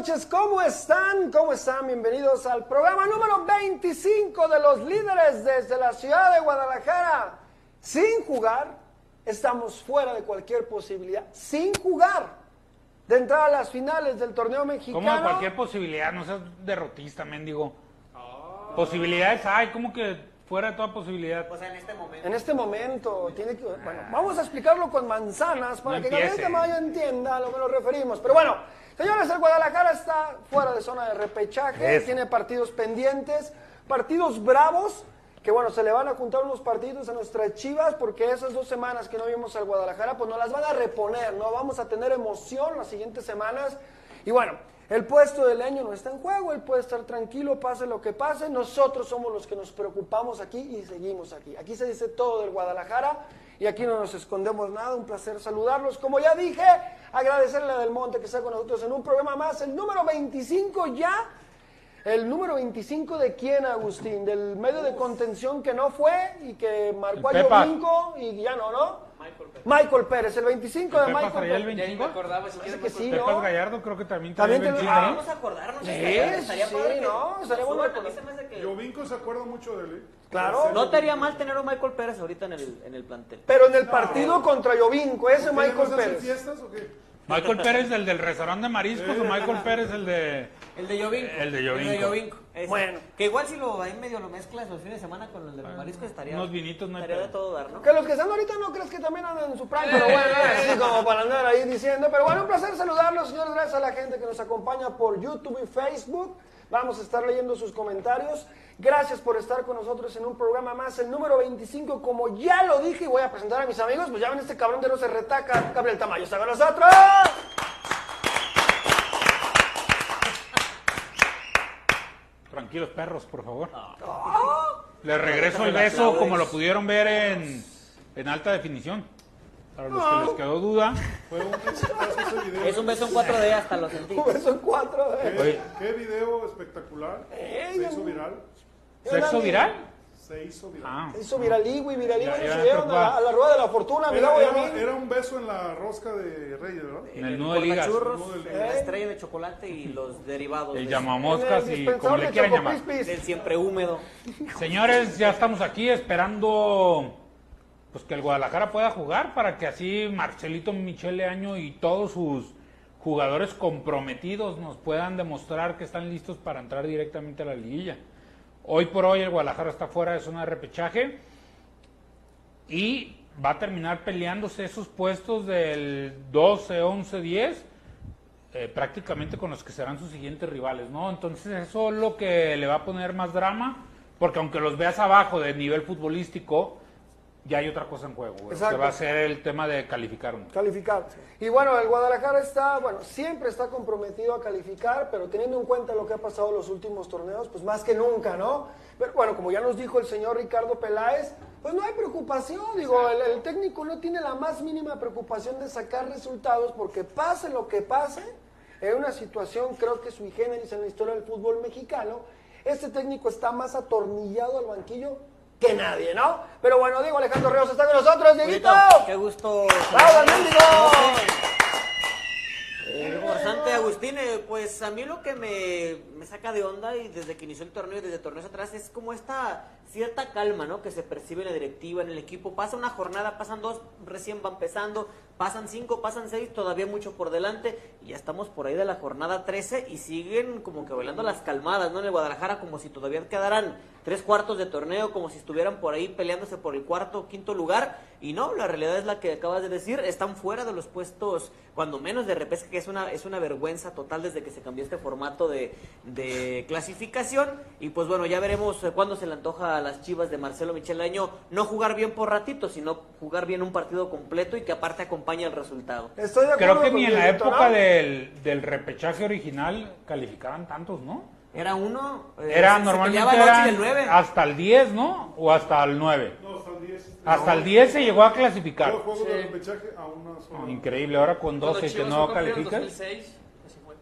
Noches, ¿cómo están? ¿Cómo están? Bienvenidos al programa número 25 de los líderes desde la ciudad de Guadalajara. Sin jugar, estamos fuera de cualquier posibilidad. Sin jugar, de entrar a las finales del torneo mexicano. Como cualquier posibilidad, no seas derrotista, mendigo. Posibilidades hay, como que fuera de toda posibilidad. En este momento, tiene que, bueno, vamos a explicarlo con manzanas para No que Gabriel. Tamayo entienda a lo que nos referimos. Pero bueno, señores, el Guadalajara está fuera de zona de repechaje, tiene partidos pendientes, partidos bravos, que bueno, se le van a juntar unos partidos a nuestras chivas porque esas dos semanas que no vimos al Guadalajara, pues nos las van a reponer, ¿no? Vamos a tener emoción las siguientes semanas. Y bueno, el puesto del año no está en juego, él puede estar tranquilo, pase lo que pase. Nosotros somos los que nos preocupamos aquí y seguimos aquí. Aquí se dice todo del Guadalajara y aquí no nos escondemos nada. Un placer saludarlos. Como ya dije, agradecerle a Del Monte que está con nosotros en un programa más, el número 25 ya. El número 25 de quién, Agustín? Del medio de contención que no fue y que marcó a El y ya no, ¿no? Michael Pérez. el 25 de ¿El Pepa Michael traía el Pérez. 25? Parece que sí, Pepas ¿no? Gallardo creo que también También el te- 25. ah, ¿no? Vamos a acordarnos. Sí, estaría sí, padre que no, estaría bueno. Que- Jovinko se acuerda mucho de él. Claro. No te haría mal tener a Michael Pérez ahorita en el, en el plantel. Pero en el partido contra Jovinko, ese ¿Qué, Michael ¿no se hacen Pérez. fiestas o qué? Michael Pérez, el del restaurante de mariscos, o Michael Pérez, el de... El de Jovinko. El de Jovinko. Ese. Bueno. Que igual si lo ahí medio lo mezclas los fines de semana con el de los mariscos estaría. unos vinitos no hay Estaría de todo dar, ¿no? Que los que están ahorita no crees que también andan en su prime, pero bueno, así como para andar ahí diciendo. Pero bueno, un placer saludarlos, señores. Gracias a la gente que nos acompaña por YouTube y Facebook. Vamos a estar leyendo sus comentarios. Gracias por estar con nosotros en un programa más, el número 25. Como ya lo dije y voy a presentar a mis amigos, pues ya ven este cabrón de no se retaca. Gabriel Tamayo está con nosotros. Tranquilos perros, por favor. Ah. Les regreso el beso como lo pudieron ver en, en alta definición. Para los que les quedó duda. Fue un exitazo ese video. Es un beso en 4D, hasta lo sentí. Cuatro. eh. ¿Qué, Oye. qué video espectacular. Eh, Se hizo viral. ¿Sexo viral? Se hizo viral. Ah. Se hizo. Ya, se ya, subieron a la, a la rueda de la fortuna. Era, un beso en la rosca de Reyes, ¿verdad? En el nudo de ligas. Churros, Nudo de ligas. la estrella de chocolate y los derivados. El de- llamamoscas En el y como le quieran llamar. Del siempre húmedo. Señores, ya estamos aquí esperando pues que el Guadalajara pueda jugar para que así Marcelito Michele Año y todos sus jugadores comprometidos nos puedan demostrar que están listos para entrar directamente a la liguilla. Hoy por hoy el Guadalajara está fuera de zona de repechaje y va a terminar peleándose esos puestos del 12, 11, 10 eh, prácticamente con los que serán sus siguientes rivales, ¿no? Entonces eso es lo que le va a poner más drama, porque aunque los veas abajo de nivel futbolístico, ya hay otra cosa en juego, güey, que va a ser el tema de calificar uno. Calificar. Y bueno, el Guadalajara está, bueno, siempre está comprometido a calificar, pero teniendo en cuenta lo que ha pasado en los últimos torneos, pues más que nunca, ¿no? Pero bueno, como ya nos dijo el señor Ricardo Peláez, pues no hay preocupación, digo, el, el técnico no tiene la más mínima preocupación de sacar resultados, porque pase lo que pase, en una situación creo que sui generis en la historia del fútbol mexicano, este técnico está más atornillado al banquillo que nadie, ¿no? Pero bueno, digo, Alejandro Ríos está con nosotros, Dieguito. Qué gusto. ¡Bravo, mendigo! Eh, Agustín, eh, pues a mí lo que me, me saca de onda y desde que inició el torneo y desde torneos atrás es como esta cierta calma, ¿no? Que se percibe en la directiva, en el equipo. Pasa una jornada, pasan dos, recién va empezando, pasan cinco, pasan seis, todavía mucho por delante. Y ya estamos por ahí de la jornada 13 y siguen como que bailando las calmadas, ¿no? En el Guadalajara como si todavía quedaran tres cuartos de torneo, como si estuvieran por ahí peleándose por el cuarto o quinto lugar. Y no, la realidad es la que acabas de decir, están fuera de los puestos, cuando menos de repesca, que es una, es una vergüenza total desde que se cambió este formato de, de clasificación. Y pues bueno, ya veremos eh, cuándo se le antoja a las chivas de Marcelo Michelaño no jugar bien por ratito, sino jugar bien un partido completo y que aparte acompañe el resultado. Estoy de Creo acuerdo que con ni en la época del, del repechaje original calificaban tantos, ¿no? Era uno, eh, Era se normalmente y eran el nueve. hasta el 10, ¿no? O hasta el 9. No, hasta el 10. Hasta el 10 se llegó a clasificar. Yo juego de repechaje a una sola. Increíble, ahora con Cuando 12 que Chivas no fue campeón en calificas. 2006, así fue.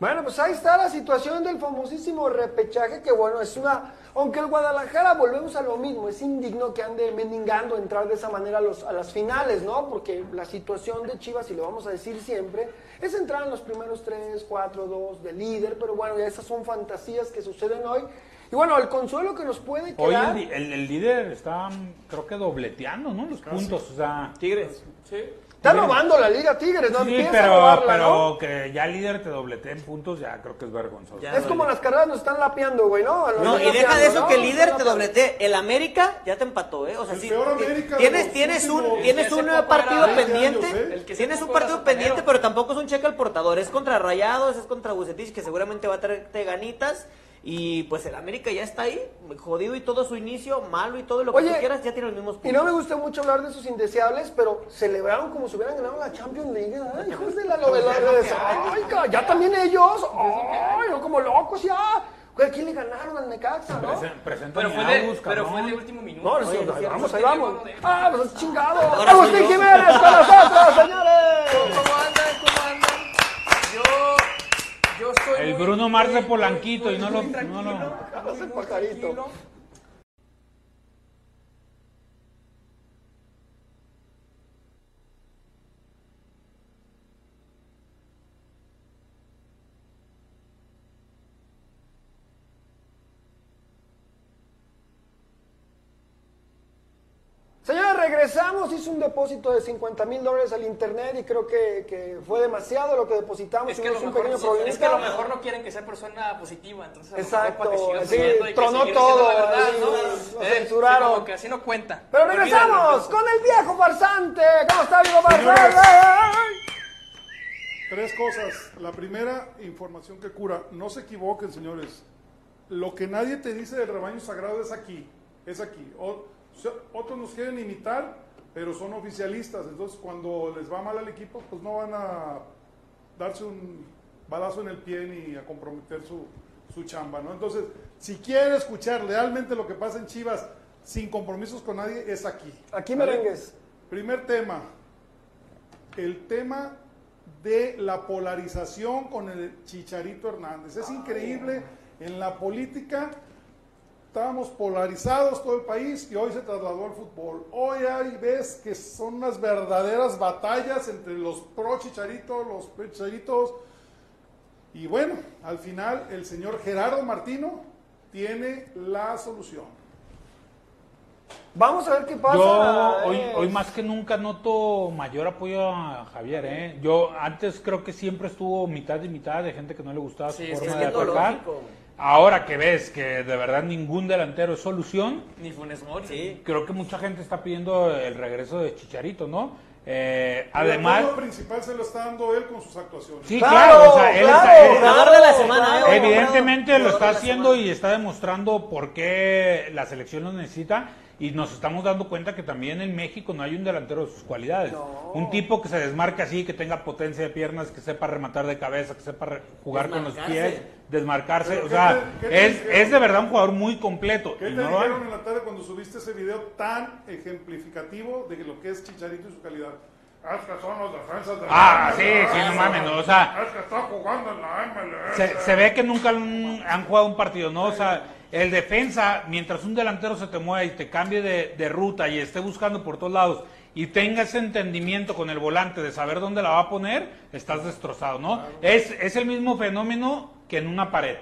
Bueno, pues ahí está la situación del famosísimo repechaje, que bueno, es una... Aunque el Guadalajara, volvemos a lo mismo, es indigno que ande mendigando entrar de esa manera a, los, a las finales, ¿no? Porque la situación de Chivas, y lo vamos a decir siempre, es entrar en los primeros 3, 4, 2 de líder, pero bueno, ya esas son fantasías que suceden hoy. Y bueno, el consuelo que nos puede Hoy quedar... el, li- el- el líder está, mm, creo que dobleteando, ¿no? Los puntos, o sea... Tigres. Sí. Está robando la Liga Tigres, ¿no? Sí, Empieza a pero, robarla, pero ¿no? que ya el líder te doblete en puntos, ya creo que es vergonzoso. Ya. Es como las carreras nos están lapeando, güey, ¿no? Nos No, y deja de eso ¿no? que el líder te doblete. El América ya te empató, ¿eh? O sea, El sí, América tienes, tienes un, tienes Ese un poco partido era 20 pendiente. años, ¿eh? El que Tienes un partido pendiente, pero tampoco es un cheque al portador. Es contra Rayados, es contra Bucetich, que seguramente va a traerte ganitas. Y pues el América ya está ahí, jodido y todo su inicio, malo y todo lo que tú quieras, ya tiene los mismos Y puntos. no me gusta mucho hablar de esos indeseables, pero celebraron como si hubieran ganado la Champions League. Ay, hijos de la novela. Ay, ya también ellos. Ay, no, como locos ya. Güey, ¿a quién le ganaron al Necaxa, no? Presen- Pero fue, de, pero cabrón. fue de último minuto. No, no, Oye, sí, no vamos, ahí vamos. Ah, pues es chingado. Agustín. Jiménez con nosotros, señores. ¿Cómo andan? ¿Cómo andan? Yo, yo soy El muy- Bruno Mars de Polanquito muy- y no lo- tranquilo, no lo- muy- Ese muy pajarito. tranquilo. Señores, regresamos. Hizo un depósito de 50 mil dólares al internet y creo que, que fue demasiado lo que depositamos. Es que, a lo Tuvimos un mejor, pequeño sí, es que a lo mejor no quieren que sea persona positiva, entonces Exacto, sí, tronó todo, la verdad, sí, ¿no? lo Eh, censuraron. que así no cuenta. Pero regresamos con el viejo farsante. ¿Cómo está, viejo farsante? Tres cosas. La primera, información que cura. No se equivoquen, señores. Lo que nadie te dice del rebaño sagrado es aquí. Es aquí. O- o sea, otros nos quieren imitar, pero son oficialistas. Entonces, cuando les va mal al equipo, pues no van a darse un balazo en el pie ni a comprometer su, su chamba, ¿no? Entonces, si quiere escuchar realmente lo que pasa en Chivas sin compromisos con nadie, es aquí. Aquí merengues. Primer tema, el tema de la polarización con el Chicharito Hernández. Es increíble, en la política estábamos polarizados todo el país y hoy se trasladó al fútbol. Hoy hay ves que son unas verdaderas batallas entre los pro Chicharito, los pro Chicharitos. Y bueno, al final el señor Gerardo Martino tiene la solución. Vamos a ver qué pasa. Yo hoy, eh. hoy más que nunca noto mayor apoyo a Javier. ¿eh? Yo antes creo que siempre estuvo mitad y mitad de gente que no le gustaba Sí, su es forma que de es atacar. lógico. Ahora que ves que de verdad ningún delantero es solución, Ni Funes Mori. Sí. creo que mucha gente está pidiendo el regreso de Chicharito, ¿no? Eh, El además, apoyo principal se lo está dando él con sus actuaciones. sí, Claro, claro, o sea, él claro, está- él- Jugador de la semana, ¿eh? Evidentemente lo está haciendo semana. y está demostrando por qué la selección lo necesita y nos estamos dando cuenta que también en México no hay un delantero de sus cualidades. Un tipo que se desmarque así, que tenga potencia de piernas, que sepa rematar de cabeza, que sepa re- jugar con los pies, desmarcarse. Pero O ¿qué sea, te- te es, es de verdad un jugador muy completo. ¿Qué te no dijeron en la tarde cuando subiste ese video tan ejemplificativo de lo que es Chicharito y su calidad? Es que son los defensas de Ah, la sí, sí, no mames, no, o sea, Es que está jugando en la MLS. se, se ve que nunca han, han jugado un partido, ¿no? O sea, el defensa, mientras un delantero se te mueva y te cambie de, de ruta y esté buscando por todos lados y tenga ese entendimiento con el volante de saber dónde la va a poner, estás destrozado, ¿no? Es, es el mismo fenómeno que en una pared.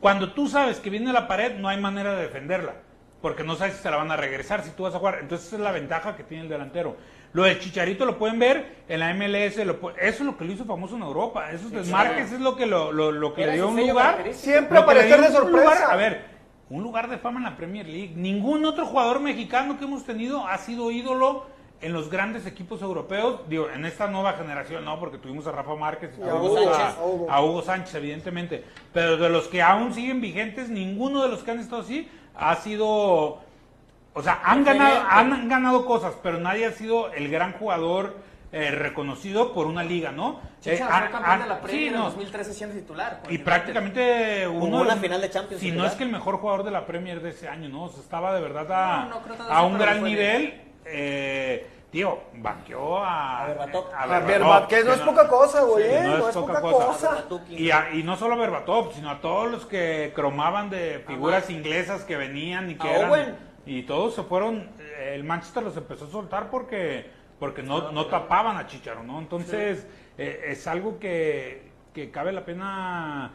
Cuando tú sabes que viene la pared, no hay manera de defenderla. porque no sabes si se la van a regresar, si tú vas a jugar. Entonces esa es la ventaja que tiene el delantero. Lo del Chicharito lo pueden ver en la MLS, lo eso es lo que lo hizo famoso en Europa. Esos desmarques es lo que, lo, lo- lo que le dio un lugar. Siempre aparecer de lugar- sorpresa. a ver, un lugar de fama en la Premier League. Ningún otro jugador mexicano que hemos tenido ha sido ídolo en los grandes equipos europeos. Digo, en esta nueva generación, no, porque tuvimos a Rafa Márquez y, Y a tuvimos Hugo a, Sánchez. a Hugo Sánchez, evidentemente. Pero de los que aún siguen vigentes, ninguno de los que han estado así ha sido. O sea, han ganado, han ganado cosas, pero nadie ha sido el gran jugador eh, reconocido por una liga, ¿no? Chicha Eh, fue campeón de la Premier sí, en no, 2013 siendo titular. y prácticamente uno una final de Champions, Si no es que el mejor jugador de la Premier de ese año, ¿no? O sea, estaba de verdad a, No, no a un gran nivel. Eh, tío, banqueó a. A Berbatov. a A Berbatov, Berbat, que no es poca cosa, güey, Sí, ¿eh? No es poca cosa. Y, a- y no solo a Berbatov, sino a todos los que cromaban de figuras inglesas que venían y que A eran. Owen. Y todos se fueron. eh, El Manchester los empezó a soltar porque, porque no, no tapaban a Chicharo, ¿no? Entonces, eh, es algo que, que cabe la pena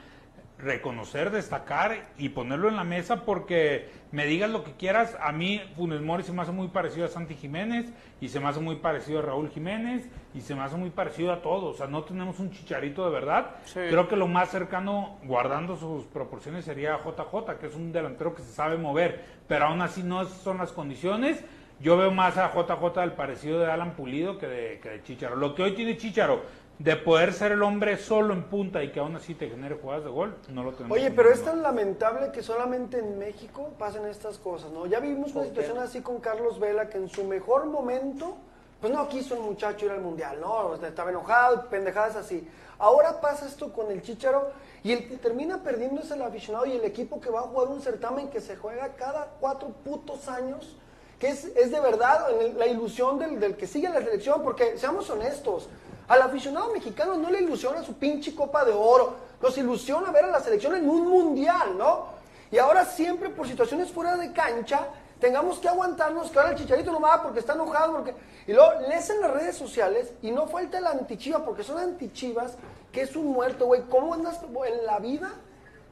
reconocer, destacar y ponerlo en la mesa porque me digas lo que quieras, a mí Funes Mori se me hace muy parecido a Santi Jiménez y se me hace muy parecido a Raúl Jiménez y se me hace muy parecido a todos, o sea, no tenemos un chicharito de verdad, creo que lo más cercano, guardando sus proporciones, sería JJ, que es un delantero que se sabe mover, pero aún así no son las condiciones, yo veo más a JJ del parecido de Alan Pulido que de, que de Chicharo, lo que hoy tiene Chicharo, de poder ser el hombre solo en punta y que aún así te genere jugadas de gol, no lo tenemos. Oye, pero es tan lamentable que solamente en México pasen estas cosas, ¿no? Ya vimos una situación así con Carlos Vela que en su mejor momento, pues no quiso el muchacho ir al mundial, ¿no? Estaba enojado, pendejadas así. Ahora pasa esto con el Chicharo y el que termina perdiendo es el aficionado y el equipo que va a jugar un certamen que se juega cada cuatro putos años, que es, es de verdad la ilusión del, del que sigue la selección, porque seamos honestos, al aficionado mexicano no le ilusiona su pinche copa de oro, nos ilusiona ver a la selección en un mundial, ¿no? Y ahora siempre por situaciones fuera de cancha tengamos que aguantarnos que ahora el chicharito no va porque está enojado, porque... Y luego lees en las redes sociales y no falta el antichiva, porque son antichivas, que es un muerto, güey. ¿Cómo andas en la vida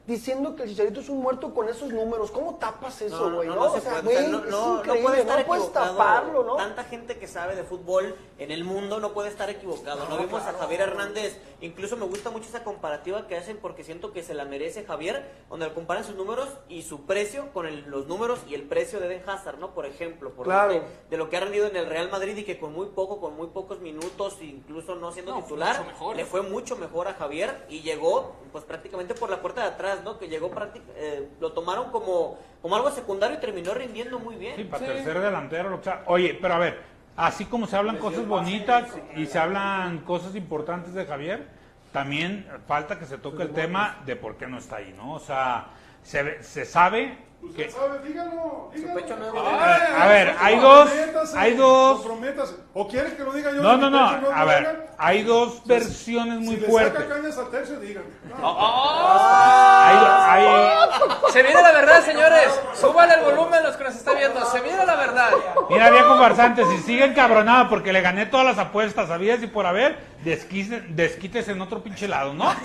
diciendo que el chicharito es un muerto con esos números? ¿Cómo tapas eso, güey? No, se o sea, puede, güey, o sea, no, no- no increíble, puede estar no puedes equivocado. taparlo, ¿no? Tanta gente que sabe de fútbol en el mundo no puede estar equivocado. No, vimos a Javier Hernández, incluso me gusta mucho esa comparativa que hacen porque siento que se la merece Javier, donde le comparan sus números y su precio con el- los números y el precio de Eden Hazard, ¿no? Por ejemplo, por Claro. lo que- de lo que ha rendido en el Real Madrid y que con muy poco, con muy pocos minutos, incluso no siendo No, titular, le fue mucho mejor a Javier y llegó pues prácticamente por la puerta de atrás, ¿no? Que llegó prácticamente, lo tomaron como, como algo secundario y terminó rindiendo muy bien. Sí, para tercer delantero, lo que sea. Oye, pero a ver, así como se hablan cosas bonitas y se hablan cosas importantes de Javier, también falta que se toque el tema de por qué no está ahí, ¿no? O sea, se, ve- se sabe Usted sabe, dígalo, dígalo. A ver, hay dos- hay dos-. ¿O quiere que lo diga yo? No, no, no, a ver, hay dos Si- versiones muy si le fuertes. saca cañas al tercio, díganme. No. Hay, hay- Se viene la verdad, señores. Súbale el volumen los que nos están viendo. Se viene la verdad. Mira, viejo farsante, si sigue encabronado porque le gané todas las apuestas, ¿sabías? Y por haber, desquite- desquítese en otro pinche lado, ¿no? Aquí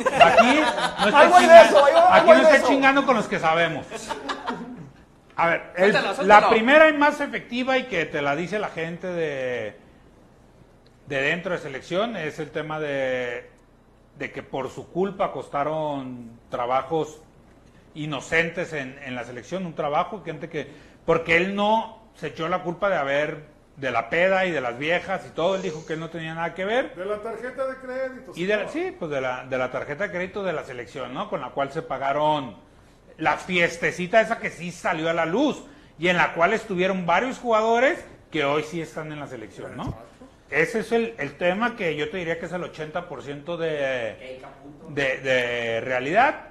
no está, Ahí voy de chinga- eso, ahí voy- ahí aquí no está chingando con los que sabemos. A ver, el- Suéltalo, suéltalo. la primera y más efectiva y que te la dice la gente de, de dentro de selección es el tema de, de que por su culpa costaron trabajos inocentes en, en la selección, un trabajo, gente que, porque él no se echó la culpa de haber, de la peda y de las viejas y todo, él dijo que él no tenía nada que ver. De la tarjeta de crédito. Y de la, sí, pues de la, de la tarjeta de crédito de la selección, ¿no? Con la cual se pagaron la fiestecita esa que sí salió a la luz y en la cual estuvieron varios jugadores que hoy sí están en la selección, ¿no? Ese es el, el tema que yo te diría que es el 80% de, de, de realidad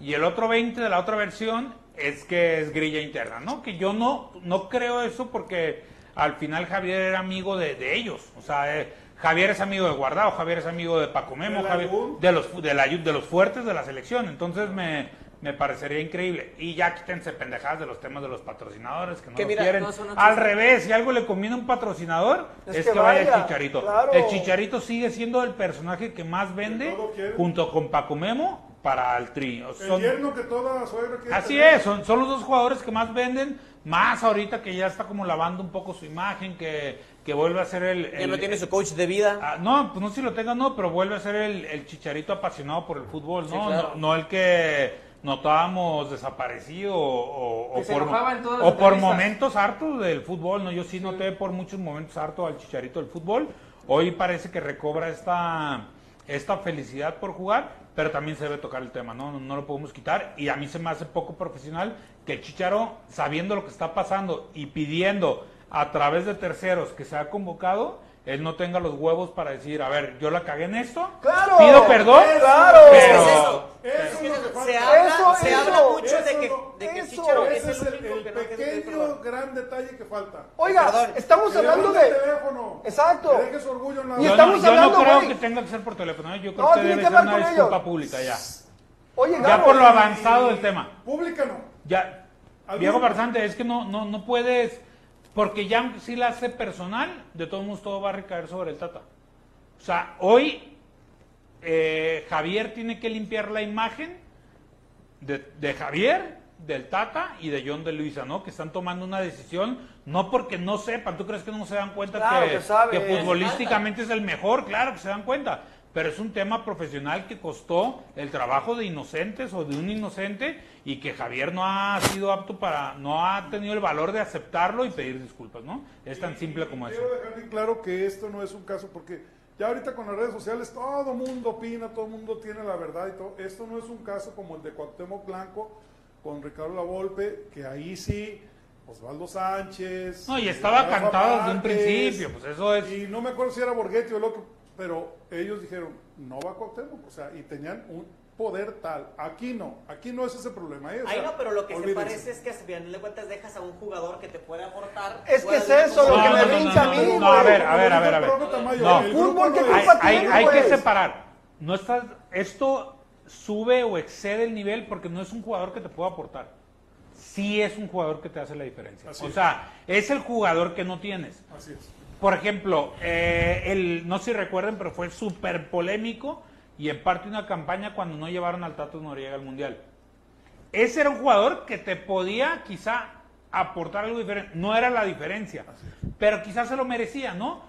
y el otro 20 de la otra versión es que es grilla interna, ¿no? Que yo no, no creo eso porque al final Javier era amigo de, de ellos, o sea, eh, Javier es amigo de Guardado, Javier es amigo de Paco Memo, ¿Del Javier- de los, de, la- de los fuertes de la selección, entonces me, me parecería increíble. Y ya quítense pendejadas de los temas de los patrocinadores que no Que lo mira, quieren. no Al revés, si algo le conviene a un patrocinador, Es es, que que, vaya vaya, el Chicharito. claro. El Chicharito sigue siendo el personaje que más vende junto con Paco Memo para el tri. O El son- yerno que toda suegra quiere Así tener. es, son, son los dos jugadores que más venden Más ahorita que ya está como lavando un poco su imagen, que, que vuelve a ser el... Ya el- no tiene su coach de vida. Ah, no, pues no sé si lo tenga, no, pero vuelve a ser el, el chicharito apasionado por el fútbol, Sí, ¿no? claro. no, no el que notábamos desaparecido o, se por, o momentos hartos del fútbol, ¿no? Yo sí, noté por muchos momentos harto al chicharito del fútbol. Hoy parece que recobra esta, esta felicidad por jugar, pero también se debe tocar el tema, ¿no? No, no lo podemos quitar. Y a mí se me hace poco profesional que el Chicharo, sabiendo lo que está pasando y pidiendo a través de terceros que sea convocado, él no tenga los huevos para decir, a ver, yo la cagué en esto, ¡Claro! pido perdón, ¡Claro! pero... Es eso. Eso es Se habla, Eso, se habla mucho de que, no- de que eso, Chicharo es Ese es el el, único el que no que pequeño gran detalle que falta. Oiga, Perdón. estamos Que hablando de... el teléfono. Exacto. Que deje su orgullo en la Y Yo, estamos no, yo no hablando, creo güey. que tenga que ser por teléfono, ¿eh? yo creo No, que debe que ser una disculpa ellos. pública ya. Oye, Ya por lo avanzado del tema. Pública no. Ya, ¿Algún- Diego Barzante, es que no, no, no puedes, porque ya si la hace personal, de todos modos todo va a recaer sobre el Tata. O sea, hoy eh, Javier tiene que limpiar la imagen de, de Javier, del Tata y de John de Luisa, ¿no? Que están tomando una decisión, no porque no sepan, ¿tú crees que no se dan cuenta Claro que, que saben. que futbolísticamente es el mejor? Claro que se dan cuenta, pero es un tema profesional que costó el trabajo de inocentes o de un inocente y que Javier no ha sido apto para, no ha tenido el valor de aceptarlo y pedir disculpas, ¿no? Es tan simple como eso. Quiero dejar bien claro que esto no es un caso porque ya ahorita con las redes sociales todo mundo opina, todo mundo tiene la verdad y todo. Esto no es un caso como el de Cuauhtémoc Blanco con Ricardo Lavolpe, que ahí sí Osvaldo Sánchez. No, y estaba cantado desde un principio, pues eso es... Y no me acuerdo si era Borghetti o el otro, pero ellos dijeron, no va Cuauhtémoc, o sea, y tenían un poder tal. Aquí no, aquí no es ese problema. ¿eh? O Ahí sea, no, pero lo que olvídense. se parece es que a final de cuentas dejas a un jugador que te puede aportar. Es que es eso, lo que me brinca a mí, no, a ver, a ver, a ver, a No. Fútbol, ¿qué culpa hay, tiene, hay que separar. No estás, esto sube o excede el nivel porque no es un jugador que te pueda aportar. Sí es un jugador que te hace la diferencia. Así o es. sea, es el jugador que no tienes. Así es. Por ejemplo, eh, el, no sé si recuerden, pero fue súper polémico y en parte una campaña cuando no llevaron al Tato Noriega al Mundial. Ese era un jugador que te podía quizá aportar algo diferente. No era la diferencia, pero quizás se lo merecía, ¿no?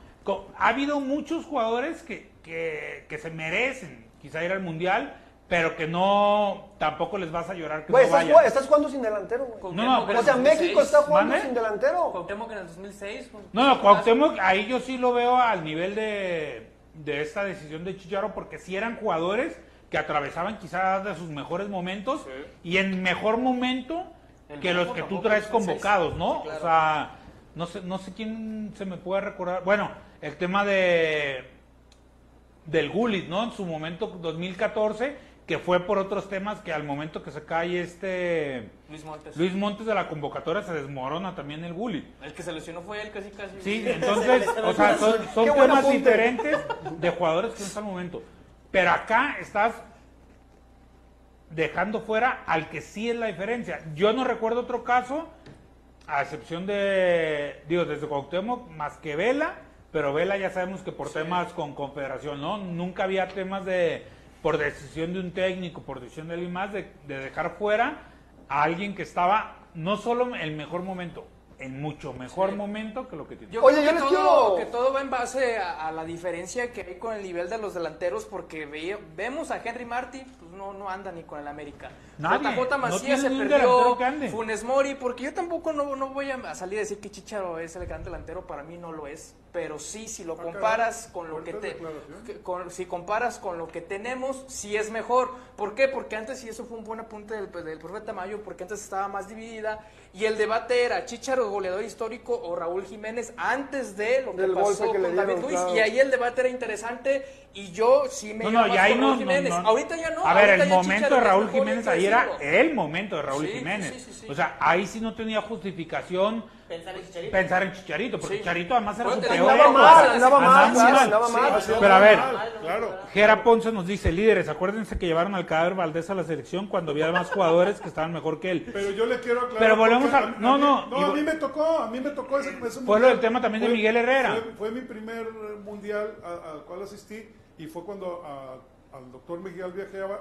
Ha habido muchos jugadores que, que, que se merecen quizá ir al Mundial, pero que no, tampoco les vas a llorar que Güey, no estás, vayan. estás jugando sin delantero, güey. No, no, O sea, México 2006. está jugando sin delantero. Cuauhtémoc en el 2006. con- No, no, Cuauhtémoc, ahí yo sí lo veo al nivel de, de esta decisión de Chicharo, porque sí eran jugadores que atravesaban quizás de sus mejores momentos y en mejor momento El que los que tú traes convocados, ¿no? Sí, claro. O sea, no sé, no sé quién se me puede recordar. Bueno, el tema de del Gullit, ¿no? En su momento 2014, que fue por otros temas que al momento que se cae este Luis Montes. Luis Montes de la convocatoria se desmorona también el Gullit. El que se lesionó fue él casi casi. Sí, entonces, o sea, son, son temas diferentes de jugadores que no están al momento. Pero acá estás dejando fuera al que sí es la diferencia. Yo no recuerdo otro caso, a excepción de, digo, desde Cuauhtémoc, más que Vela, pero Vela ya sabemos que por temas con Confederación, ¿no? Nunca había temas de, por decisión de un técnico, por decisión de alguien más, de, de dejar fuera a alguien que estaba no solo en el mejor momento, en mucho mejor momento que lo que tiene. Yo Oye, creo yo que todo, que todo va en base a, a la diferencia que hay con el nivel de los delanteros, porque veía- vemos a Henry Martin, pues no, no anda ni con el América. Nadie. JJ No Macías tiene se perdió. Funes Mori, porque yo tampoco no, no voy a salir a decir que Chicharo es el gran delantero, para mí no lo es. Pero sí, si lo Ah, comparas con lo que te, con- si comparas con lo que tenemos, sí es mejor. ¿Por qué? Porque antes, y eso fue un buen apunte del, del profeta Mayo, porque antes estaba más dividida y el debate era Chicharo, goleador histórico, o Raúl Jiménez, antes de lo que Del pasó golpe que con le David Luis. claro. Y ahí el debate era interesante y yo sí me No, no, más y ahí no, Raúl no, Jiménez. no. Ahorita ya no. A ver, ahorita el ya momento Chicharo de Raúl Jiménez ahí era el momento de Raúl Sí, Jiménez. sí, sí, sí. O sea, ahí sí no tenía justificación Pensar en Chicharito. pensar en Chicharito, porque Sí. Chicharito además era su peor andaba mal, andaba mal, Andaba muy claro, mal. andaba mal. Sí, Pero a ver, Claro. Gera Ponce nos dice, líderes, acuérdense que llevaron al cadáver Valdés a la selección cuando había más jugadores que estaban mejor que él. Pero yo le quiero aclarar. Pero volvemos a- no, no, No, a mí me tocó, a mí me tocó ese, ese Fue lo del tema también de Miguel Herrera. Fue, fue mi primer mundial al cual asistí y fue cuando a, al doctor Mejía,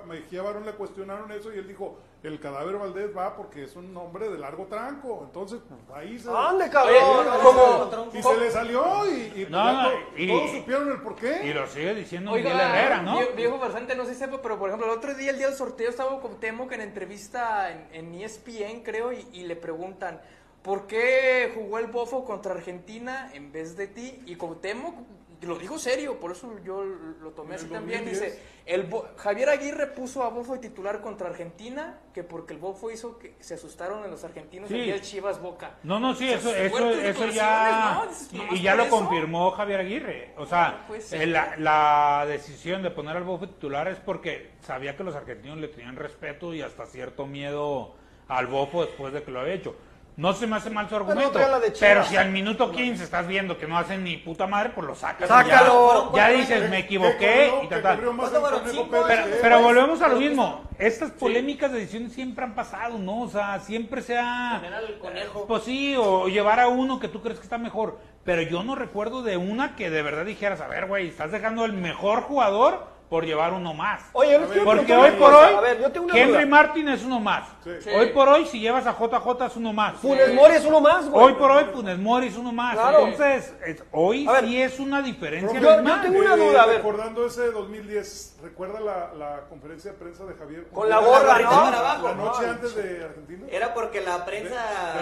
Mejía, Barón le cuestionaron eso y él dijo, el cadáver Valdés va porque es un hombre de largo tranco. Entonces, pues, ahí se... ¡Ande, cabrón! Y se le salió y, y No, ya no, y- todos supieron el porqué. Y lo sigue diciendo Oiga, Miguel Herrera, ¿no? vie- Viejo farsante, no sé si sepa, pero por ejemplo, el otro día, el día del sorteo, estaba con Temo que en entrevista en, en E ESPN, creo, y, y le preguntan, ¿por qué jugó el Bofo contra Argentina en vez de ti? Y Cuauhtémoc lo dijo serio, por eso yo lo tomé así también. 2010. Dice, el Bo- Javier Aguirre puso a Bofo de titular contra Argentina, que porque el Bofo hizo que se asustaron en los argentinos Sí. el Chivas Boca. No, no, sí, O sea, eso, eso, eso ya, y- ya lo eso. confirmó Javier Aguirre. O sea, No eh, la, la decisión de poner al Bofo titular es porque sabía que los argentinos le tenían respeto y hasta cierto miedo al Bofo después de que lo había hecho. No se me hace mal su argumento, de pero si al minuto 15 estás viendo que no hacen ni puta madre, pues lo sacas. Sácalo. Ya, dices, me Que equivoqué corrió- y tal, que tal. corrió más ¿Cuánto el fueron? Conejo ¿Cinco Pérez Pero, pero volvemos a lo mismo. Estas polémicas de decisiones siempre han pasado, ¿no? O sea, siempre se ha... Al conejo. Pues sí, o llevar a uno que tú crees que está mejor. Pero yo no recuerdo de una que de verdad dijeras, a ver, güey, estás dejando el mejor jugador por llevar uno más. Oye, Porque hoy por hoy, ver, Henry duda. Martin es uno más. Sí. Hoy por hoy, si llevas a JJ es uno más. Funes Mori es uno más, güey. Hoy por hoy, Funes Mori es uno más. Claro. Entonces, es- hoy ver, sí es una diferencia. yo- yo tengo una duda, a ver. Recordando ese 2010, ¿recuerda la, la conferencia de prensa de Javier? Con la gorra, ¿no? La noche No. antes de Argentina. Era porque la prensa...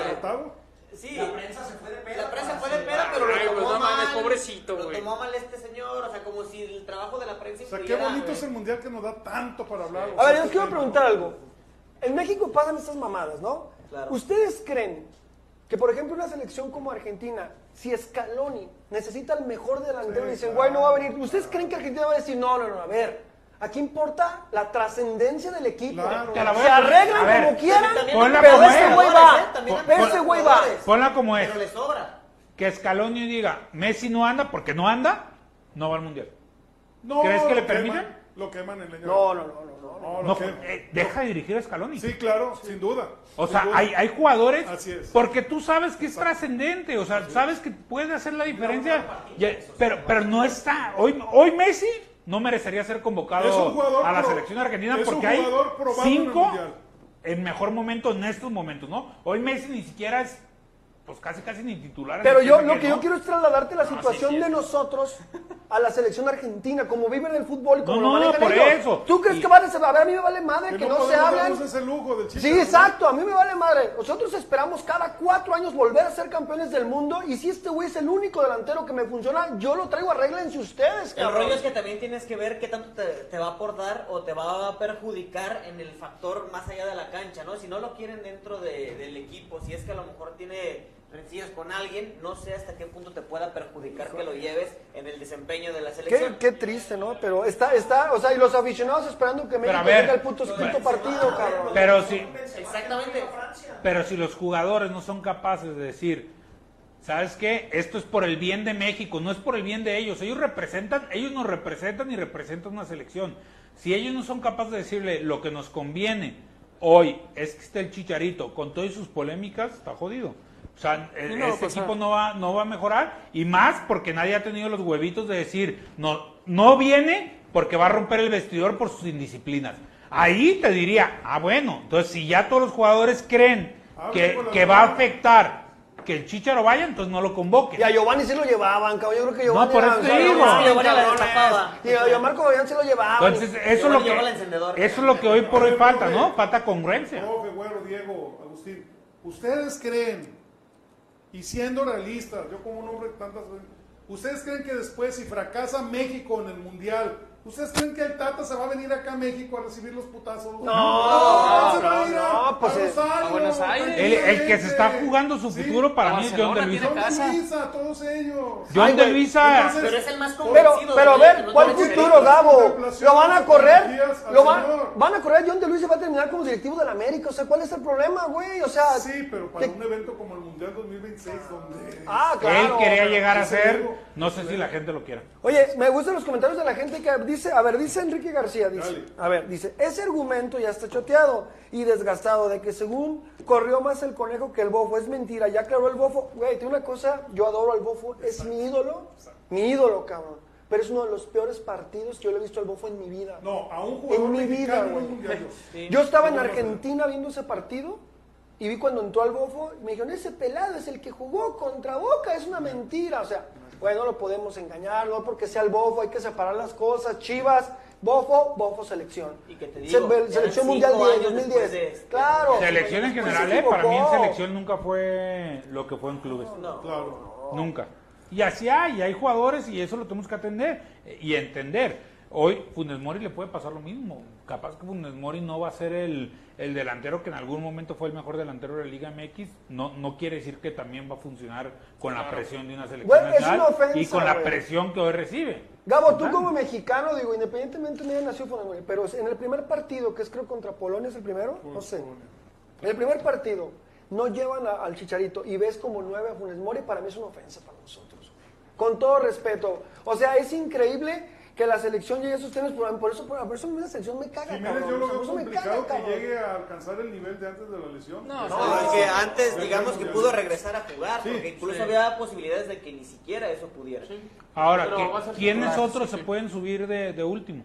¿Derrotado? Sí. La prensa se fue de pera. La prensa fue de pera, pero lo pues tomó no mal. pobrecito, Lo güey. tomó mal este señor, o sea, como si el trabajo de la prensa O sea, qué bonito es el mundial que nos da tanto para hablar. A ver, yo les este quiero preguntar algo. En México pasan estas mamadas, ¿no? Claro. ¿Ustedes creen que, por ejemplo, una selección como Argentina, si Scaloni necesita el mejor delantero y dicen, güey, no va a venir, ¿ustedes creen que Argentina va a decir, no, no, no, a ver, aquí importa la trascendencia del equipo? Claro. Te la voy Se a- arreglan a ver, como quieran, También Ponla pero como ese es. güey jugadores, ¿eh? va. También hay Ese güey va. jugadores, Ponla como es. Pero le sobra. Que Scaloni diga, Messi no anda porque no anda, no va al mundial. No, ¿Crees que lo le queman, permiten? Lo queman en leña. No, no, no, no, no. No, lo No, queman. eh, deja de dirigir a Scaloni. Sí, claro, sin duda. O sin sea, duda. hay, hay jugadores Así es. porque tú sabes que es trascendente, o sea, sabes que puede hacer la diferencia, Ya, pero, pero no está. Hoy, hoy Messi no merecería ser convocado a la pro- selección argentina porque hay en cinco Mundial. en mejor momento en estos momentos, ¿no? Hoy Messi ni siquiera es, pues casi casi ni titular. Pero el yo lo que ¿no? yo quiero es trasladarte la sí, situación sí, de sí. nosotros a la selección argentina, como viven el fútbol y como No, lo no, manejan por ellos. eso. ¿Tú crees Y- que van a ser? A ver, a mí me vale madre que, Que no, se hablen. ese lujo del Sí, ¿no? exacto, a mí me vale madre. Nosotros esperamos cada cuatro años volver a ser campeones del mundo y si este güey es el único delantero que me funciona, yo lo traigo, arréglense ustedes, El cabrón. rollo es que también tienes que ver qué tanto te, te va a aportar o te va a perjudicar en el factor más allá de la cancha, ¿no? Si no lo quieren dentro de- del equipo, si es que a lo mejor tiene rencillas con alguien, no sé hasta qué punto te pueda perjudicar que lo lleves en el desempeño de la Qué, selección. qué triste, ¿no? Pero está, está, o sea, y los aficionados esperando que México a ver, tenga el puto quinto partido, cabrón. Pero si, Exactamente. pero si los jugadores no son capaces de decir, ¿sabes qué? Esto es por el bien de México, no es por el bien de ellos. Ellos representan, ellos nos representan y representan una selección. Si ellos no son capaces de decirle lo que nos conviene hoy es que esté el chicharito con todas sus polémicas, está jodido. O sea, e- Sí, no, este pues, equipo ah. no va, no va a mejorar y más porque nadie ha tenido los huevitos de decir, no, no viene porque va a romper el vestidor por sus indisciplinas. Ahí te diría, ah, bueno, entonces si ya todos los jugadores creen Hable que, que va a afectar que el Chicharo vaya, entonces no lo convoquen. Y a Giovanni sí lo llevaban, cabrón. Yo creo que Giovanni. No, por eso te digo. Y a Marco Fabián se lo llevaban. Entonces, eso lo que, eso es lo que hoy por hoy falta, profe. ¿no? Falta congruencia. Profe, güero, Diego, Agustín, ¿ustedes creen, y siendo realistas, yo como un hombre de tantas ¿ustedes creen que después, si fracasa México en el Mundial, ¿ustedes creen que el Tata se va a venir acá a México a recibir los putazos? No, se va no, a ir a, no, pues a es- Rosario, a Buenos Aires. El, el que se está jugando su Sí. futuro para mí es John de Luisa. John de Luisa, todos ellos. John Ay, de. Luisa. Entonces, Pero es el más Pero, convencido. pero a ver, ¿cuál futuro, Gabo? Lo van a correr, lo van, van a correr, John de Luis se va a terminar como directivo de la América, o sea, ¿cuál es el problema, güey? O sea, Sí, pero para ¿qué- un evento como el Mundial 2026, donde... Ah, Él claro. quería llegar a ser, no sé si la gente lo quiera. Oye, me gustan los comentarios de la gente que dice, a ver, dice Enrique García, dice, Dale. a ver, dice, ese argumento ya está choteado y desgastado de que según corrió más el conejo que el bofo, es mentira, ya aclaró el bofo, güey, tiene una cosa, yo adoro al bofo, es mi ídolo, mi ídolo, cabrón. pero es uno de los peores partidos que yo le he visto al Bofo en mi vida. No, a un jugador En mi vida, güey. Yo estaba en. Argentina viendo ese partido y vi cuando entró al Bofo y me dijeron, ese pelado es el que jugó contra Boca, es una mentira. O sea, bueno, no lo podemos engañar, no porque sea el Bofo, hay que separar las cosas. Chivas, Bofo, Bofo selección. Y que te digo, selección mundial 10, años 2010. después de- Claro. Selección en Pues general, ¿eh? Para mí en selección nunca fue lo que fue en clubes. No. Claro. Nunca. Y así hay, hay jugadores y eso lo tenemos que atender eh, y entender. Hoy Funes Mori le puede pasar lo mismo. Capaz que Funes Mori no va a ser el, el delantero que en algún momento fue el mejor delantero de la Liga MX. No, no quiere decir que también va a funcionar con la presión de una selección nacional una ofensa, y con la presión que hoy recibe. Gabo, tú como mexicano, digo, independientemente de dónde nació Funes Mori, pero en el primer partido, que es creo contra Polonia, es el primero, no sé. En el primer partido no llevan a- al Chicharito y ves como nueve a Funes Mori, para mí es una ofensa para nosotros. Con todo respeto. O sea, es increíble que la selección llegue a esos temas, por, por eso, por, eso a mí la selección me caga, Jiménez cabrón. yo lo O sea, veo por eso complicado caga, que cabrón. llegue a alcanzar el nivel de antes de la lesión. No, No, No, es que no. antes, digamos que pudo regresar a jugar, Sí, porque incluso sí. había posibilidades de que ni siquiera eso pudiera. Ahora, Pero ¿qué- va a ser ¿quiénes titular, otros sí, se sí. pueden subir de, de último?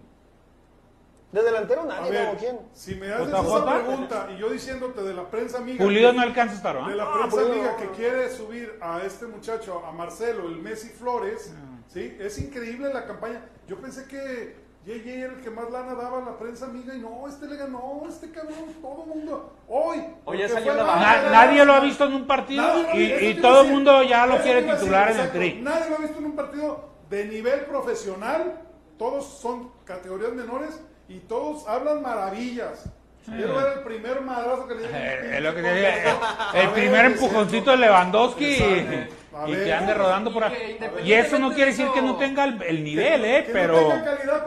De delantero nadie, ver, ¿quién? si me haces esa pregunta y yo diciéndote de la prensa amiga... Pulido no alcanza a estar, ¿ah? De la Ah, prensa amiga no, que quiere subir a este muchacho, a Marcelo, el Messi Flores, Ah. ¿sí? Es increíble la campaña. Yo pensé que JJ era el que más lana daba a la prensa amiga y no, este le ganó, este cabrón, todo el mundo. Hoy. Ya salió la nadie lo ha visto en un partido y, y todo el mundo ya lo quiere decir, titular en el tri. Nadie lo ha visto en un partido de nivel profesional. Todos son categorías menores y todos hablan maravillas. El primer madrazo que le dieron. Eh, es lo que te digo, el, el primer empujoncito de Lewandowski y, que ande rodando por ahí. Y eso no quiere de decir que no tenga el, el nivel, ¿eh? Pero,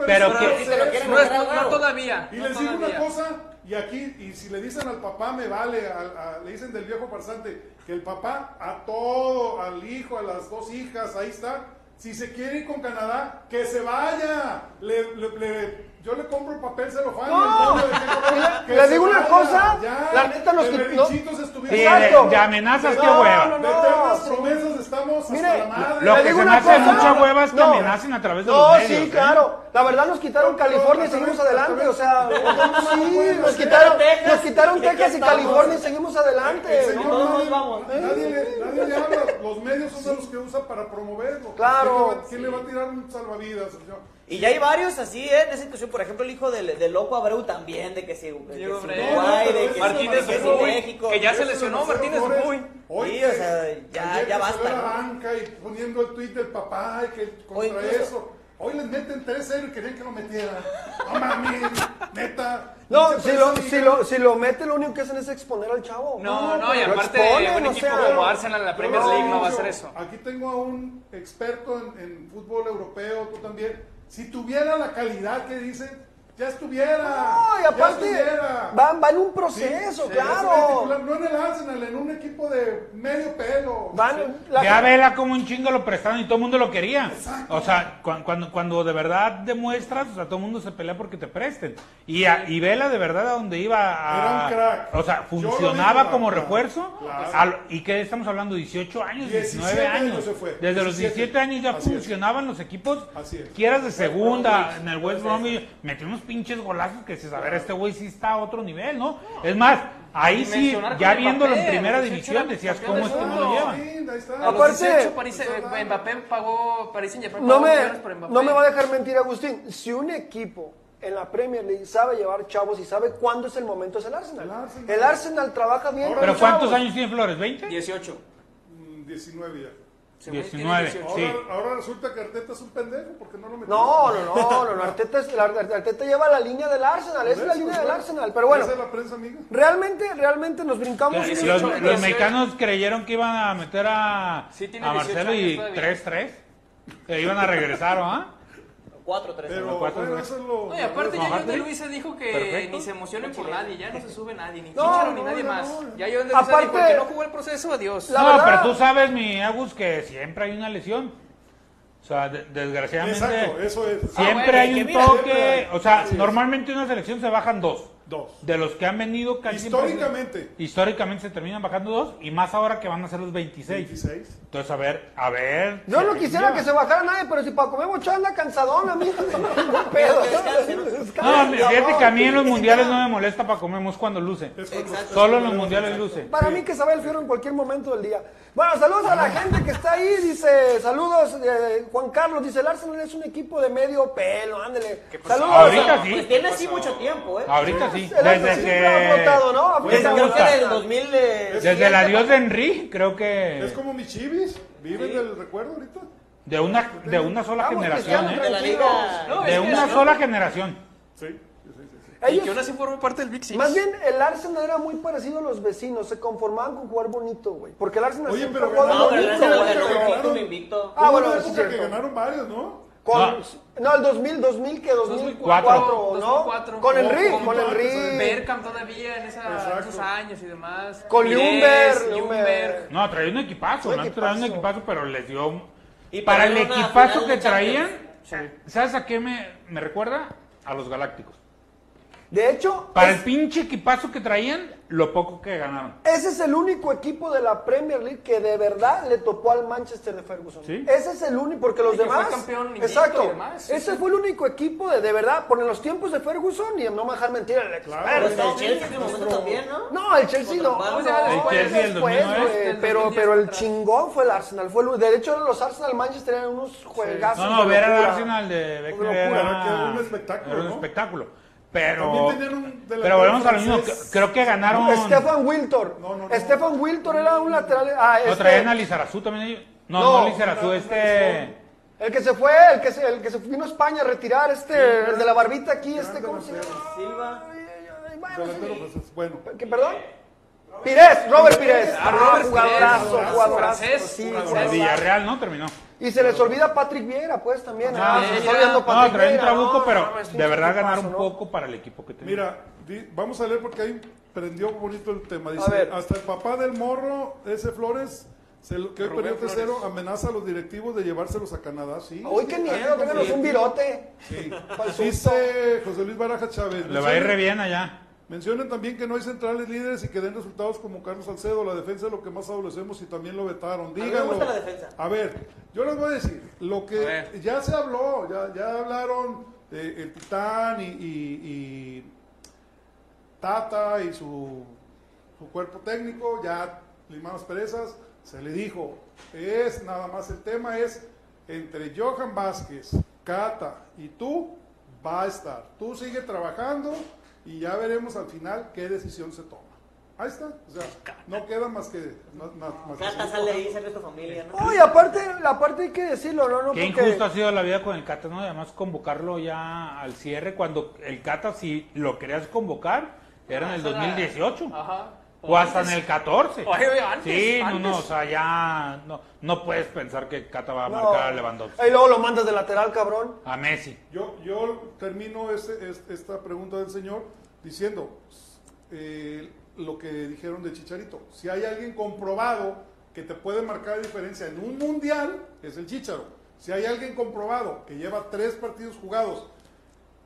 pero que... No, todavía. Y no les digo una cosa, y aquí, y si le dicen al papá, me vale, al- a- le dicen del viejo farsante, que el papá a todo, al hijo, a las dos hijas, ahí está. Si se quiere ir con Canadá, que se vaya. Le, le- le- yo le compro papel celofán. No. de qué color, que Le digo una cosa, ya. la neta De quit- berrinchitos Sí, estuvieron. de, Exacto. de amenazas, qué No, hueva. no, De no. eternas sí. promesas estamos Mire, hasta la madre. Lo Le que digo se me hace mucha hueva es que no. amenacen a través de No, los medios. sí, ¿eh? claro. La verdad nos quitaron No, California y seguimos adelante. O sea, sí, nos quitaron, Texas, nos quitaron ¿y qué Texas y? California y seguimos El adelante. señor ¿no? todos nadie, le, le habla. Los medios son de los que usa para promoverlo. Claro. ¿Quién le quién le va a tirar un salvavidas? señor? Y ya hay varios así, ¿eh? En esa situación, por ejemplo, el hijo del, del loco Abreu también, de que si, que si Diego Abreu. Uruguay, No, no, de pero que Martínez si, que si Uruguay, México. que ya se lesionó Martínez. Uruguay. Hoy Sí, o sea, ya- ya basta, la banca y poniendo el tweet del papá y que contra incluso- eso. Hoy les meten 3-0 y querían que lo metiera. No mames, neta. No, si lo, si, lo, si lo mete, lo único que hacen es exponer al chavo. No, no, y aparte exponen, un o equipo sea, como Arsenal en la Premier League no va a hacer eso. Aquí tengo a un experto en, en fútbol europeo, tú también. Si tuviera la calidad que dicen, ya estuviera. No, y ya aparte, estuviera. va, va en un proceso, sí, claro. No en el Arsenal, en un equipo de medio pelo. Van, la- Ya vela como un chingo lo prestaron y todo el mundo lo quería. O sea, cu- cuando, cuando de verdad demuestras, o sea, todo el mundo se pelea porque te presten. Y, a- y vela de verdad a donde iba a... Era un crack. O sea, funcionaba como claro, refuerzo. claro. al- ¿Y qué estamos hablando? 18 años, 19 17 años. años se fue, Desde los 17. 17 años ya Así es. funcionaban los equipos. Así es. Quieras de segunda, en el West Bromwich, metió unos pinches golazos que dices, a ver, este güey sí está a otro nivel, ¿no? Es más, ahí sí, ya viéndolo en primera los 18 división, decías, ¿cómo es que no lo mundo. llevan? Aparte- 18 París, eh, Mbappé pagó, París no, me, millones por Mbappé. no me va a dejar mentir, Agustín. Si un equipo en la Premier League sabe llevar chavos y sabe cuándo es el momento, es el Arsenal. El Arsenal. El Arsenal trabaja bien. ¿Pero cuántos chavos. años tiene Flores? ¿20? 18. Mm, 19 ya. Según él tiene 19. 18. Sí. Ahora, ahora resulta que Arteta es un pendejo porque no lo metió. No, no, no, no, no, Arteta, es- la- Arteta lleva la línea del Arsenal, esa es la línea del claro. Arsenal, pero bueno, la prensa amiga. realmente, realmente nos brincamos. Los, un- 18, los 18. mexicanos creyeron que iban a meter a, Sí, a 18 Marcelo y años todavía. 3-3. Que iban a regresar, ¿ah? 4-3. Pero cuatro, bueno, ¿no? eso es lo. No, y aparte ya John de sí. Luisa dijo que Perfecto. ni se emocionen por nadie, ya no se sube nadie, ni No, Chicharo ni no, nadie no, más. no. Ya John de Luisa Aparte- dijo que no jugó el proceso, adiós. No, verdad- pero tú sabes, mi Agus, que siempre hay una lesión. O sea, de- desgraciadamente. Exacto, eso es. Siempre Ah, bueno, hay un mira, toque. hay. O sea, normalmente en una selección se bajan dos. Dos. De los que han venido casi Históricamente. siempre- históricamente se terminan bajando dos y más ahora que van a ser los 26. 26. Entonces, a ver, a ver. Yo no si quisiera que se bajara nadie, pero si Paco Memo Ochoa anda cansadón, a mí no pedo. No, fíjate que a mí en los mundiales no me molesta para comemos cuando luce. Es cuando- Solo en los mundiales luce. Para mí que sabe el fierro en cualquier momento del día. Bueno, saludos a la gente que está ahí. Dice, saludos, eh, Juan Carlos. Dice, el Arsenal es un equipo de medio pelo. Ándele. Saludos. Ahorita sí. Pues tiene así mucho tiempo, ¿eh? Ahorita sí. El Arsenal Desde siempre ha que. Desde flotado. Creo que gusta. del 2000 de... Desde el adiós de Henry, creo Es que. como mi chivis. Viven del recuerdo ahorita. De una, de una sola Vamos, generación, Cristiano, de ¿eh? la liga... No, De es que una no. sola generación. Sí. sí, sí, sí, sí. Y Ellos- que aún así forma parte del Big Six. Más bien, el Arsenal era muy parecido a los vecinos. Se conformaban con jugar bonito, güey. Porque el Arsenal Oye, siempre pero jugaba No, pero el bonito, Arsenal ganó un Ganaron- título invicto. Ah, bueno, es que ganaron varios, ¿no? Con, No. no. el 2000, 2000, que 2004, 2004, ¿no? 2004. Con No, Henry, con con Barca, Henry. Berkham todavía en esa- esos años y demás. Con. Ljungberg. No, traía un equipazo, Un ¿no? equipazo. Traía un equipazo, pero les dio. Y Para el equipazo que traían, ¿sabes a qué me, me recuerda? A los Galácticos. De hecho, Para es- el pinche equipazo que traían, lo poco que ganaron. ese es el único equipo de la Premier League que de verdad le topó al Manchester de Ferguson. Sí. Ese es el único, porque los fue demás. campeón exacto. y demás, sí, ese sí. fue el único equipo de, de verdad, por en los tiempos de Ferguson, y no me dejar mentir el experto. Pues el Chelsea en su momento también, ¿no? No, el Chelsea no. No, Barça. El fue Chelsea del después, 2009. güey, Del pero, 2010 pero el chingón fue el Arsenal. Fue el- de hecho, los Arsenal Manchester eran unos juegazos. No, no, ver al. Arsenal de Becker era, un espectáculo, era un ¿no? espectáculo. Pero, un pero volvemos a lo mismo. Creo que ganaron. Stefan Wiltor. No, no, no. Stefan Wiltor era un lateral. Ah, ¿No este- traían a Lizarazu también ellos? No, No, no, Lizarazu, no, este. El que se fue, el que se, el que se vino a España a retirar, este, el de la barbita aquí, este, ¿cómo se llama? Silva. Bueno, sí. pues, bueno. ¿Qué, perdón? Pires, Robert Pires. Ah, Robert jugadorazo, Pires, jugadorazo, sí. Villarreal, ¿no? Terminó. Y se les olvida Patrick Vieira, pues, también. Ah, Ah, se está olvidando No, Patrick traen un Vieira, trabuco, no, pero no, un de verdad ganaron un ¿no? poco para el equipo que tenía. Mira, di- vamos a leer porque ahí prendió bonito el tema. A Dice, ver. hasta el papá del morro, ese Flores, se lo- que hoy perdió tercero, amenaza a los directivos de llevárselos a Canadá. Sí, Uy, qué miedo, ténganos un virote. Sí. Dice José Luis Baraja Chávez. Le va a ir re bien allá. Mencionen también que no hay centrales líderes y que den resultados como Carlos Salcedo. La defensa es lo que más adolecemos y también lo vetaron. me Díganlo. gusta la defensa. A ver, yo les voy a decir, lo A que ya se habló, ya, ya hablaron eh, el Titán y, y- y Tata y su, su cuerpo técnico, ya limadas perezas, se le dijo, es nada más el tema es entre Johan Vázquez, Cata y tú, va a estar. Tú sigue trabajando y ya veremos al final qué decisión se toma. Ahí está, o sea, no queda más que... Más, más- más que Cata seguir sale ahí, sale tu familia, ¿no? Uy, aparte, hay que decirlo, ¿no? no Qué porque- injusto ha sido la vida con el Cata, ¿no? Además convocarlo ya al cierre cuando el Cata, si lo querías convocar, era en el Eso era- 2018. Ajá. O hasta en el 14. Oye, oye, antes, sí, no, no, o sea, ya no, no puedes pensar que Cata va a No. marcar a Lewandowski. Y luego lo mandas de lateral, cabrón. A Messi. Yo, yo termino este- es- esta pregunta del señor diciendo eh, lo que dijeron de Chicharito. Si hay alguien comprobado que te puede marcar diferencia en un mundial, es el Chicharo. Si hay alguien comprobado que lleva tres partidos jugados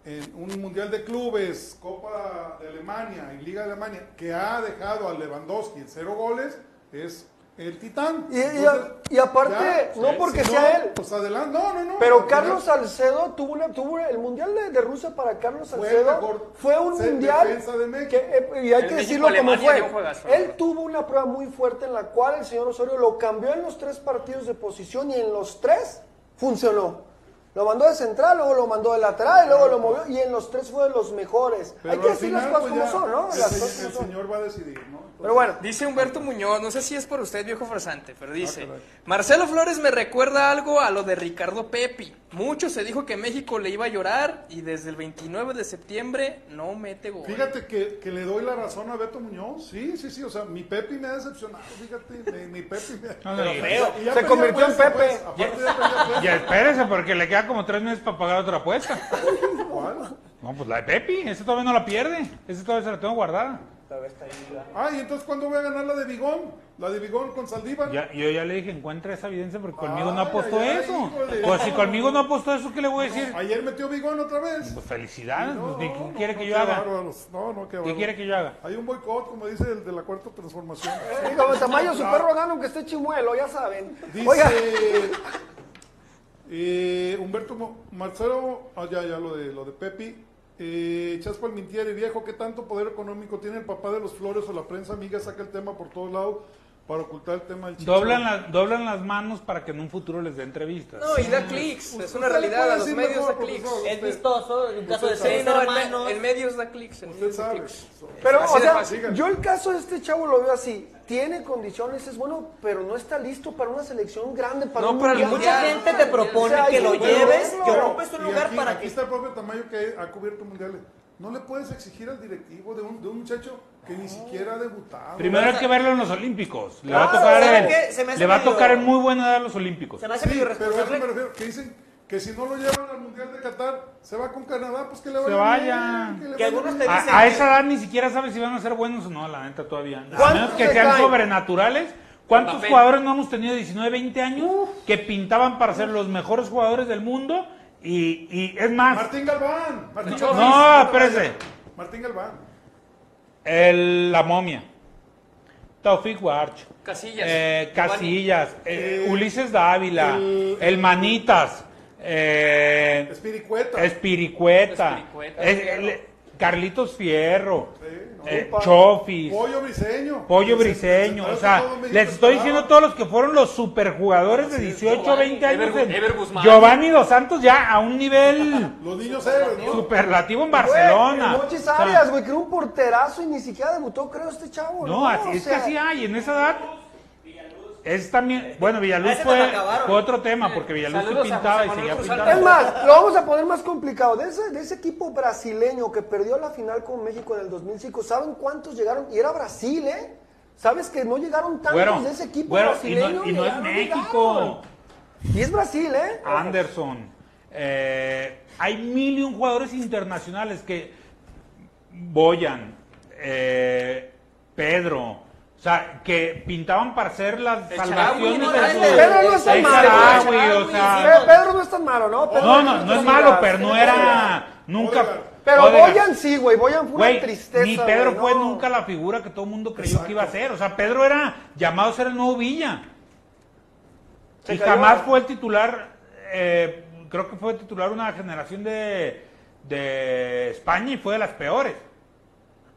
en un mundial de clubes, Copa de Alemania y Liga de Alemania, que ha dejado a Lewandowski en cero goles, es el Titán. Y- y a- y aparte, no porque si sea él. Pues adelante, no, no, no. Pero al Carlos final- Salcedo tuvo, una, tuvo el mundial de, de Rusia para Carlos Salcedo. Fue un mundial de que, eh, y hay El que decirlo como fue. Él tuvo una prueba muy fuerte en la cual el señor Osorio lo cambió en los tres partidos de posición y en los tres funcionó. Lo mandó de central, luego lo mandó de lateral, y luego lo movió y en los tres fue de los mejores. Pero hay que decir final, las cosas pues, como ya son, ¿no? El, Las se- cosas el como son. señor va a decidir, ¿no? Pero bueno, Dice Humberto Muñoz, no sé si es por usted, viejo farsante, pero dice, Ah, caray. Marcelo Flores me recuerda algo a lo de Ricardo Pepi. Mucho se dijo que México le iba a llorar y desde el 29 de septiembre no mete gol. Fíjate que, que le doy la razón a Beto Muñoz. Sí, sí, sí. O sea, mi Pepi me ha decepcionado. Fíjate, mi, mi Pepi me No, no, y- feo. Y Se convirtió en Pepe. pues. Aparte ya pedía apuesta. Ya espérese, porque le queda como tres meses para pagar otra apuesta. ¿Cuál? No, pues la de Pepi, esa todavía no la pierde. Esa todavía se la tengo guardada. Todavía está ahí, ¿verdad? Ah, y entonces ¿cuándo voy a ganar la de Bigón? La de Bigón con Saldívar. Ya- yo ya le dije, encuentra esa evidencia porque conmigo no Ay, apostó ay, ay, eso. hijo de- Pues si conmigo no apostó eso, ¿qué le voy a decir? Ayer metió Bigón otra vez. Pues felicidades, No, pues, ¿qué, qué no, quiere no, que qué yo haga? bárbaros. No, no, qué ¿Qué quiere que yo haga? Hay un boicot, como dice el de la cuarta transformación. Como Tamayo, su perro gana aunque esté chimuelo, ya saben. Dice Oiga, eh, Humberto Marcelo, ah, ya, ya, lo de, lo de Pepi. Eh, Chaspa Mintieri, viejo, ¿qué tanto poder económico tiene el papá de los Flores o la prensa amiga saca el tema por todos lados para ocultar el tema del? Doblan, la- doblan las manos para que en un futuro les dé entrevistas. No, y da clics, es Usted una realidad, a los medios mejor, da clics. Es vistoso, en caso de seis hermanos. en medios da clics. En Usted sabe. pero, Así o sea, yo el caso de este chavo lo veo así. Tiene condiciones, es bueno, pero no está listo para una selección grande, para No, un para el mucha gente te propone O sea, que lo lleves, verlo. que ocupes un lugar aquí, para aquí que... está el propio Tamayo que ha cubierto mundiales. No le puedes exigir al directivo de un, de un muchacho que ni siquiera ha debutado. Primero hay que verlo en los Olímpicos. Le va a tocar, ¿sabe en- qué? Se me hace le va a medio- tocar en muy buena edad los Olímpicos. Se me hace Sí, medio pero a eso me refiero, que dicen que si no lo llevan al Mundial de Qatar, se va con Canadá, pues que le vaya vaya. bien, le Que vaya algunos bien. te dicen A, a que- esa edad ni siquiera sabes si van a ser buenos o no, la neta todavía. A ¿Cuántos menos que se sean caen? sobrenaturales. ¿Cuántos jugadores no hemos tenido de 19, 20 años que pintaban para ser los mejores jugadores del mundo? Y, y es más, Martín Galván. Martín No, Galván. no, espérese. Martín Galván. el, la momia, Taufik Warch, Casillas. eh. Casillas, eh, Eh, Ulises Dávila, el- el, Manitas, eh, Espiricueta. Espiricueta, Espiricueta, es- Fierro. el- Carlitos Fierro, Sí, no. eh. Chofis, Pollo Briseño. Pollo Se- Briseño, se- o se- sea, les estoy diciendo todos los que fueron los superjugadores de Sí, 18, Giovanni, 20 años. Ever- en- Ever Guzmán. Giovanni Dos Santos ya a un nivel Los niños héroes, ¿no? superlativo en Güey, Barcelona. O sea, Arias, güey, que era un porterazo y ni siquiera debutó, creo, este chavo. No, así O es que sea, así hay, en esa edad. Es también, bueno, Villaluz fue, otro tema, porque Villaluz a pintaba y seguía pintando. Es más, lo vamos a poner más complicado. De ese, de ese equipo brasileño que perdió la final con México en el 2005, ¿saben cuántos llegaron? Y era Brasil, ¿eh? ¿Sabes que no llegaron tantos Bueno, de ese equipo bueno, y brasileño? no, y no es México. llegaron. Y es Brasil, ¿eh? Anderson. eh, hay mil y un jugadores internacionales que Boyan, eh, Pedro, o sea, que pintaban para ser las El salvaciones Charaui, de Pedro no es tan el malo, el o sea, Pe- Pedro no es tan malo, ¿no? Pedro no, no, no es malo, pero no era nunca. Pero. Boyan sí, güey. Boyan fue una tristeza. ni Pedro fue no. nunca la figura que todo el mundo creyó que iba a ser. O sea, Pedro era llamado a ser el nuevo Villa. Se y cayó. jamás fue el titular, eh, creo que fue titular una generación de, de España y fue de las peores.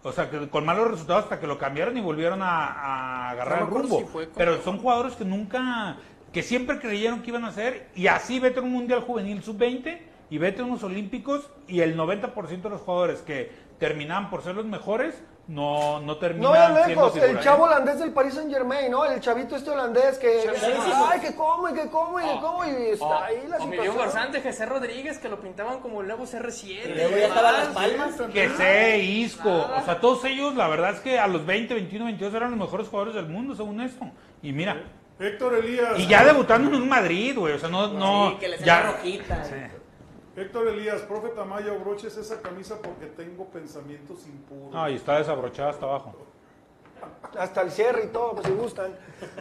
O sea, que con malos resultados hasta que lo cambiaron y volvieron a, a agarrar el rumbo. Pero son jugadores que nunca, que siempre creyeron que iban a ser. Y así vete a un Mundial Juvenil Sub-20 y vete a unos Olímpicos y el 90% de los jugadores que terminaban por ser los mejores no, no No terminan vayan siendo lejos, el chavo holandés del Paris Saint Germain, ¿no? El chavito este holandés que, ay, que come, que come, que come, y está O, ahí la o Emilio situación. Garzante, José Rodríguez, que lo pintaban como el nuevo CR7. Y luego ya estaban las palmas. Que sé, Isco, o sea, todos ellos, la verdad es que a los 20, 21, 22 eran los mejores jugadores del mundo, según esto. Y mira, Héctor Elías. y ya debutando en un Madrid, güey, o sea, no, no, Sí, que les ya, rojita. Sí. Héctor Elías, profe Tamayo, broches esa camisa porque tengo pensamientos impuros. Ay, está desabrochada hasta abajo. Hasta el cierre y todo, pues si gustan.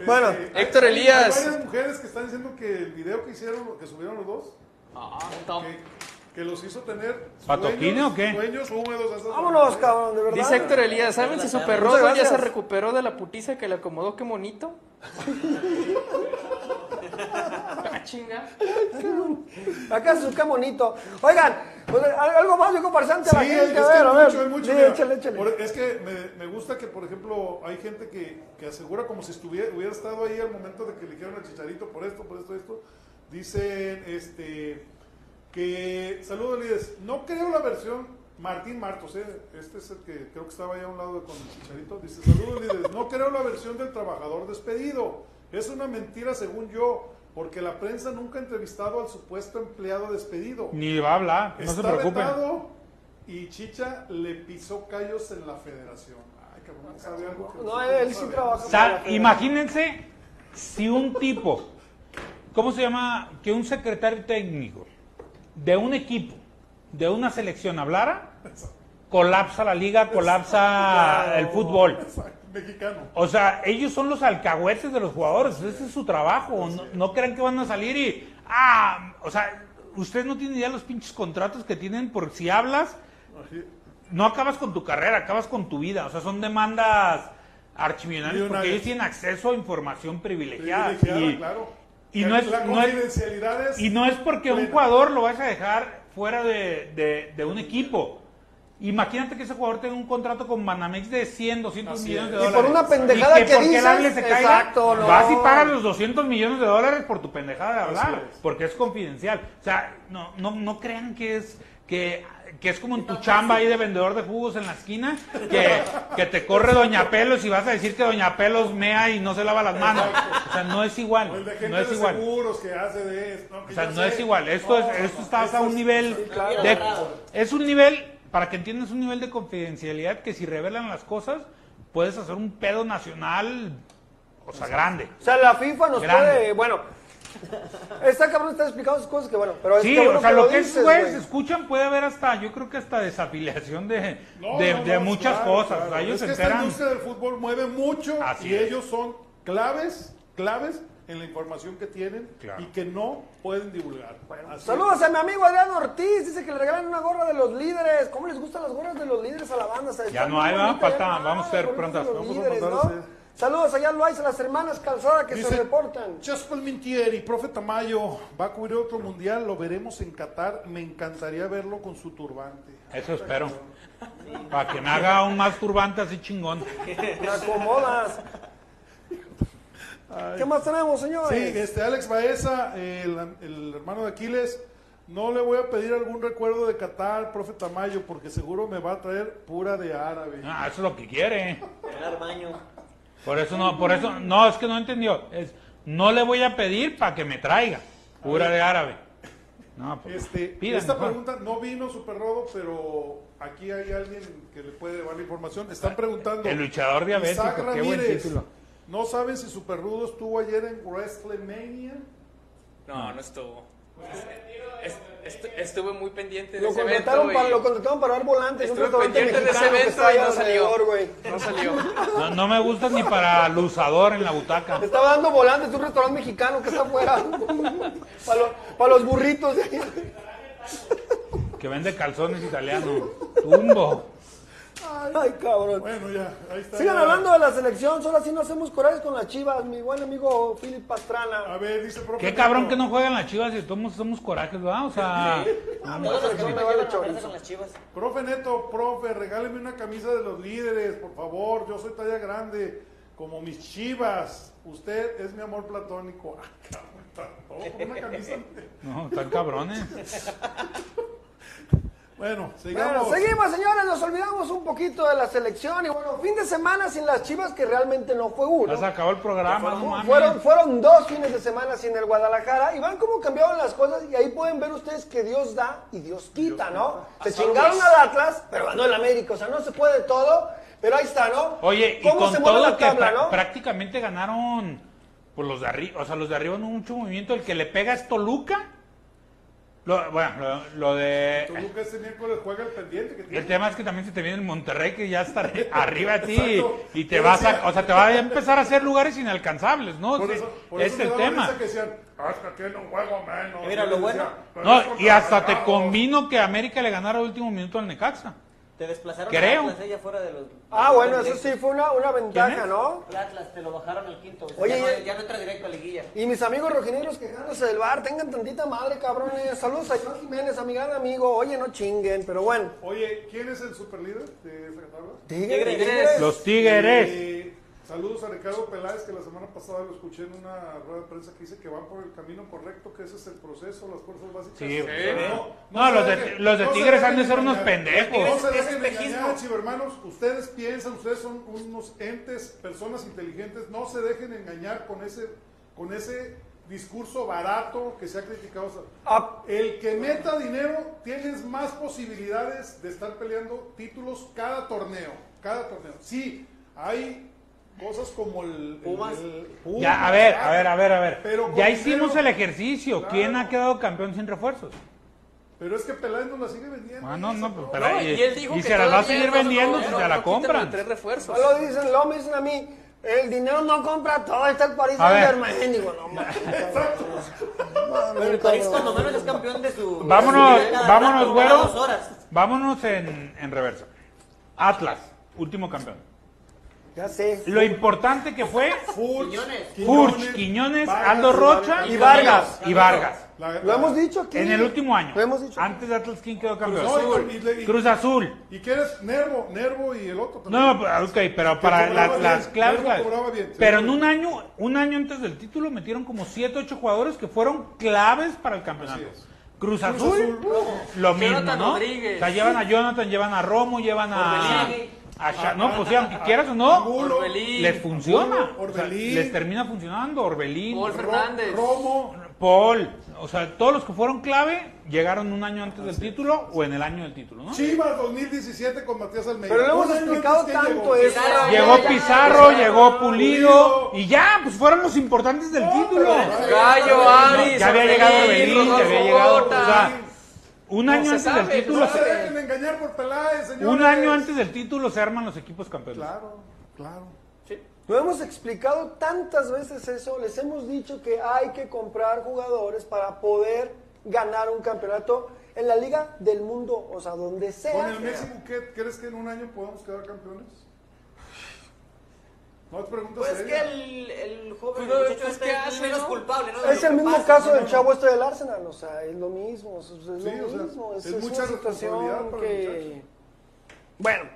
Bueno, Este, Héctor hay- Elías. Hay varias mujeres que están diciendo que el video que hicieron, que subieron los dos, Ah, que, que los hizo tener ¿Patoquine sueños- o qué? Sueños húmedos. a esas vámonos, mujeres. cabrón, de verdad. Dice Héctor Elías, ¿saben si su perroso ya se recuperó de la putiza que le acomodó? ¡Qué bonito! ah, chinga. Acá su qué bonito. Oigan, pues, algo más, viejo farsante a la Sí, gente. es que a ver, hay a ver. mucho, hay mucho. Sí, mira. échale, échale. Es que me, me gusta que, por ejemplo, hay gente que, que asegura como si estuviera, hubiera estado ahí al momento de que eligieron a Chicharito por esto, por esto, esto. Dicen, este, que, saludos líderes, no creo la versión, Martín Martos, eh, este es el que creo que estaba ahí a un lado con el Chicharito, dice, saludos líderes, no creo la versión del trabajador despedido, es una mentira según yo, porque la prensa nunca ha entrevistado al supuesto empleado despedido. Ni va a hablar, no se Está preocupen. vetado y Chicha le pisó callos en la federación. Ay, cabrón, no sabe algo que No, él sí trabaja. O sea, imagínense si un tipo, ¿cómo se llama? Que un secretario técnico de un equipo, de una selección hablara, colapsa la liga, colapsa el fútbol. Mexicano. O sea, ellos son los alcahuetes de los jugadores, ese es su trabajo. No, no crean que van a salir y. Ah, o sea, ustedes no tienen idea de los pinches contratos que tienen por si hablas. No acabas con tu carrera, acabas con tu vida. O sea, son demandas archimillonarias porque ellos tienen acceso a información privilegiada. Privilegiada, y, claro. y no es, no y no es porque un jugador lo vas a dejar fuera de, de- de un equipo. Imagínate que ese jugador tenga un contrato con Banamex de 100, 200 Así millones de es. Y dólares. por una pendejada Y que porque el dices, hable se caiga, exacto, no. vas y pagas los 200 millones de dólares por tu pendejada de hablar, es. porque es confidencial. O sea, no, no, no crean que es que, que es como en tu chamba ahí de vendedor de jugos en la esquina, que, que te corre Doña Pelos y vas a decir que Doña Pelos mea y no se lava las manos. O sea, no es igual. O el de gente No es de igual. seguros que hace de esto. O sea, no es igual. Esto, es, esto está a un nivel de, es un nivel, para que entiendas, un nivel de confidencialidad que si revelan las cosas, puedes hacer un pedo nacional, o sea, grande. O sea, la FIFA nos Grande. puede, bueno, está cabrón estar explicando esas cosas que bueno, pero es Sí, que o sea, que lo que dices, es, güey, escuchan, puede haber hasta, yo creo que hasta desafiliación de, No, de, no, de no, muchas claro, cosas. claro. O sea, ellos es se que esta enteran. industria del fútbol mueve mucho Así y es. ellos son claves, claves en la información que tienen Claro. y que no pueden divulgar. Saludos a mi amigo Adrián Ortiz, dice que le regalan una gorra de los líderes. ¿Cómo les gustan las gorras de los líderes a la banda? O sea, Ya no hay, no vamos a gorritas prontas. Vamos a líderes, a. Saludos allá a las hermanas Calzada que se reportan. Chespel Mintieri, profe Tamayo, va a cubrir otro mundial, lo veremos en Qatar, me encantaría verlo con su turbante. Eso espero. Para que me haga un más turbante así chingón. Me acomodas. ¿Qué más tenemos, señores? Sí, este Alex Baeza, el, el hermano de Aquiles, no le voy a pedir algún recuerdo de Qatar, profe Tamayo, porque seguro me va a traer pura de árabe. Ah, eso es lo que quiere. Por eso no, por eso, no, es que no entendió. Es, no le voy a pedir para que me traiga. Pura de árabe. No, pues, Este, pida esta mejor. pregunta no vino Super Rodo, pero aquí hay alguien que le puede dar la información. Están preguntando. El luchador diabético, Isaac qué buen título. ¿No saben si Super Rudo estuvo ayer en WrestleMania? No, no estuvo. Est- est- estuve muy pendiente de Lo ese evento. para, y lo contrataron para dar volantes. un Estuve restaurante pendiente de ese evento y no salió. alrededor. No salió. No, no me gusta ni para lusador en la butaca. Estaba dando volantes un restaurante mexicano que está afuera. para, los, para los burritos. Que vende calzones italiano. Tumbo. Ay, cabrón. Bueno, ya, ahí está. Sigan ya. hablando de la selección, solo así no hacemos corajes con las chivas, mi buen amigo Philip A Pastrana. ver, dice profe. Qué cabrón que no juegan las chivas y todos somos corajes, ¿verdad? O sea, chorizo. prensa con las chivas. Profe Neto, profe, regáleme una camisa de los líderes, por favor. Yo soy talla grande, como mis chivas. Usted es mi amor platónico. Ah, cabrón, está todo con una camisa. no, están cabrones. Bueno, Bueno, sigamos. seguimos, señores, nos olvidamos un poquito de la selección y bueno, fin de semana sin las chivas que realmente no fue uno. Ya se acabó el programa, no mames. Fueron, fueron dos fines de semana sin el Guadalajara y van como cambiaron las cosas y ahí pueden ver ustedes que Dios da y Dios quita, ¿no? Se chingaron al Atlas, pero ganó el América, o sea, no se puede todo, pero ahí está, ¿no? Oye, y ¿Cómo con se mueve todo la que tabla, no? prácticamente ganaron pues los de arriba, o sea, los de arriba no hubo mucho movimiento, el que le pega es Toluca. Lo, bueno, lo, lo de Toluca este miércoles juega el pendiente que tiene. el tema es que también se te viene el Monterrey que ya está arri- arriba de ti Exacto. y te vas decía- a, o sea, te va a empezar a hacer lugares inalcanzables, ¿no? Por Sí, eso, por es eso el tema. que decían, hasta tiene un juego menos. Mira, Y lo bueno- decía, "Pero No, y hasta te Rayados". convino que América le ganara el último minuto al Necaxa. Te desplazaron Creo. al Atlas ella fuera de los. Ah, bueno, eso sí fue una, una ventaja? ¿no? El Atlas te lo bajaron al quinto. o sea, Oye, ya, no, y- ya no entra directo a liguilla. Y mis amigos rojinegros quejándose del bar, tengan tantita madre, cabrones. Saludos a Joan Jiménez, a mi gran amigo. Oye, no chinguen, pero bueno. Oye, ¿quién es el superlíder de. Tigres. Los Tigres. Eh, saludos a Ricardo Peláez, que la semana pasada lo escuché en una rueda de prensa que dice que van por el camino correcto, que ese es el proceso, las fuerzas básicas. Sí, sí. no, No, los de- los de no Tigres han de ser unos pendejos. No se dejen engañar, chivermanos. Ustedes piensan, ustedes son unos entes, personas inteligentes, no se dejen engañar con ese, con ese discurso barato que se ha criticado. O sea, Ah, el que meta dinero tienes más posibilidades de estar peleando títulos cada torneo, cada torneo. Sí, hay cosas como el, Pumas. el Pumas, Ya, a ver, a ver, a ver, a ver. pero Ya hicimos el ejercicio. Claro. ¿Quién ha quedado campeón sin refuerzos? Pero es que Peláez no la sigue vendiendo. Ah, no, no, Eso, pues, ¿no? Peláez- No, y él dijo y que se las va a seguir no- vendiendo no- si no- se la no compran. tres refuerzos. Luego dicen, luego me dicen a mí, el dinero no compra todo, está el Paris. Saint Germain. Digo, no, mames, Pero el París cuando menos es campeón de su... Vámonos, de su vámonos, güero. Vámonos en, en reversa. Atlas, último campeón. Ya sé. Lo importante que fue Furch, Quiñones. Furch, Quiñones, Vargas, Aldo Rocha Y Vargas. y Vargas. La- Lo hemos dicho aquí. En el último año. Lo hemos dicho. Antes de Atlas, ¿quién quedó campeón? Cruz Azul. Y le- y- Cruz Azul. ¿Y quieres Nervo? Nervo y el otro también. No, pues, ok, pero para cobraba las, bien, las claves. Nervo cobraba bien, sí. Pero en un año, un año antes del título metieron como 7, 8 jugadores que fueron claves para el campeonato. Así es. Cruz Cruz Azul, Azul, lo mismo, Jonathan ¿no? Rodríguez. O sea, llevan a Jonathan, llevan a Romo, llevan a... Orbelín. A Sha- no, pues aunque quieras o no, Angulo, Orbelín. les funciona. Angulo, O sea, Orbelín. les termina funcionando. Orbelín, Paul Fernández. Romo. Paul. O sea, todos los que fueron clave llegaron un año antes del título o en el año del título, ¿no? Chivas 2017 con Matías Almeida. Pero lo hemos explicado antes, ¿quién tanto eso. Llegó Pizarro, ya, llegó Pulido y ya, pues fueron los importantes del título. Gallo, No, Aris, ya había llegado Orbelín, ya había llegado. O sea, un No año antes sabe, del título, No se se- dejen engañar por Peláez, señores. un año antes del título se arman los equipos campeones. Claro, claro. Lo hemos explicado tantas veces eso, les hemos dicho que hay que comprar jugadores para poder ganar un campeonato en la liga del mundo, o sea, donde sea. Con el Messi Buquet, ¿crees que en un año podemos quedar campeones? No te preguntas Pues que el, el joven Pues, muchacho pues, este ¿qué es hace, menos no? culpable, ¿no? de Es lo el que mismo pasa, caso ¿no? del chavo este del Arsenal, o sea, es lo mismo, es, es lo Sí, o sea, mismo, es, es es mucha una situación responsabilidad para el que... Bueno,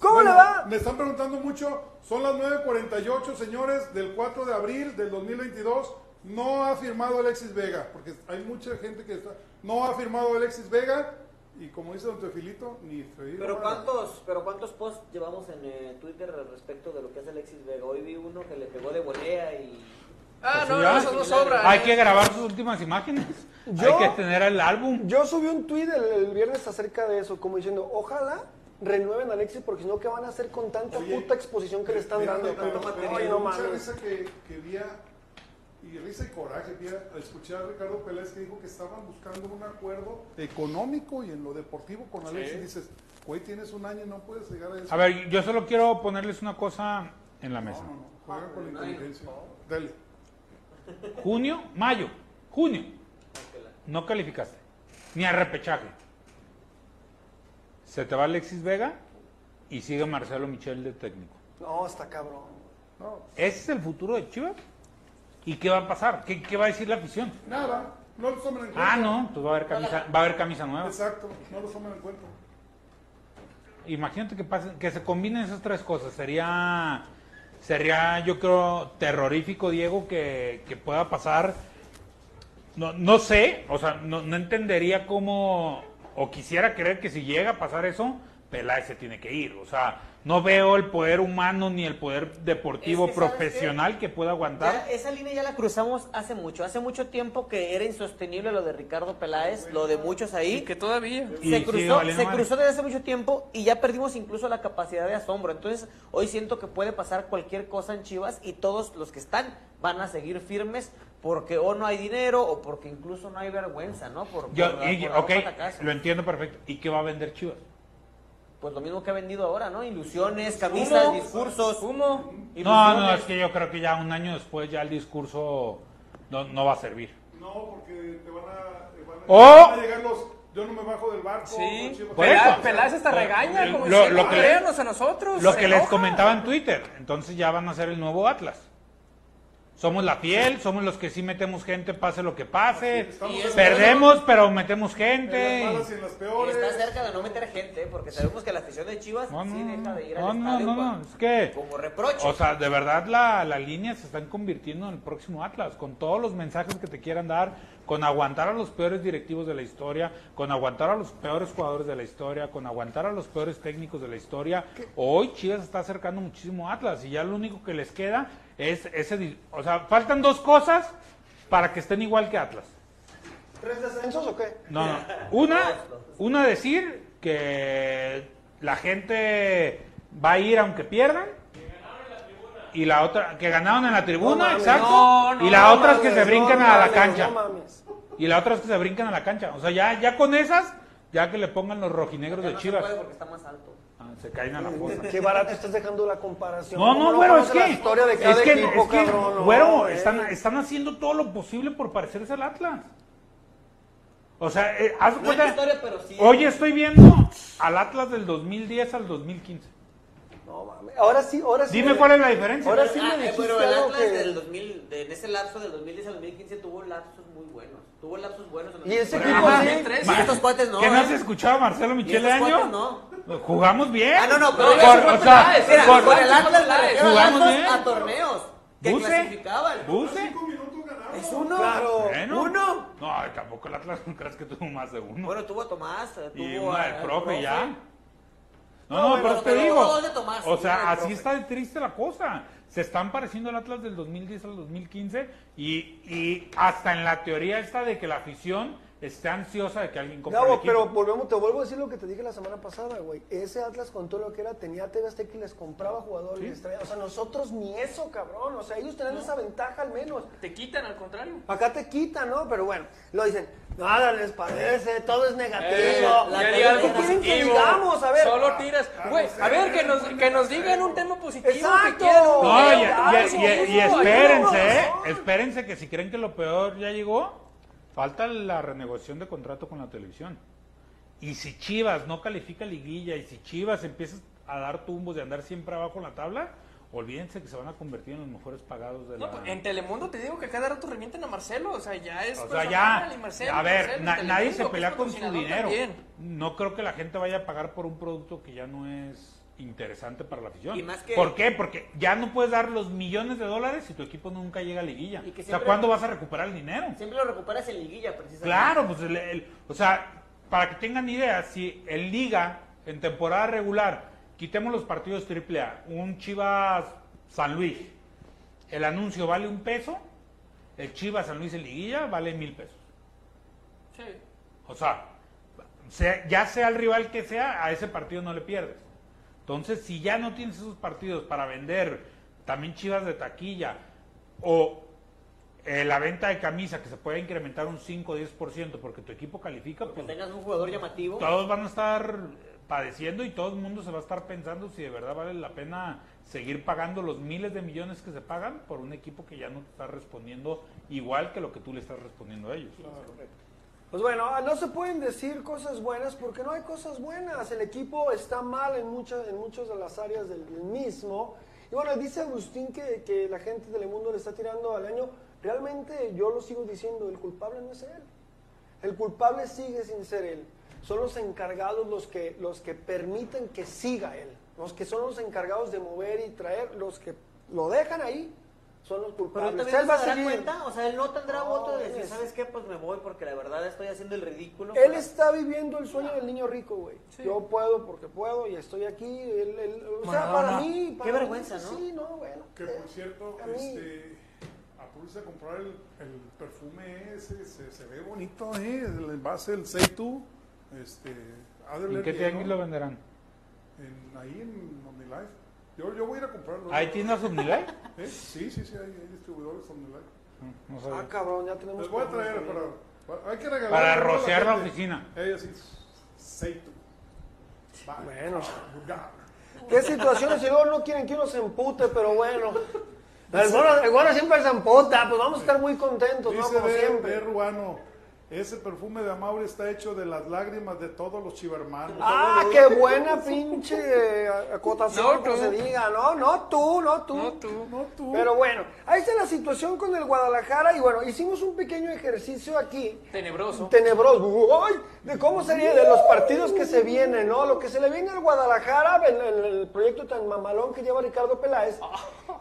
¿cómo Bueno, le va? Me están preguntando mucho. Son las 9.48, señores, del 4 de abril del 2022. No ha firmado Alexis Vega, porque hay mucha gente que está. No ha firmado Alexis Vega. Y como dice Don Teofilito, ni Federico Pero cuántos, pero cuántos posts llevamos en eh, Twitter al respecto de lo que hace Alexis Vega. Hoy vi uno que le pegó de volea y Ah, Pues no, ya. no, eso no sobra. Hay ¿eh? que grabar sus últimas imágenes. Yo- Hay que tener el álbum. Yo subí un tweet el, el viernes acerca de eso, como diciendo, ojalá renueven a Alexis, porque si no, ¿qué van a hacer con tanta Oye, puta exposición que le están Pero- dando? pero- pero me no dio y risa y coraje vi a a escuchar a Ricardo Pérez que dijo que estaban buscando un acuerdo económico y en lo deportivo con Alexis. Y dices, güey, tienes un año y no puedes llegar a eso. A ver, yo solo quiero ponerles una cosa en la mesa. No, no, no, juegan con la inteligencia. Dale. Junio, mayo, junio. No calificaste. Ni a repechaje. Se te va Alexis Vega y sigue Marcelo Michel de técnico. No, está cabrón. No, ¿Ese es el futuro de Chivas? ¿Y qué va a pasar? ¿Qué, qué va a decir la afición? nada, no lo tomen en cuenta. Ah, no, pues va a haber camisa, va a haber camisa nueva. Exacto, no lo tomen en cuenta. Imagínate que pasen, que se combinen esas tres cosas. Sería, sería, yo creo, terrorífico, Diego, que, que pueda pasar. No, no sé, o sea, no, no entendería cómo, o quisiera creer que si llega a pasar eso, Peláez se tiene que ir. O sea, no veo el poder humano ni el poder deportivo Es que, ¿sabes profesional que pueda aguantar. Ya, esa línea ya la cruzamos hace mucho. Hace mucho tiempo que era insostenible lo de Ricardo Peláez, lo de muchos ahí. Y que todavía. Se cruzó, se cruzó desde hace mucho tiempo y ya perdimos incluso la capacidad de asombro. Entonces, hoy siento que puede pasar cualquier cosa en Chivas y todos los que están van a seguir firmes porque o no hay dinero o porque incluso no hay vergüenza, ¿no? Por, Yo, por- y- por ok, lo entiendo perfecto. ¿Y qué va a vender Chivas? Pues lo mismo que ha vendido ahora, ¿no? Ilusiones, camisas, Humo. discursos. Humo. No, no, ilusiones. es que yo creo que ya un año después ya el discurso no, no va a servir. No, porque te van a, te van a, ¡Oh! van a llegar los. Yo no me bajo del barco. Sí. Chivas. Por Pelá- eso. Peláez hasta regaña, como Lo- diciendo, lo que le- créanos a nosotros. Lo que les comentaba en Twitter, entonces ya van a ser el nuevo Atlas. Somos la fiel, somos los que sí metemos gente, pase lo que pase. Es- Perdemos, pero metemos en gente. las malas y en las Y peores. está cerca de no meter gente, porque sabemos que la afición de Chivas No, sí no, deja de ir no, al no, estadio no, no, cuando- es que, como reproche. o sea, de verdad la, la línea se están convirtiendo en el próximo Atlas, con todos los mensajes que te quieran dar, con aguantar a los peores directivos de la historia, con aguantar a los peores jugadores de la historia, con aguantar a los peores técnicos de la historia. Hoy Chivas está acercando muchísimo a Atlas y ya lo único que les queda es ese, di- o sea, faltan dos cosas para que estén igual que Atlas. ¿Tres descensos o qué? No, no. Una, una decir que la gente va a ir aunque pierdan. Y la otra, que ganaron en la tribuna, No exacto. no, no, y la No otra es que mames, se brinquen no a la mames, cancha. No mames. y la otra es que se brincan a la cancha. O sea, ya, ya con esas, ya que le pongan los rojinegros Ya de no se Chivas. puede porque está más alto. Se caen a la fosa. Qué barato estás dejando la comparación. No, ¿Cómo no, güero, es que, la historia de cada es que, equipo, es que, cabrón? No, güero, eh. están, están haciendo todo lo posible por parecerse al Atlas. O sea, eh, haz No es cuenta, historia, pero sí. hoy estoy viendo al Atlas del 2010 al 2015. No, mames. Ahora sí, ahora sí. Dime me- cuál es la diferencia. Ahora sí Ah, me eh, dijiste pero el Atlas que- del 2000, de- en ese lapso del 2010 al 2015 tuvo lapsos muy buenos. Tuvo lapsos buenos. en los Y ese equipo sí. tres. Y estos cuates no. ¿Qué no ¿eh? has escuchado a Marcelo cuates Año? no. Jugamos bien. Ah, no, no, pero Por- eso fue o sea. Mira, por- con el Atlas me Jugamos bien. a torneos que Buse. clasificaban. Buse. Es uno. Claro. Bueno. Uno. No, tampoco el Atlas no creas que tuvo más de uno. Bueno, tuvo a Tomás, eh, tuvo y una del al profe ya. No, No, no, bueno, pero te pero digo. o sea, así profe. está de triste la cosa. Se están pareciendo al Atlas del 2010 al 2015 y, y hasta en la teoría está de que la afición esté ansiosa de que alguien compre el equipo. pero volvemos, te vuelvo a decir lo que te dije la semana pasada, güey. Ese Atlas con todo lo que era, tenía TV Azteca y les compraba jugadores. y les traía- O sea, nosotros ni eso, cabrón. O sea, ellos tenían esa ventaja al menos. Te quitan, al contrario. Acá te quitan, ¿no? Pero bueno, lo dicen, nada les parece, todo es negativo. Eh, la era quieren que digamos? A ver. Solo tiras. Güey, a ver, que nos, que nos digan un tema positivo. Exacto. Que. No, No, y, y- ah, y- espérense. ¿eh? espérense que si creen que lo peor ya llegó, falta la renegociación de contrato con la televisión. Y si Chivas no califica liguilla y si Chivas empieza a dar tumbos de andar siempre abajo en la tabla, olvídense que se van a convertir en los mejores pagados de No, la... pues, en Telemundo te digo que cada rato revientan a Marcelo, o sea, ya es O sea, ya, y Marcelo, a ver, Marcelo, na- Telemundo, nadie se pelea con su dinero. también. No creo que la gente vaya a pagar por un producto que ya no es interesante para la afición. Y más que- ¿Por qué? Porque ya no puedes dar los millones de dólares si tu equipo nunca llega a liguilla. Y que o sea, ¿cuándo vas a recuperar el dinero? Siempre lo recuperas en liguilla, precisamente. Claro, pues, el- el- o sea, para que tengan idea, si en liga, en temporada regular, quitemos los partidos AAA, un Chivas San Luis, el anuncio vale un peso, el Chivas San Luis en liguilla vale mil pesos. Sí. O sea, sea- ya sea el rival que sea, a ese partido no le pierdes. Entonces, si ya no tienes esos partidos para vender también chivas de taquilla o eh, la venta de camisa que se puede incrementar un 5 o 10% porque tu equipo califica, Que pues tengas un jugador llamativo. todos van a estar padeciendo y todo el mundo se va a estar pensando si de verdad vale la pena seguir pagando los miles de millones que se pagan por un equipo que ya no te está respondiendo igual que lo que tú le estás respondiendo a ellos. Pues bueno, ah, no se pueden decir cosas buenas porque no hay cosas buenas. El equipo está mal en muchas, en muchas de las áreas del, mismo. Y bueno, dice Agustín que, que la gente de Telemundo le está tirando al año. Realmente yo lo sigo diciendo, el culpable no es él. El culpable sigue sin ser él. Son los encargados los que, los que permiten que siga él. Los que son los encargados de mover y traer, los que lo dejan ahí, son los Pero culpables. él también Él no va a se dará seguir. cuenta, o sea, él no tendrá No, voto de decir, es- ¿sabes qué? Pues me voy porque la verdad estoy haciendo el ridículo. Él para- está viviendo el sueño del niño rico, güey. Yo puedo porque puedo y estoy aquí. Él, él- o sea, para mí. para Qué mí, vergüenza, ¿no? Sí, no, bueno. Que por cierto, a mí- este, apúrese a comprar el, el perfume ese, se, se ve bonito, ¿eh? El envase, el Seitu. Este, ¿En qué tianguis lo venderán? En- ahí en OmniLife. Yo, yo voy a ir a comprarlo. ¿Hay tiendas Omnilife? ¿Eh? Sí, sí, sí, hay, hay distribuidores OmniLife. No sabía. Ah, cabrón, ya tenemos. Les voy a traer para, para- Hay que regalar. Para algo a rociar la oficina. Ella sí. Seitu. Va. Bueno. ¿Qué situaciones? Y luego no quieren que uno se empute, pero bueno. El bueno, el bueno siempre se emputa, pues vamos a estar muy contentos, ¿no? Dice Como de, de siempre. Ruano, ese perfume de Amauri está hecho de las lágrimas de todos los chivermanos. Ah, qué buena pinche eh, acotación No, que se diga, ¿no? No tú, no tú. No tú. No tú. Pero bueno, ahí está la situación con el Guadalajara y bueno, hicimos un pequeño ejercicio aquí. Tenebroso. Tenebroso, ¡Ay! de cómo sería de los partidos que se vienen, ¿no? Lo que se le viene al Guadalajara, el, el- el proyecto tan mamalón que lleva Ricardo Peláez.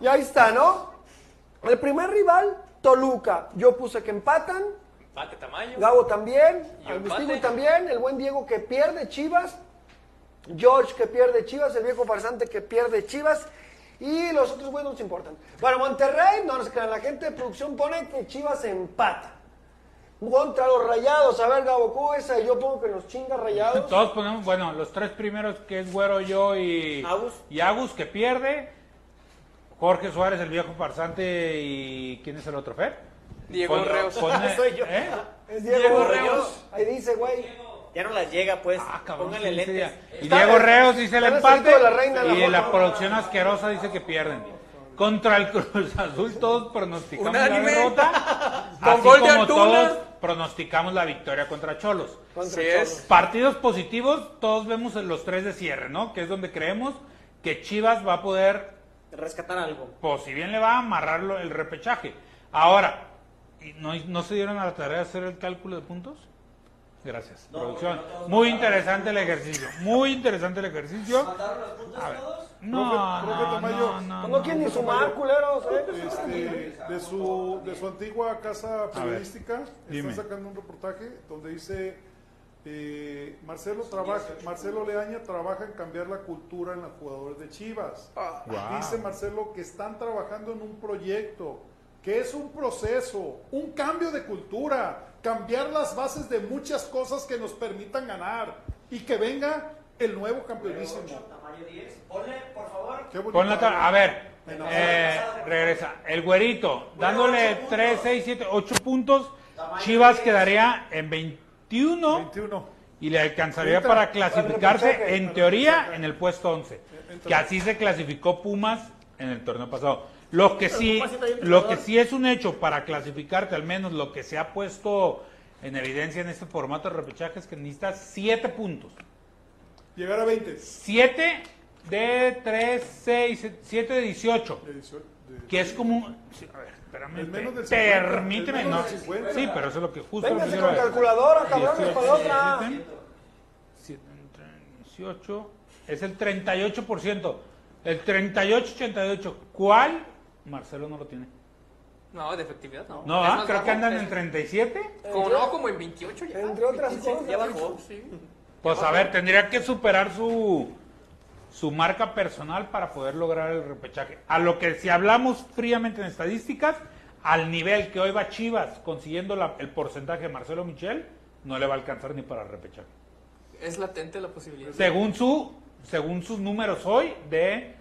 Y ahí está, ¿no? El primer rival, Toluca. Yo puse que empatan, Pate. Gabo también, Y Agustín también, el buen Diego que pierde Chivas, George que pierde Chivas, el viejo farsante que pierde Chivas. Y los otros güeyes no nos importan. Bueno, Monterrey, no nos crean, la gente de producción pone que Chivas empata. Contra los rayados, a ver, Gabo, ¿cómo es ahí? Yo pongo que nos chinga rayados. Todos ponemos, bueno, los tres primeros que es Güero, yo y Agus. y Agus que pierde. Jorge Suárez, el viejo farsante y ¿quién es el otro, Fer? Diego Pon- Reos. pone- Soy yo. ¿eh? Es Diego, Diego Reos. Ahí dice, güey. Ya no las llega, pues. Ah, cabrón, Póngale sí, lentes. sí, Y Diego Reos dice el Está empate la reina la y la producción asquerosa dice que pierden. Contra el Cruz Azul todos pronosticamos Unánime. la derrota, Con así gol de como Antuna. todos pronosticamos la victoria contra Cholos. Contra Sí Cholos. es. Partidos positivos, todos vemos en los tres de cierre, ¿no? Que es donde creemos que Chivas va a poder, Rescatar algo. pues si bien le va a amarrarlo el repechaje. Ahora, ¿y ¿no, ¿no se dieron a la tarea de hacer el cálculo de puntos? Gracias, producción. Muy interesante el ejercicio, muy interesante el ejercicio. A ver. No, Profe- profe no, no, no, no no. quieren ni sumar, culeros, ¿eh? Este, de, su, de su antigua casa periodística, están sacando un reportaje donde dice eh, Marcelo trabaja, Marcelo Leaña trabaja en cambiar la cultura en los jugadores de Chivas. Wow. Dice Marcelo que están trabajando en un proyecto, que es un proceso, un cambio de cultura, cambiar las bases de muchas cosas que nos permitan ganar y que venga el nuevo campeonísimo. Qué bonito. Pon la tabla. A ver, eh, regresa. El güerito, dándole 3, 6, 7, 8 puntos. Chivas quedaría en 21 21. y le alcanzaría Entra para clasificarse, en teoría, en el puesto 11. Que así se clasificó Pumas en el torneo pasado. Lo que sí, lo que sí es un hecho para clasificarte, al menos lo que se ha puesto en evidencia en este formato de repechaje es que necesitas 7 puntos. Llegar a 20. 7 de 3, 6, 7 de 18. De 18, de- Que es como un... sí, a ver, espérame. El menos del pe- 50, permíteme, el menos no. del 50. Sí, pero eso es lo que justo... Véngase con calculadora, cabrones, 18, para otra. 7, 18, es el 38%. El 38-88, ¿cuál? Marcelo no lo tiene. No, de efectividad no. No, ah, creo que andan en Es- 37. Como no, como en 28 ya. Entre otras cosas. Ya bajó. Sí. Pues a ver, tendría que superar su, su marca personal para poder lograr el repechaje. A lo que si hablamos fríamente en estadísticas, al nivel que hoy va Chivas consiguiendo la- el porcentaje de Marcelo Michel, no le va a alcanzar ni para el repechaje. Es latente la posibilidad. Según su según sus números hoy de,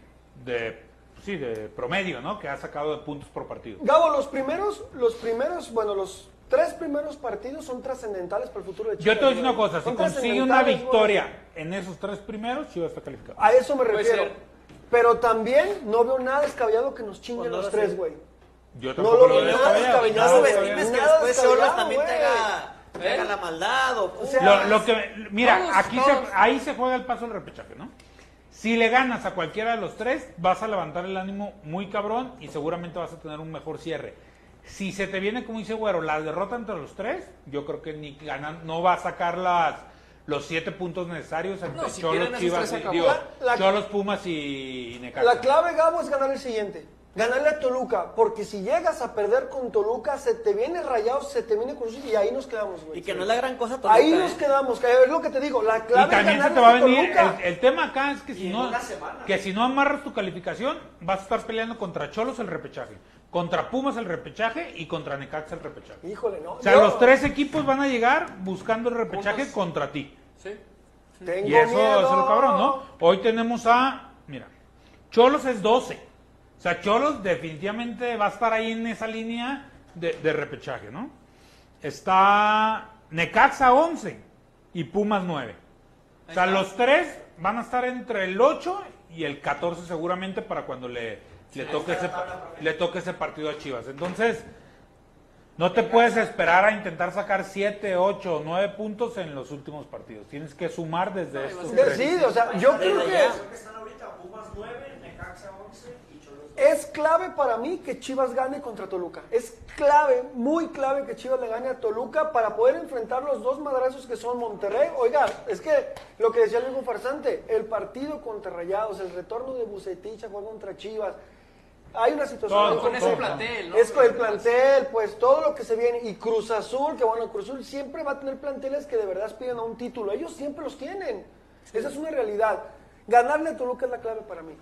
de sí, de promedio, ¿no? Que ha sacado de puntos por partido. Gabo, los primeros, los primeros, bueno, los tres primeros partidos son trascendentales para el futuro de Chivas. Yo te voy a decir una cosa, si consigue una victoria en esos tres primeros, Chivas está calificado. A eso me refiero. Pero también no veo nada descabellado que nos chinguen Cuando los lo tres, güey. Yo No tampoco lo lo veo nada descabellado. No subestimes que después descabellado, también te haga, te haga la maldad. O, O sea, Lo, lo que, mira, Todos, aquí todos. Se, ahí se juega el paso del repechaje, ¿no? Si le ganas a cualquiera de los tres, vas a levantar el ánimo muy cabrón y seguramente vas a tener un mejor cierre. Si se te viene, como dice Güero, la derrota entre los tres, yo creo que ni ganan, no va a sacar las, los siete puntos necesarios entre No, si Cholos, Chivas, y- digo, La- Cholos, Pumas y, y Necaxa. La clave, Gabo, es ganar el siguiente. Ganarle a Toluca. Porque si llegas a perder con Toluca, se te viene rayado, se te viene Cruz y ahí nos quedamos, güey. y que no es la gran cosa Toluca, Ahí ¿eh? nos quedamos, que es lo que te digo. La clave Y también es se te va a venir, Toluca. el, el tema acá es que si, no, que si no amarras tu calificación, vas a estar peleando contra Cholos el repechaje, contra Pumas el repechaje y contra Necaxa el repechaje. Híjole, no. O sea, Yo los tres equipos van a llegar buscando el repechaje contra ti. Sí. Tengo Y eso, miedo. eso es lo cabrón, ¿no? Hoy tenemos a, mira, Cholos es 12. Sea, Cholos definitivamente va a estar ahí en esa línea de, de repechaje, ¿no? Está Necaxa 11 y Pumas 9. O sea, los tres van a estar entre el 8 y el 14 seguramente para cuando le, le, toque, ese, le toque ese partido a Chivas. Entonces, no te puedes esperar a intentar sacar 7, 8 o 9 puntos en los últimos partidos. Tienes que sumar desde estos. Sí, o sea, yo creo que ya. Es clave para mí que Chivas gane contra Toluca. Es clave, muy clave que Chivas le gane a Toluca para poder enfrentar los dos madrazos que son Monterrey. Oiga, es que lo que decía el mismo farsante, el partido contra Rayados, el retorno de Bucetich a jugar contra Chivas. Hay una situación Con ese plantel, ¿no? Es con el plantel, pues todo lo que se viene. Y Cruz Azul, que bueno, Cruz Azul siempre va a tener planteles que de verdad aspiran a un título. Ellos siempre los tienen. Esa es una realidad. Ganarle a Toluca es la clave para mí.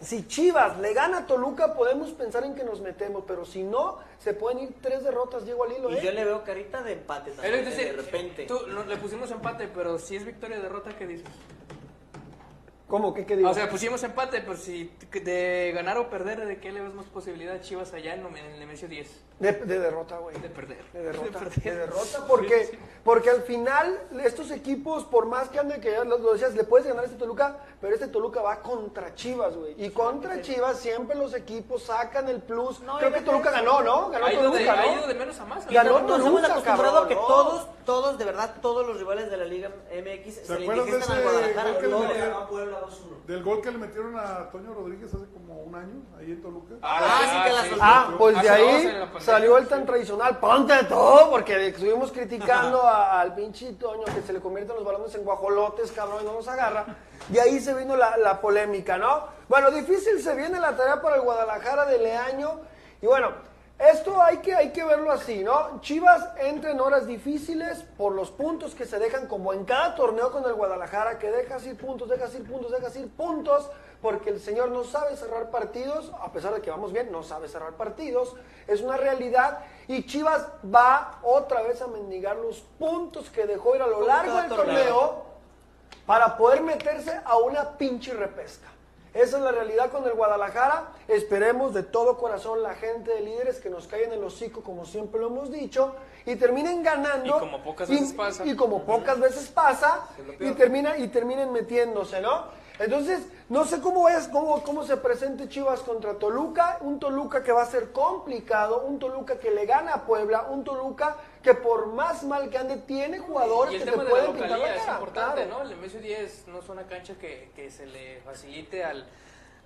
Si Chivas le gana a Toluca, podemos pensar en que nos metemos, pero si no, se pueden ir tres derrotas, Diego al hilo, Y yo ¿eh? le veo carita de empate Es también, decir, de repente. tú, no- le pusimos empate, pero si es victoria o derrota, ¿qué dices? ¿Cómo? ¿Qué, qué digo? O sea, pusimos empate, pero si de ganar o perder, ¿de qué le ves más posibilidad a Chivas allá en, en el Nemesio 10? de, de derrota, güey. De perder. De derrota, De derrota, porque, porque al final estos equipos, por más que ande, que ya lo decías, le puedes ganar a este Toluca, pero este Toluca va contra Chivas, güey. Y contra Chivas siempre los equipos sacan el plus. No, Creo y que Toluca ganó, ¿no? Ganó Ha ido, de, Toluca, ha ¿no? ido de menos a más. Ganó Nos hemos Toluca, acostumbrado cabrón, que ¿no? todos, todos, de verdad, todos los rivales de la Liga MX se, le indigestan al ese Guadalajara. gol que le Luego- metieron? Del gol que le metieron a Toño Rodríguez hace como un año, ahí en Toluca. Ah, sí, que la. Ah, pues de ahí salió el sí. tan tradicional, ponte todo, porque estuvimos criticando a- al pinche Toño que se le convierten los balones en guajolotes, cabrón, y no los agarra. De ahí se vino la, la polémica, ¿no? Bueno, difícil se viene la tarea para el Guadalajara de Leaño. Y bueno, esto hay que, hay que verlo así, ¿no? Chivas entra en horas difíciles por los puntos que se dejan, como en cada torneo con el Guadalajara, que dejas ir puntos, dejas ir puntos, dejas ir puntos, porque el señor no sabe cerrar partidos, a pesar de que vamos bien, no sabe cerrar partidos, es una realidad, y Chivas va otra vez a mendigar los puntos que dejó ir a lo largo del torneo. Para poder meterse a una pinche repesca. Esa es la realidad con el Guadalajara. Esperemos de todo corazón la gente de líderes que nos caigan en el hocico, como siempre lo hemos dicho, y terminen ganando. Y como pocas veces pasa. Y como pocas veces pasa, y, termina, y terminen metiéndose, ¿no? Entonces, no sé cómo es, cómo, cómo se presente Chivas contra Toluca, un Toluca que va a ser complicado, un Toluca que le gana a Puebla, un Toluca que por más mal que ande tiene jugadores Y el que tema te de la pueden pintar la localidad es cara, importante, claro. ¿no? El Nemesio 10 no es una cancha que, que se le facilite al,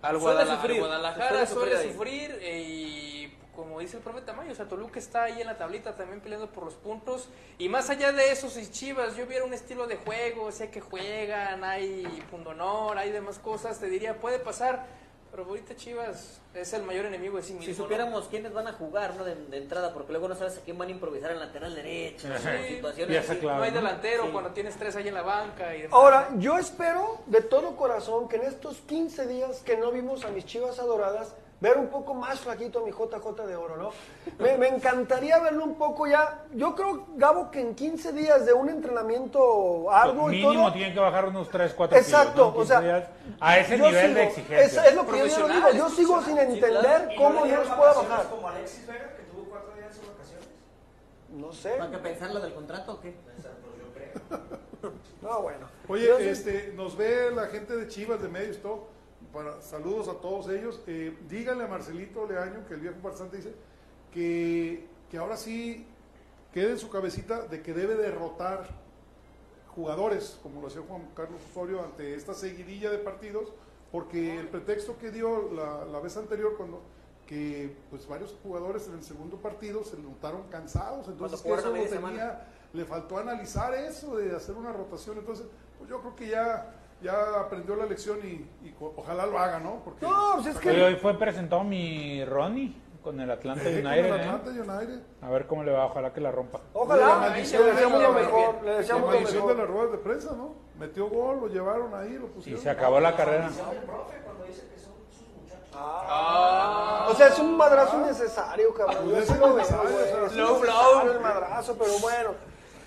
al, Guadalajara, suele suele sufrir ahí. sufrir eh, y como dice el profe Tamayo, o sea, Toluca está ahí en la tablita también peleando por los puntos y más allá de eso, si Chivas, yo viera un estilo de juego, sé que juegan, hay pundonor, hay demás cosas, te diría, puede pasar, pero ahorita Chivas es el mayor enemigo de sí mismo. Si ¿no? supiéramos quiénes van a jugar ¿no? de, de entrada, porque luego no sabes a quién van a improvisar en lateral derecho, Sí. situaciones así. clave. No hay ¿no? delantero Sí. cuando tienes tres ahí en la banca y demás. Ahora, yo espero de todo corazón que en estos 15 días que no vimos a mis chivas adoradas, ver un poco más flaquito a mi JJ de oro, ¿no? Me, me encantaría verlo un poco ya. Yo creo, Gabo, que en 15 días de un entrenamiento arduo y Mínimo todo. tienen que bajar unos 3, 4 Exacto, kilos. ¿no? o sea, 15 días a ese yo nivel sigo- de exigencia. Es, es lo que yo digo, yo sigo sin entender ¿Y cómo le los vacaciones bajar. como Alexis Vega, que tuvo cuatro días de vacaciones? No sé. ¿Para que pensar lo del contrato o qué? No, bueno. Oye, Entonces, este, nos ve la gente de Chivas, de medios, todo. Para, saludos a todos ellos. Eh, díganle a Marcelito Leaño, que el viejo farsante dice, que, que ahora sí quede en su cabecita de que debe derrotar jugadores, como lo hacía Juan Carlos Osorio ante esta seguidilla de partidos, porque el pretexto que dio la, la vez anterior cuando que pues varios jugadores en el segundo partido se notaron cansados, entonces que eso tenía, le faltó analizar eso de hacer una rotación, entonces pues yo creo que ya ya aprendió la lección y, y ojalá lo haga, ¿no? Porque no, pues es que. Hoy fue presentado mi Ronnie con el Atlanta con United. el ¿eh? Atlanta United. A ver cómo le va, ojalá que la rompa. La Ojalá, le deseamos de lo la- mejor, le La deseamos lo maldición de las ruedas de prensa, ¿no? Metió gol, lo llevaron ahí, lo Y pusieron. se acabó la carrera. Ah, o sea, es un madrazo innecesario, cabrón. Yo Pues sí es lo veo, innecesario, güey. o sea, Es slow innecesario blow. el madrazo, pero bueno.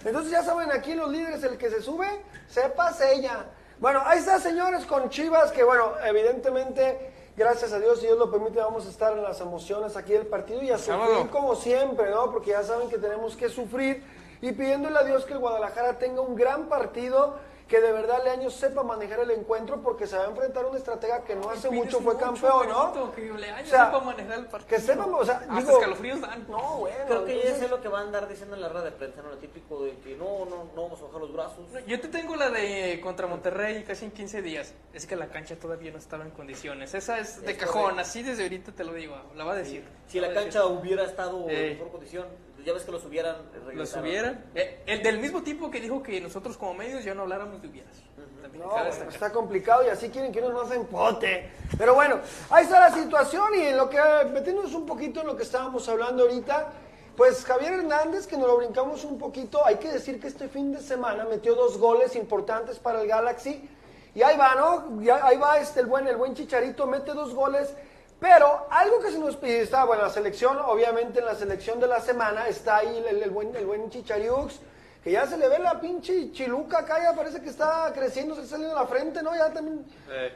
Entonces ya saben, aquí los líderes, el que se sube, sepa ella. Bueno, ahí está, señores, con Chivas, que bueno, evidentemente, gracias a Dios, si Dios lo permite, vamos a estar en las emociones aquí del partido y a sufrir como siempre, ¿no? Porque ya saben que tenemos que sufrir y pidiéndole a Dios que el Guadalajara tenga un gran partido, que de verdad Leaño sepa manejar el encuentro, porque se va a enfrentar a un estratega que no hace mucho fue mucho, campeón, ¿no? Que Leaño O sea, sepa manejar el partido. que sepan, o sea, Hasta digo- escalofríos dan. No, bueno. Creo que ya sé lo que va a andar diciendo en la rueda de prensa, ¿no? Lo típico de que no, no, no vamos a bajar los brazos. Yo te tengo la de contra Monterrey casi en 15 días. Es que la cancha todavía no estaba en condiciones. Esa es de Es cajón, correcto. así desde ahorita te lo digo. La va a decir. Si La decir. cancha hubiera estado Eh. en mejor condición, ya ves que los hubieran Lo regresado. subieran. Eh, el del mismo tipo que dijo que nosotros como medios ya no habláramos de hubieras. También No, cabe bueno, destacar. está complicado y así quieren que uno no se empote. Pero bueno, ahí está la situación y en lo que, metiéndonos un poquito en lo que estábamos hablando ahorita, pues Javier Hernández, que nos lo brincamos un poquito, hay que decir que este fin de semana metió dos goles importantes para el Galaxy. Y ahí va, ¿no? Ya- ahí va este, el, buen, el buen Chicharito, mete dos goles. Pero algo que se nos pide, está, bueno, la selección, obviamente en la selección de la semana está ahí el, el buen, el buen Chichariux, que ya se le ve la pinche chiluca acá, ya parece que está creciendo, se está saliendo la frente, ¿no? Ya también...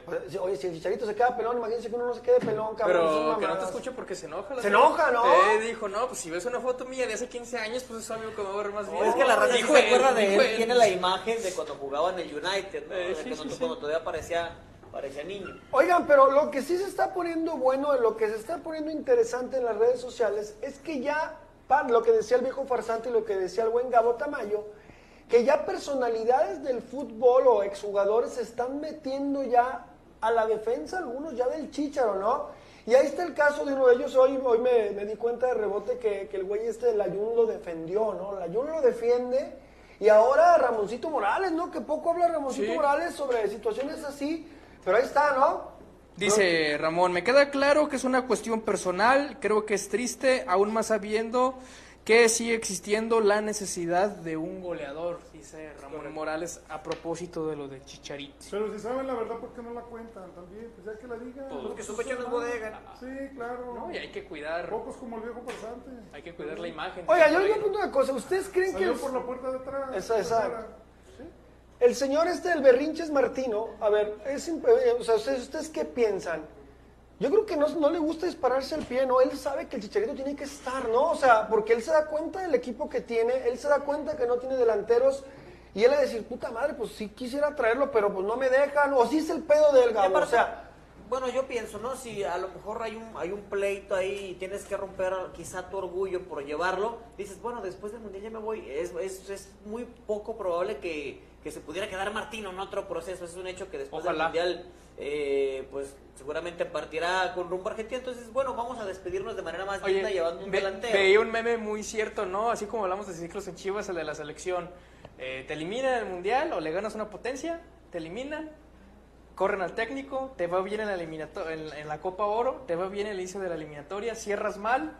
Oye, Oye, si el chicharito se queda pelón, imagínense que uno no se quede pelón, cabrón. Pero que no te escuche porque se enoja. la Se señora. enoja, ¿no? Eh, dijo, no, pues si ves una foto mía de hace 15 años, pues es obvio que me voy a ver más bien. Es que la raza se acuerda de él, tiene la imagen de cuando jugaba en el United, ¿no? Eh, De sí, que sí, cuando, sí. cuando todavía parecía, niño. Oigan, pero lo que sí se está poniendo bueno, lo que se está poniendo interesante en las redes sociales es que ya, lo que decía el viejo farsante y lo que decía el buen Gabo Tamayo, que ya personalidades del fútbol o exjugadores se están metiendo ya a la defensa, algunos ya del chícharo, ¿no? Y ahí está el caso de uno de ellos, hoy, hoy me, me di cuenta de rebote que, que el güey este del Ayun lo defendió, ¿no? El Ayun lo defiende y ahora Ramoncito Morales, ¿no? Que poco habla Ramoncito Sí. Morales sobre situaciones así, pero ahí está, ¿no? Dice Ramón, me queda claro que es una cuestión personal, creo que es triste, aún más sabiendo que sigue existiendo la necesidad de un goleador, dice Ramón Morales a propósito de lo de Chicharito. Pero si saben la verdad, ¿por qué no la cuentan también? Pues ya que la digan. Pues, Porque su pecho no es bodega. Sí, claro. No, y hay que cuidar, Pocos como el viejo pasante. hay que cuidar la imagen. Oiga, yo les voy a preguntar una cosa, ¿ustedes creen que el, por la puerta de atrás. Esa- esa-. El señor este del Berrinches Martino, a ver, es, eh, o sea, ¿ustedes, ustedes qué piensan? Yo creo que no, no le gusta dispararse al pie, ¿no? Él sabe que el Chicharito tiene que estar, ¿no? O sea, porque él se da cuenta del equipo que tiene, él se da cuenta que no tiene delanteros, y él le decir, puta madre, pues sí quisiera traerlo, pero pues no me dejan, o sí es el pedo del Gabo, o sea... bueno, yo pienso, ¿no? Si a lo mejor hay un, hay un pleito ahí y tienes que romper quizá tu orgullo por llevarlo, dices, bueno, después del Mundial ya me voy. Es, es, es muy poco probable que, que se pudiera quedar Martino en otro proceso. Es un hecho que después Ojalá. del Mundial, eh, pues seguramente partirá con rumbo a Argentina. Entonces, bueno, vamos a despedirnos de manera más Oye, llevando un ve- delantero. veía un meme muy cierto, ¿no? Así como hablamos de ciclos en Chivas, el de la selección. Eh, te eliminan el Mundial o le ganas una potencia, te eliminan, corren al técnico, te va bien en la, en, en la Copa Oro, te va bien el inicio de la eliminatoria, cierras mal,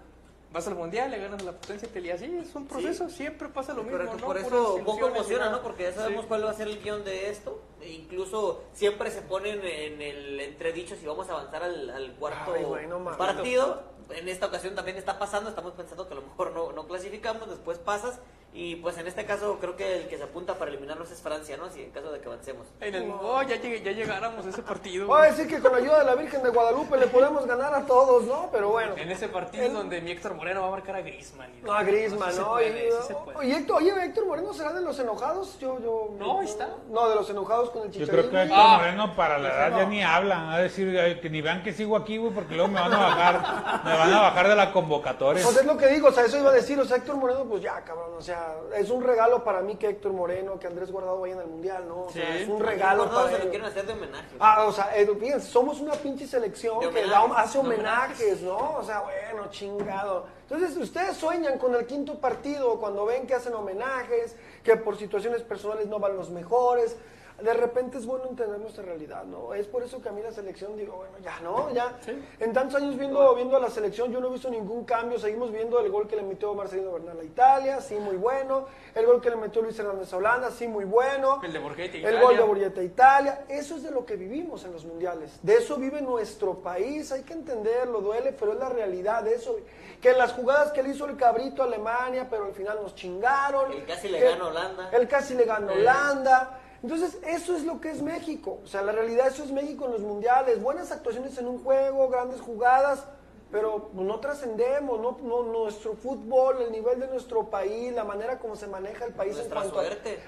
vas al Mundial, le ganas la potencia y así es un proceso, siempre pasa lo mismo, Correcto, ¿no? por eso poco ilusiones y emociona. ¿no? Porque ya sabemos Sí. cuál va a ser el guion de esto. E incluso siempre se ponen en el entredicho si vamos a avanzar al, al cuarto Ay, güey, no mames. partido. En esta ocasión también está pasando, estamos pensando que a lo mejor no, no clasificamos, después pasas. Y pues en este caso creo que el que se apunta para eliminarnos es Francia, ¿no? Si en caso de que avancemos. En el, oh, ya, llegué- ya llegáramos a ese partido. Voy a decir que con la ayuda de la Virgen de Guadalupe le podemos ganar a todos, ¿no? Pero bueno. En ese partido El- donde mi Héctor Moreno va a marcar a Griezmann. y- No, a se ¿no? puede, Y- sí se puede. Oye, Héctor, oye, Héctor Moreno será de los enojados. Yo, yo. No, ahí está. No, de los enojados con el Yo chicharito. creo que Héctor Ah. Moreno para la edad ya ni hablan. A decir que ni vean que sigo aquí, güey, porque luego me van a bajar, me van a bajar de la convocatoria. Pues es lo que digo, o sea, eso iba a decir, o sea, Héctor Moreno, pues ya, cabrón, o sea, es un regalo para mí que Héctor Moreno, que Andrés Guardado vayan al Mundial, ¿no? O sea, Sí. es un regalo para se lo ellos. quieren hacer de homenaje. Ah, o sea, eh, fíjense, somos una pinche selección que da- hace homenajes, ¿no? O sea, bueno, chingado. Entonces, ustedes sueñan con el quinto partido cuando ven que hacen homenajes, que por situaciones personales no van los mejores. De repente es bueno entender nuestra realidad, ¿no? Es por eso que a mí la selección digo, bueno, ya, ¿no? Ya. En tantos años viendo, viendo a la selección yo no he visto ningún cambio. Seguimos viendo el gol que le metió Marcelino Bernal a Italia, sí, muy bueno. El gol que le metió Luis Hernández a Holanda, sí, muy bueno. El de Borghetti a El Italia. gol de Borghetti a Italia. Eso es de lo que vivimos en los mundiales. De eso vive nuestro país. Hay que entenderlo, duele, pero es la realidad. De eso. Que las jugadas que le hizo el cabrito a Alemania, pero al final nos chingaron. El casi le a Holanda. El casi le ganó a Holanda. Entonces, eso es lo que es México. O sea, la realidad, eso es México en los mundiales. Buenas actuaciones en un juego, grandes jugadas, pero no trascendemos, no, no- nuestro fútbol, el nivel de nuestro país, la manera como se maneja el país Nuestra en cuanto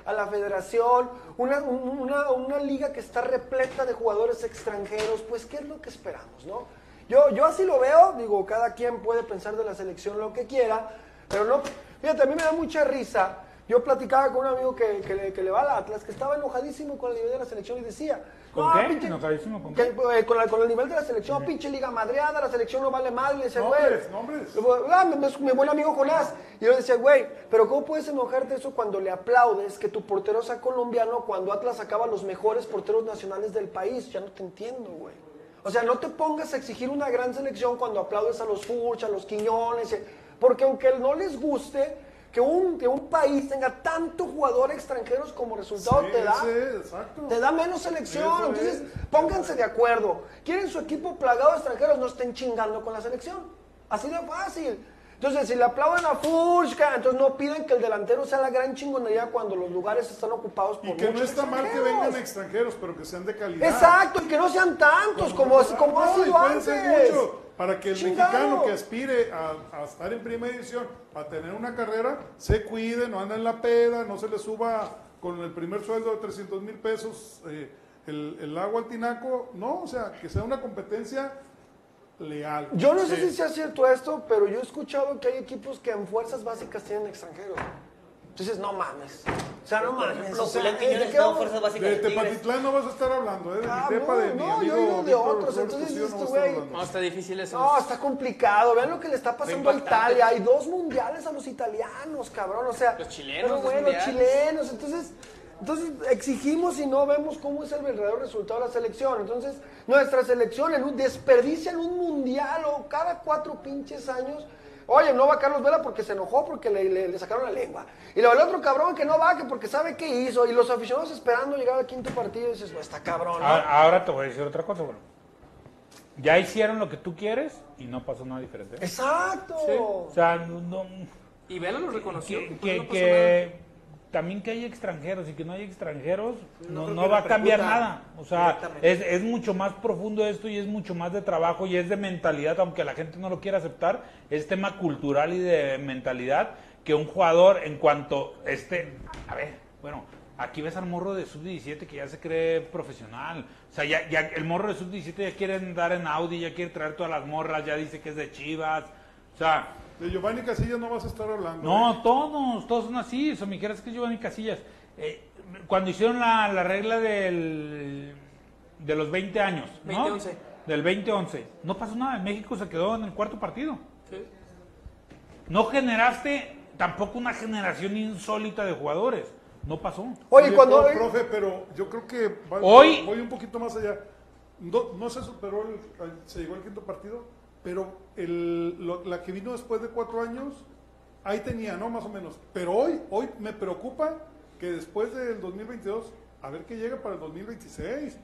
a- la federación, una, un- una, una liga que está repleta de jugadores extranjeros, pues, ¿qué es lo que esperamos, no? Yo, yo así lo veo, digo, cada quien puede pensar de la selección lo que quiera, pero no, fíjate, a mí me da mucha risa. Yo platicaba con un amigo que, que le, que le va al Atlas, que estaba enojadísimo con el nivel de la selección y decía, ¿Con "No, qué? pinche- ¿Enojadísimo con que, qué? eh, con, la- con el nivel de la selección, pinche liga madreada, la selección no vale madre, le decía, güey. Nombres, nombres. Ah, mi, mi buen amigo Jonás. Y yo le decía, güey, pero ¿cómo puedes enojarte eso cuando le aplaudes que tu portero sea colombiano cuando Atlas sacaba los mejores porteros nacionales del país? Ya no te entiendo, güey. O sea, no te pongas a exigir una gran selección cuando aplaudes a los Furch, a los Quiñones, eh, porque aunque no les guste que un, que un país tenga tanto jugador extranjeros como resultado Sí, te da, sí, te da menos selección. Eso Entonces, es. pónganse de acuerdo. ¿Quieren su equipo plagado de extranjeros? No estén chingando con la selección. Así de fácil. Entonces, si le aplauden a Furchka, entonces no piden que el delantero sea la gran chingonería cuando los lugares están ocupados por Y que no está mal que vengan extranjeros, pero que sean de calidad. Exacto, y que no sean tantos como, como ha No, sido antes. muchos, para que el Chingado. mexicano que aspire a, a estar en primera división, a tener una carrera, se cuide, no anda en la peda, no se le suba con el primer sueldo de 300 mil pesos eh, el, el agua al tinaco. No, o sea, que sea una competencia leal. Yo no sé si sea cierto esto, pero yo he escuchado que hay equipos que en fuerzas básicas tienen extranjeros. Entonces, no mames. O sea, no mames. o sea, Julián ¿de Quiñones qué estaba en vamos? fuerzas básicas De. Tepatitlán no vas a estar hablando, ¿eh? De Ah, mi tepa, no, de mi no, yo digo de Víctor otros, entonces este güey-. No, está difícil eso. No, está complicado. Vean lo que le está pasando a. Italia. Hay dos mundiales a los italianos, cabrón. O sea, Los chilenos, Pero bueno, mundiales. chilenos. Entonces, entonces exigimos y no vemos cómo es el verdadero resultado de la selección. Entonces, nuestra selección en un, desperdician un mundial o cada cuatro pinches años. Oye, no va Carlos Vela porque se enojó porque le, le- le sacaron la lengua. Y luego el otro cabrón que no va que porque sabe qué hizo. Y los aficionados esperando llegar al quinto partido y dices, no, está cabrón. ¿no? Ahora, ahora te voy a decir otra cosa, bueno. Ya hicieron lo que tú quieres y no pasó nada diferente. Exacto. O sea, no, no- Y Vela lo reconoció. que, pues que- no pasó que también que hay extranjeros y que no hay extranjeros No no, va a cambiar nada. O sea, es, es mucho más profundo esto y es mucho más de trabajo y es de mentalidad, aunque la gente no lo quiera aceptar, es tema cultural y de mentalidad que un jugador en cuanto esté, a ver, bueno, aquí ves al morro de sub-17 que ya se cree profesional. O sea, ya, ya el morro de sub-17 ya quiere andar en Audi, ya quiere traer todas las morras, ya dice que es de Chivas. O sea, De Giovanni Casillas no vas a estar hablando. ¿eh? no, todos, todos son así. Eso me quieres que es Giovanni Casillas. Eh, cuando hicieron la, la regla del, de los 20 años, ¿no? 20-11. Del 2011, no pasó nada. México se quedó en el cuarto partido. Sí. No generaste tampoco una generación insólita de jugadores. No pasó. Oye, cuando... pro- profe, pero yo creo que va- Hoy- voy un poquito más allá. No, no se superó, el- se llegó al quinto partido, pero el, lo- la que vino después de cuatro años, ahí tenía, ¿no? Más o menos. Pero hoy, hoy me preocupa que después del 2022, a ver qué llega para el 2026.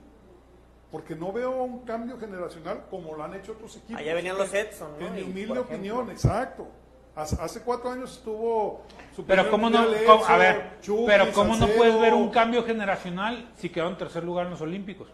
Porque no veo un cambio generacional como lo han hecho otros equipos. Allá venían los Edson, ¿no? En mi humilde opinión, exacto. Hace, hace cuatro años estuvo su Pero cómo no, a ver, Chucky, pero cómo no puedes ver un cambio generacional si quedó en tercer lugar en los Olímpicos.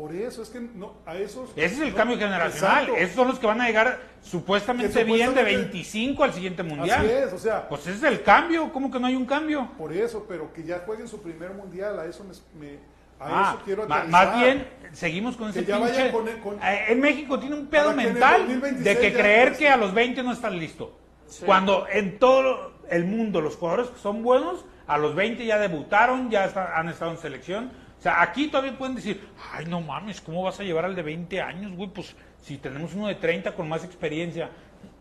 Por eso es que no, a esos. Ese es el no, cambio generacional. exacto. Esos son los que van a llegar supuestamente, bien de supuestamente- 25 al siguiente mundial. Así es, o sea, Pues ese es el cambio. ¿Cómo que no hay un cambio? por eso, pero que ya jueguen su primer mundial, a eso me, me- a Ah, eso quiero aterrizar. más bien, seguimos con ese Que ya pinche... vayan con el- con- Eh, En México tiene un pedo que mental 2026 de que creer que a los 20 no estás listo. Cuando en todo el mundo los jugadores que son buenos, a los 20 ya debutaron, ya está- han estado en selección. O sea, aquí todavía pueden decir, ay, no mames, ¿cómo vas a llevar al de 20 años, güey? Pues si tenemos uno de 30 con más experiencia.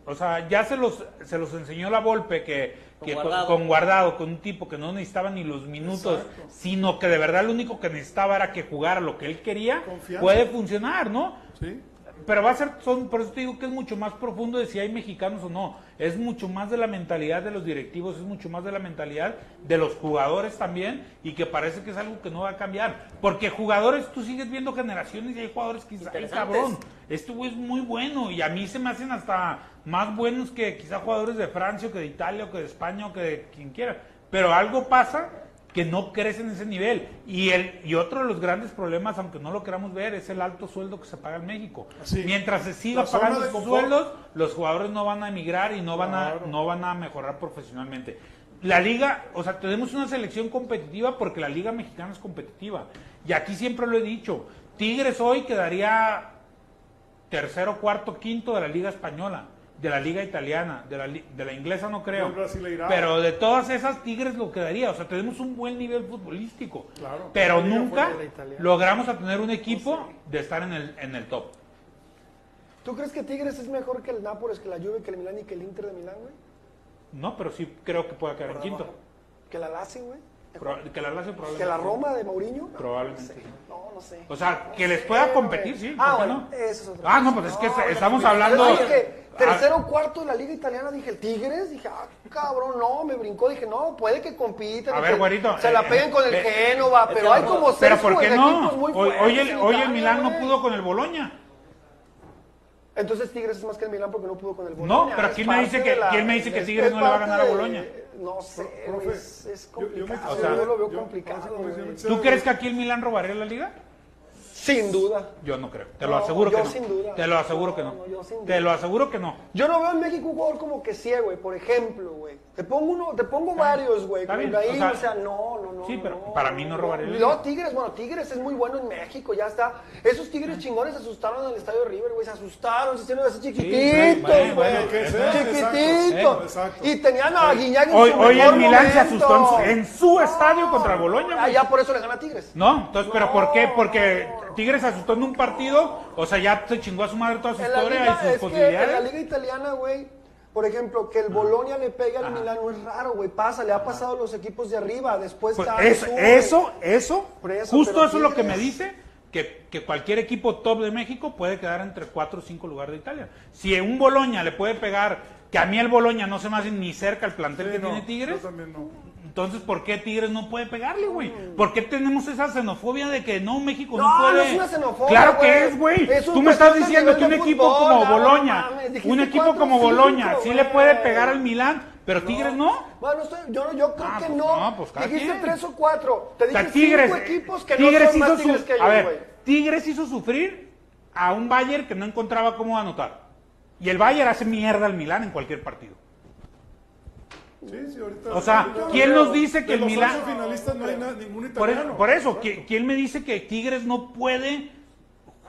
O sea, ya se los, se los enseñó la Volpe que, Con que con, Guardado. con Guardado, con un tipo que no necesitaba ni los minutos, sino que de verdad lo único que necesitaba era que jugara lo que él quería, Confianza. puede funcionar, ¿no? Sí. Pero va a ser, son, por eso te digo que es mucho más profundo de si hay mexicanos o no. Es mucho más de la mentalidad de los directivos, es mucho más de la mentalidad de los jugadores también, y que parece que es algo que no va a cambiar. Porque jugadores, tú sigues viendo generaciones y hay jugadores que Interesantes. cabrón, este güey es muy bueno, y a mí se me hacen hasta más buenos que quizá jugadores de Francia, o que de Italia, o que de España, o que de quien quiera. Pero algo pasa que no crecen en ese nivel. Y, el, y otro de los grandes problemas, aunque no lo queramos ver, es el alto sueldo que se paga en México. Sí. Mientras se siga La pagando esos sueldos, los jugadores no van a emigrar y no van, Claro. a, no van a mejorar profesionalmente. La liga, o sea, tenemos una selección competitiva porque la liga mexicana es competitiva. Y aquí siempre lo he dicho, Tigres hoy quedaría tercero, cuarto, quinto de la liga española, de la liga italiana, de la, li- de la inglesa no creo. Pero de todas esas Tigres lo quedaría, o sea, tenemos un buen nivel futbolístico. Claro. Pero nunca logramos a tener un equipo de estar en el, en el top. ¿Tú crees que Tigres es mejor que el Nápoles, que la Juve, que el Milán y que el Inter de Milán, güey? No, pero sí creo que pueda quedar en quinto. ¿Que la Lazio, güey? Que la Lazio probablemente. ¿Que la Roma de Mourinho? Probablemente. No, sé. no, no sé. O sea, No que les sé, pueda güey. competir, sí. Ah, ¿por qué bueno, no? eso es otra Ah, no, pues es que estamos me- hablando. Dije, Ah, tercero o cuarto de la Liga Italiana, dije, el Tigres, dije, ah, cabrón, no, me brincó, dije, no, puede que compiten. A ver, güerito, Se la eh, peguen con el eh, Génova, es pero que hay como seis Pero ¿por qué no? Hoy, el, hoy el Milán no pudo con el Boloña. Entonces Tigres es más que el Milán porque no pudo con el No, Boloña. pero Es ¿quién me dice que- la- quién me dice que es- Tigres es no le va a ganar a de- Boloña? No sé, profe, es, es yo- yo me complicado. yo lo veo yo- complicado. dice- ¿Tú crees que aquí el Milán robaría la liga? Sin duda. Yo no creo. Te No, lo aseguro yo que no. sin duda. Te lo aseguro que no. No, no, yo sin Te lo aseguro que no. Yo no veo en México un jugador como que sí, güey. Por ejemplo, güey. Te pongo uno, te pongo varios, güey. Ibrahim, o sea, o sea, no, no, no. sí, pero no, para mí no robaría el No, Tigres, bueno, Tigres es muy bueno en México, ya está. Esos Tigres chingones se asustaron en el estadio River, güey. Se asustaron, se hicieron así chiquititos, güey. bueno, chiquititos. exacto. Y tenían a Guiñac en Hoy, su hoy mejor el Milán se asustó en su, en su estadio contra el Boloña. Ah, güey. ya por eso le gana a Tigres. No, entonces, ¿pero por qué? Porque Tigres se asustó en un partido, o sea, ya se chingó a su madre toda su En historia liga, y sus es que en la posibilidades. liga italiana, güey, por ejemplo, que el Boloña le pegue al Milán no es raro, güey. Pasa, le ha pasado a los equipos de arriba, después Pues cae, eso, sube. eso, eso, Por eso, justo eso es lo que me dice que, que cualquier equipo top de México puede quedar entre 4 o 5 lugares de Italia. Si un Boloña le puede pegar, que a mí el Boloña no se me hace ni cerca el plantel Sí, que no, tiene Tigres, Yo también no. Entonces ¿por qué Tigres no puede pegarle, güey? ¿Por qué tenemos esa xenofobia de que no, México no, No, puede? no es una xenofobia, Claro güey. que es, güey. Es Tú me estás diciendo que un equipo fútbol, como no Boloña, un equipo cuatro, como cinco, Boloña, sí le puede pegar al Milán, pero Tigres no. Bueno, estoy- yo, yo creo Ah, que pues no. no, pues Dijiste quien. tres o cuatro. Te O sea, Tigres, cinco equipos que Tigres no son más hizo Tigres su- que a ellos, ver, güey. Tigres hizo sufrir a un Bayern que no encontraba cómo anotar. Y el Bayern hace mierda al Milán en cualquier partido. Sí, sí, ahorita. O sea, ¿quién nos dice que el Milán- no hay na- ningún Por eso, por eso ¿qui- ¿quién me dice que Tigres no puede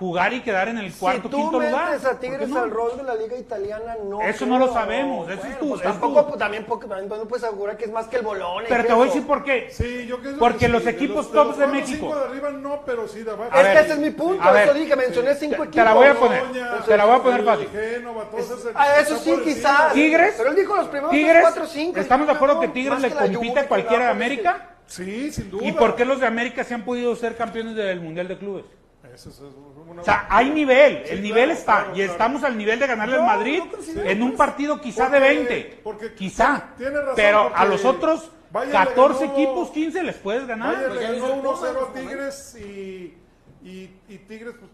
jugar y quedar en el cuarto, si tú quinto lugar? metes a ¿Por qué Tigres no? al rol de la liga italiana, no. Eso creo. no lo sabemos, eso es tu- pues es tampoco, tu- pues, también porque también no puedes asegurar que es más que el Bolón. Pero te voy a decir por qué. Sí, yo creo Porque que sí, los de equipos de tops los de México- cinco de arriba no, pero sí de abajo. A Es ver, que ese es mi punto, a ver, eso dije, mencioné cinco te- equipos. te la voy a poner. Boloña, te la voy a poner fácil. Génova, todos esos Ah, eso sí, quizás. Tigres, Pero él dijo los primeros Tigres, tres, cuatro, cinco. ¿estamos de acuerdo que Tigres le compite a cualquiera de América? Sí, sin duda. ¿Y por qué los de América se han podido ser campeones del Mundial de Clubes? Eso es una- O sea, hay nivel, el Sí, nivel claro, está, claro, y claro. estamos al nivel de ganarle al No, Madrid no en un partido quizá porque- de 20, porque quizá, tiene razón, pero a los otros Bayern le 14 ganó- equipos, 15 les puedes ganar. Pues ganó hizo el 1-0 a Pumas, ¿no? Tigres y, y, y Tigres pues,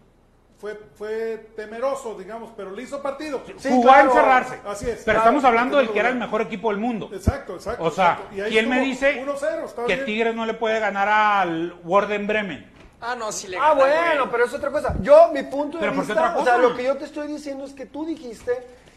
fue, fue temeroso, digamos, pero le hizo partido. Sí, Jugó a claro. encerrarse. Así es. Pero Claro, estamos hablando del que era el mejor equipo del mundo. Exacto, exacto. O sea, exacto. Y ¿quién me dice 1-0, está que bien. Tigres no le puede ganar al Warden Bremen? Ah, no, sí le Ah, bueno, güey. pero es otra cosa. Yo, mi punto de ¿Pero por qué vista, otra o sea, cosa? lo que yo te estoy diciendo es que tú dijiste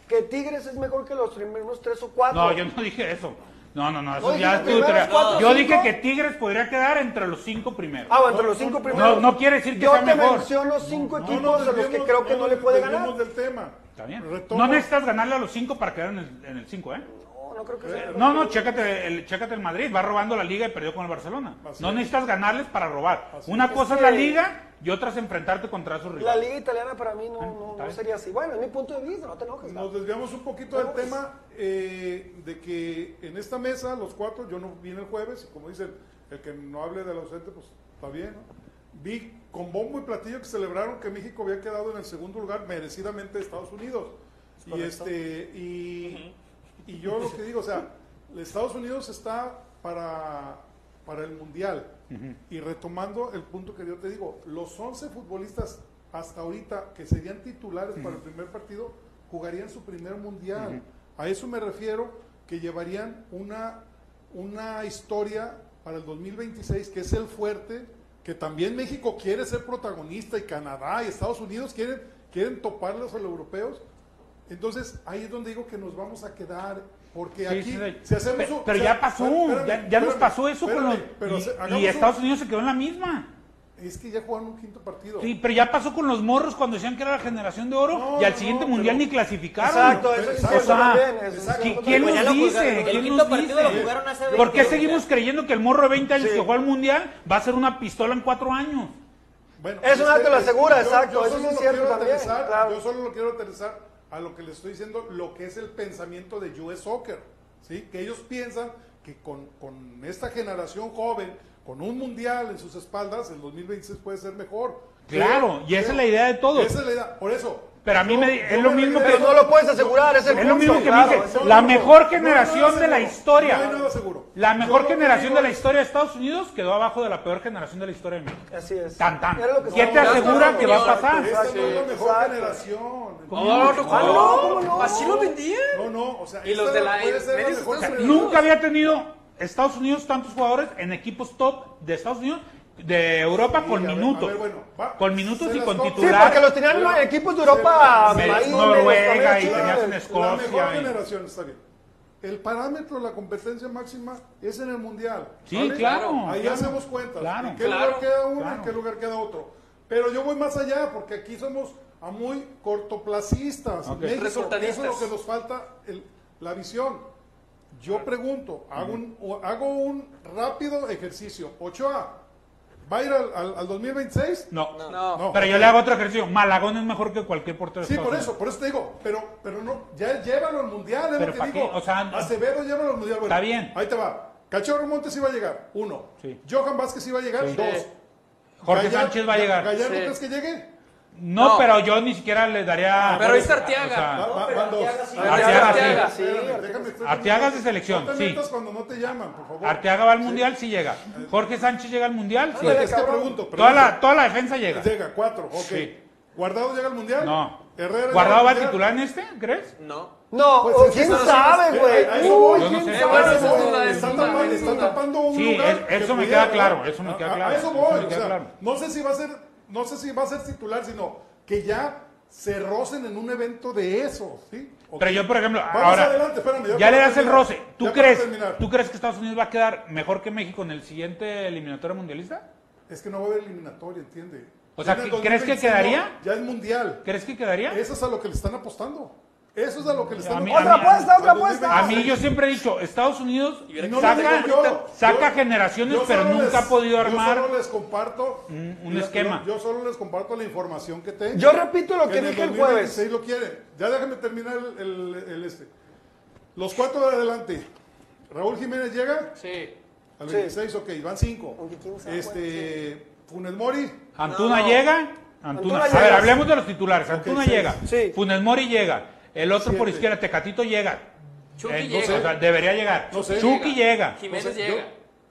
que Tigres es mejor que los primeros tres o cuatro. No, yo no dije eso. No, no, no, eso No, ya dijiste es tu primeros teoría. cuatro, Yo cinco. dije que Tigres podría quedar entre los cinco primeros. Ah, bueno, entre los cinco primeros. No, no quiere decir que yo sea te mejor. menciono cinco No equipos de los que creo que no, le puede ganar. del tema. Está bien. Retomo. No necesitas ganarle a los cinco para quedar en el, en el cinco, ¿eh? No, no creo que sea. No, no, chécate el, chécate el Madrid, va robando la liga y perdió con el Barcelona. Así No es. necesitas ganarles para robar. Así Una es. cosa es Es la liga y otra es enfrentarte contra esos La rivales. liga italiana para mí no, no, está no bien. sería así. Bueno, es mi punto de vista, no te enojes. Nos desviamos un poquito del tema eh, de que en esta mesa, los cuatro, yo no vine el jueves, y como dicen, el que no hable del ausente, pues está bien, ¿no? Vi con bombo y platillo que celebraron que México había quedado en el segundo lugar merecidamente de Estados Unidos. Y este y, y yo lo que digo, o sea, Estados Unidos está para, para el Mundial. Y retomando el punto que yo te digo, los 11 futbolistas hasta ahorita que serían titulares para el primer partido jugarían su primer Mundial. A eso me refiero que llevarían una, una historia para el 2026 que es el fuerte, que también México quiere ser protagonista y Canadá y Estados Unidos quieren, quieren toparlos a los europeos. Entonces ahí es donde digo que nos vamos a quedar, porque Sí, aquí sí, sí. si hacemos Pe- un- pero o sea, ya pasó, espérame, ya, ya nos pasó eso con los... espérame, pero y- Estados Unidos se quedó en la misma. Es que ya jugaron un quinto partido. Sí, pero ya pasó con los morros cuando decían que era la generación de oro No, y al no, siguiente no, mundial pero- ni clasificaron. Exacto, eso es O cierto sea, también. eso es exacto. cierto ¿qui- ¿Quién Pues nos dice? el ¿Quién quinto nos partido dice? lo jugaron hace ¿Por qué 20 seguimos creyendo que el morro de 20 años Sí. que jugó al mundial va a ser una pistola en cuatro años? Bueno, Eso que- te lo asegura, exacto, yo eso es lo cierto también, claro. Yo solo lo quiero aterrizar a lo que le estoy diciendo, lo que es el pensamiento de US Soccer, ¿sí? Que ellos piensan que con, con esta generación joven, con un mundial en sus espaldas, el 2026 puede ser mejor. Claro, y esa es la idea de todos. Esa es la idea. Por eso, Pero a mí me, es lo mismo que... Pero no lo puedes asegurar, es el Es lo mismo que claro, dije, la mejor generación de la historia. No hay nada seguro. La mejor generación de la historia de Estados Unidos quedó abajo de la peor generación de la historia de México. Así es. Tan, tan. ¿Quién te asegura que va a pasar? Esta no es la mejor generación. No, no, no, ¿cómo no? ¿Así lo vendían? No, no, o sea, Y los de la- puede ser la medios mejor Estados generación. Nunca había tenido Estados Unidos tantos jugadores en equipos top de Estados Unidos, de Europa con a ver, bueno, va. con minutos Se y con compro. Sí, titular. porque los tenían en equipos de Europa. Ahí, Noruega y tenías en La Escocia. mejor y- generación, está bien. El parámetro de la competencia máxima es en el mundial. Sí, ¿vale? claro, Ahí claro. hacemos cuentas. Claro. ¿En qué Claro, lugar queda uno? claro. ¿En qué lugar queda otro? Pero yo voy más allá porque aquí somos a muy cortoplacistas. en Ok. México. Resultadistas. Eso es lo que nos falta, el- la visión. Yo pregunto, hago un, hago un rápido ejercicio. Ochoa, ¿va a ir al, al- al 2026? No. No. No. Pero yo le hago otro ejercicio. Malagón es mejor que cualquier portero de Sí, por eso, por eso te digo, pero, pero no, ya llévalo al mundial, es Pero lo que ¿pa' digo. qué? O sea, Acevedo, llévalo al mundial. Bueno, Está bien. Ahí te va. Cachorro Montes iba a llegar, uno. Sí. Johan Vázquez iba a llegar, Sí. dos. Jorge Gallardo- Sánchez va a llegar. ¿Gallardo Sí. crees que llegue? No, No. pero yo ni siquiera le daría. Pero ahí está o Arteaga. sea, van dos. Arteaga, Arteaga, sí. Arteaga es de selección, No te sí. metas cuando no te llaman, por favor. Arteaga va al mundial, sí llega. Jorge Sánchez llega al mundial, sí. Es que pregunto. Toda la, toda la defensa llega. Llega, cuatro, ok. Sí. ¿Guardado llega al mundial? No. ¿Herrera ¿Guardado va al a titular en este? ¿Crees? No. No, Pues es quién sí sabe, es- güey. a eso voy. Uy, no quién sé. sabe. Es duda, tapando- es duda. tapando un Sí, lugar es- que eso me pudiera, queda claro, ¿no? eso me A- queda claro, A eso voy, claro. no sé si va a ser, no sé si va a ser titular, sino que ya se rocen en un evento de eso, ¿sí? Pero yo, por ejemplo, Vamos ahora adelante, espérame, ya, le das el roce. ¿Tú crees. ¿Tú crees que Estados Unidos va a quedar mejor que México en el siguiente eliminatorio mundialista? Es que no va a haber eliminatoria, ¿entiende? O sea, ¿crees que 2025 quedaría? Ya es mundial. ¿Crees que quedaría? Eso es a lo que le están apostando. Eso es a lo que le están A mí- Otra a mí- apuesta, otra apuesta. A mí yo siempre he dicho, Estados Unidos saca, lo digo yo, saca yo- generaciones, yo pero solo nunca les- ha podido armar. Yo solo les comparto un- la- esquema. Yo, solo les comparto la información que tengo. Yo repito lo que en dije el 2026 lo quieren. Ya déjame terminar el, el- el este. Los cuatro de adelante. Raúl Jiménez llega Sí. al Sí. 26, ok, van cinco. Aunque quién sabe, Este, Funes Mori, Antuna No. llega. Antuna. Antuna A llega. ver, hablemos de los titulares. Antuna llega. Sí. Funes Mori llega. El otro por izquierda, Tecatito llega. Chucky Eh, no llega. sé, o sea, debería llegar. No sé. Chucky llega. Jiménez No sé, llega.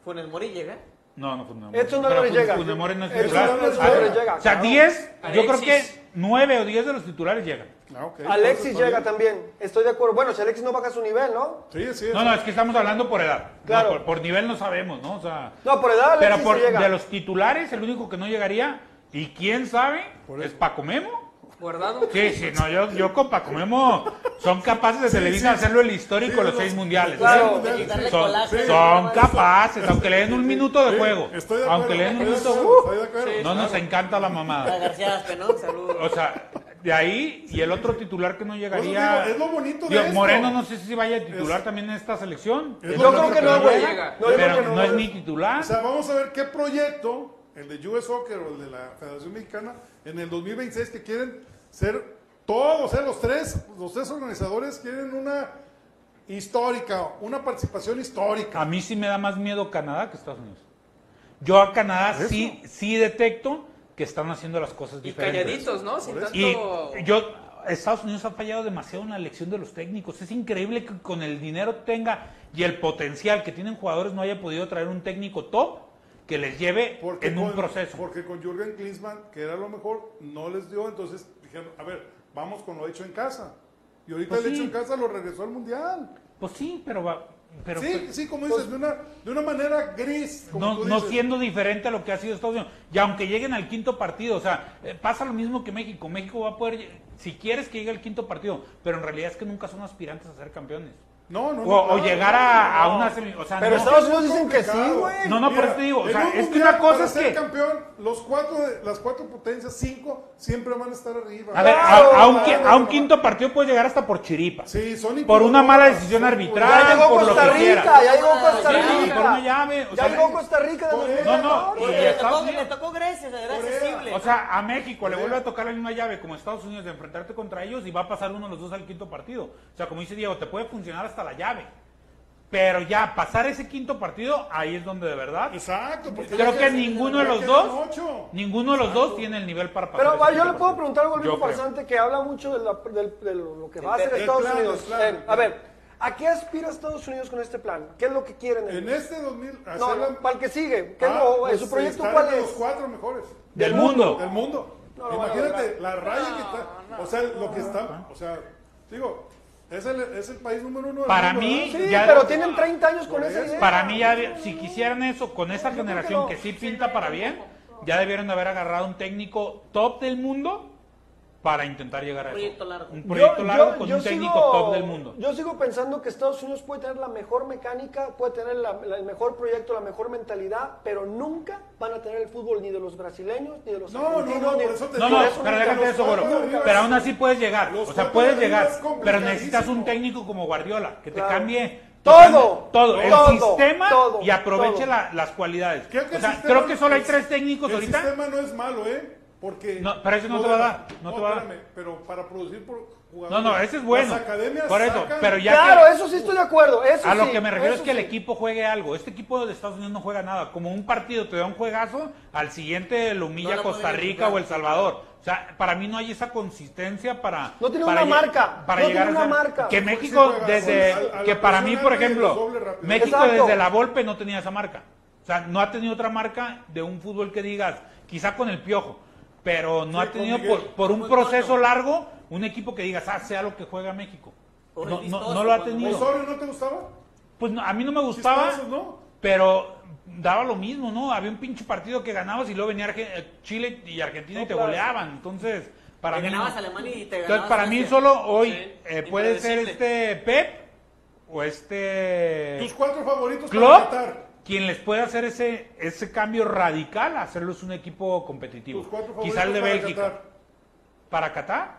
Funes Mori llega. No, no, Funes Mori. Edson Pero Álvarez Funes- llega. Funes Mori no es titular. Ah, llega, O sea, claro. 10, yo creo que 9 o 10 de los titulares llegan. Ah, Alexis entonces, llega también. Estoy de acuerdo. Bueno, si Alexis no baja su nivel, ¿no? Sí, sí. No, no, es que estamos hablando por edad. No, Claro. por, por nivel no sabemos, ¿no? O sea, No, por edad pero Alexis por, sí llega. de los titulares, el único que no llegaría, y quién sabe, Por es. Paco Memo. Guardado. Sí, sí, no, yo, yo con Paco Memo son capaces de Televisa sí, hacerlo el histórico sí, de los seis mundiales. Claro. ¿eh? Son, capaces, aunque le den un minuto de Sí, juego. Estoy de acuerdo. Aunque le den un minuto, estoy de acuerdo. no nos encanta la mamada. García Aspe, ¿no? Saludos. O sea, de ahí, y el otro titular que no llegaría. digo, es lo bonito de Digo, esto. Moreno no sé si vaya a titular Es- también en esta selección. Es Es lo Yo creo que no, no güey. No, Pero que no es ni titular. O sea, vamos a ver qué proyecto, el de US Soccer o el de la Federación Mexicana, en el 2026 que quieren ser todos, eh, los tres, los tres organizadores quieren una histórica, una participación histórica. A mí sí me da más miedo Canadá que Estados Unidos. Yo a Canadá sí, sí detecto que están haciendo las cosas Y diferentes. calladitos, ¿no? Sin tanto. Y yo, Estados Unidos ha fallado demasiado en la elección de los técnicos. Es increíble que con el dinero tenga y el potencial que tienen jugadores no haya podido traer un técnico top que les lleve Porque en un proceso. Porque con Jürgen Klinsmann, que era lo mejor, no les dio, entonces dijeron, a ver, vamos con lo hecho en casa. Y ahorita Pues el sí. hecho en casa lo regresó al Mundial. Pues sí, pero va. Pero sí, sí, como dices, de, una, de una manera gris. Como no, tú no siendo diferente a lo que ha sido Estados Unidos. Y aunque lleguen al quinto partido, o sea, eh, pasa lo mismo que México. México va a poder, si quieres que llegue al quinto partido, pero en realidad es que nunca son aspirantes a ser campeones. No, no, O, no, o claro, llegar a, no, a no. una semi. O sea, Pero no- Estados Unidos dicen que sí, güey. No, no, por eso te digo, o sea, es que una cosa para es ser que- campeón, los cuatro, de- las cuatro potencias, cinco, siempre van a estar arriba. A ver, Claro, a, a un, qui- claro, a un claro. quinto partido puede llegar hasta por chiripa. Sí, son Por una mala decisión arbitral. Ya llegó por lo Costa que quiera. Rica, ya llegó Costa Sí, Rica. por una llave. O Ya sea, llegó Costa Rica de. No, no, Le Estados tocó, Unidos- le tocó Grecia, o sea, era accesible. O sea, a México le vuelve a tocar la misma llave como Estados Unidos de enfrentarte contra ellos y va a pasar uno de los dos al quinto partido. O sea, como dice Diego, te puede funcionar hasta la llave. Pero ya, pasar ese quinto partido, ahí es donde de verdad. Exacto, porque Creo que ninguno de los dos, ninguno de los dos tiene el nivel para pasar. Pero yo le puedo preguntar algo al farsante que habla mucho de, la- del- de lo que va a hacer Estados plan, Unidos. plan, Eh, a ver, ¿a qué aspira Estados Unidos con este plan? ¿Qué es lo que quieren? ellos? En este 2000, no, para el que sigue. ¿Qué es Ah, lo- pues, ¿Su proyecto cuál es? los cuatro mejores. Del mundo. Del mundo. No Imagínate la raya que está. O sea, lo que está. O sea, digo, es el, es el país número uno Para mundo, mí, Ya- pero tienen 30 años con esa idea. Para mí, ya, si quisieran eso con esa generación no. que sí pinta para bien, ya debieron de haber agarrado un técnico top del mundo para intentar llegar a eso. Proyecto largo. Un proyecto largo con un técnico sigo- top del mundo. Yo sigo pensando que Estados Unidos puede tener la mejor mecánica, puede tener la- la- el mejor proyecto, la mejor mentalidad, pero nunca van a tener el fútbol ni de los brasileños, ni de los No, no, argentinos, no, ni- por eso te No, digo, no, eso pero déjate eso, arriba. Pero aún así puedes llegar. O sea, puedes llegar. Pero necesitas un técnico como Guardiola, que te Claro. cambie Todo, todo, el todo, sistema todo, y aproveche la- las cualidades. Creo que O el sea, creo que solo hay el- tres técnicos el ahorita. sistema no es malo, ¿eh? Porque. No, pero ese no te va a dar, no te va a dar. pero para producir por No, jugadores. no, ese es bueno. Las academias Por eso, sacan- pero ya Claro, que- eso sí estoy de acuerdo. Eso A lo que me refiero es eso que el equipo juegue algo. Este equipo de Estados Unidos no juega nada. Como un partido te da un juegazo, al siguiente lo humilla No la Costa Rica o El Salvador. O sea, para mí no hay esa consistencia para. No tiene para una marca, Para no llegar tiene a una ser- marca. Que México, desde. que para mí, por ejemplo. México Exacto. desde la Volpe no tenía esa marca. O sea, no ha tenido otra marca de un fútbol que digas, quizá con el piojo. Pero no Sí, ha tenido Miguel. por, por un proceso largo un equipo que digas, ah, sea lo que juega México. No, no, vistoso, no lo ha tenido. ¿Osorio no te gustaba? Pues no, a mí no me gustaba, pero daba lo mismo, ¿no? Había un pinche partido que ganabas y luego venía Arge- eh, Chile y Argentina y te claro. goleaban. Entonces, para Te mí. ganabas Alemania y te Entonces, ganabas para a mí Francia. solo hoy Sí, eh, puede ser este Pep o este Tus cuatro favoritos para Klopp Qatar. Quien les puede hacer ese ese cambio radical, hacerlos un equipo competitivo. Tus cuatro favoritos Quizá el de para Bélgica. Qatar. Para Qatar,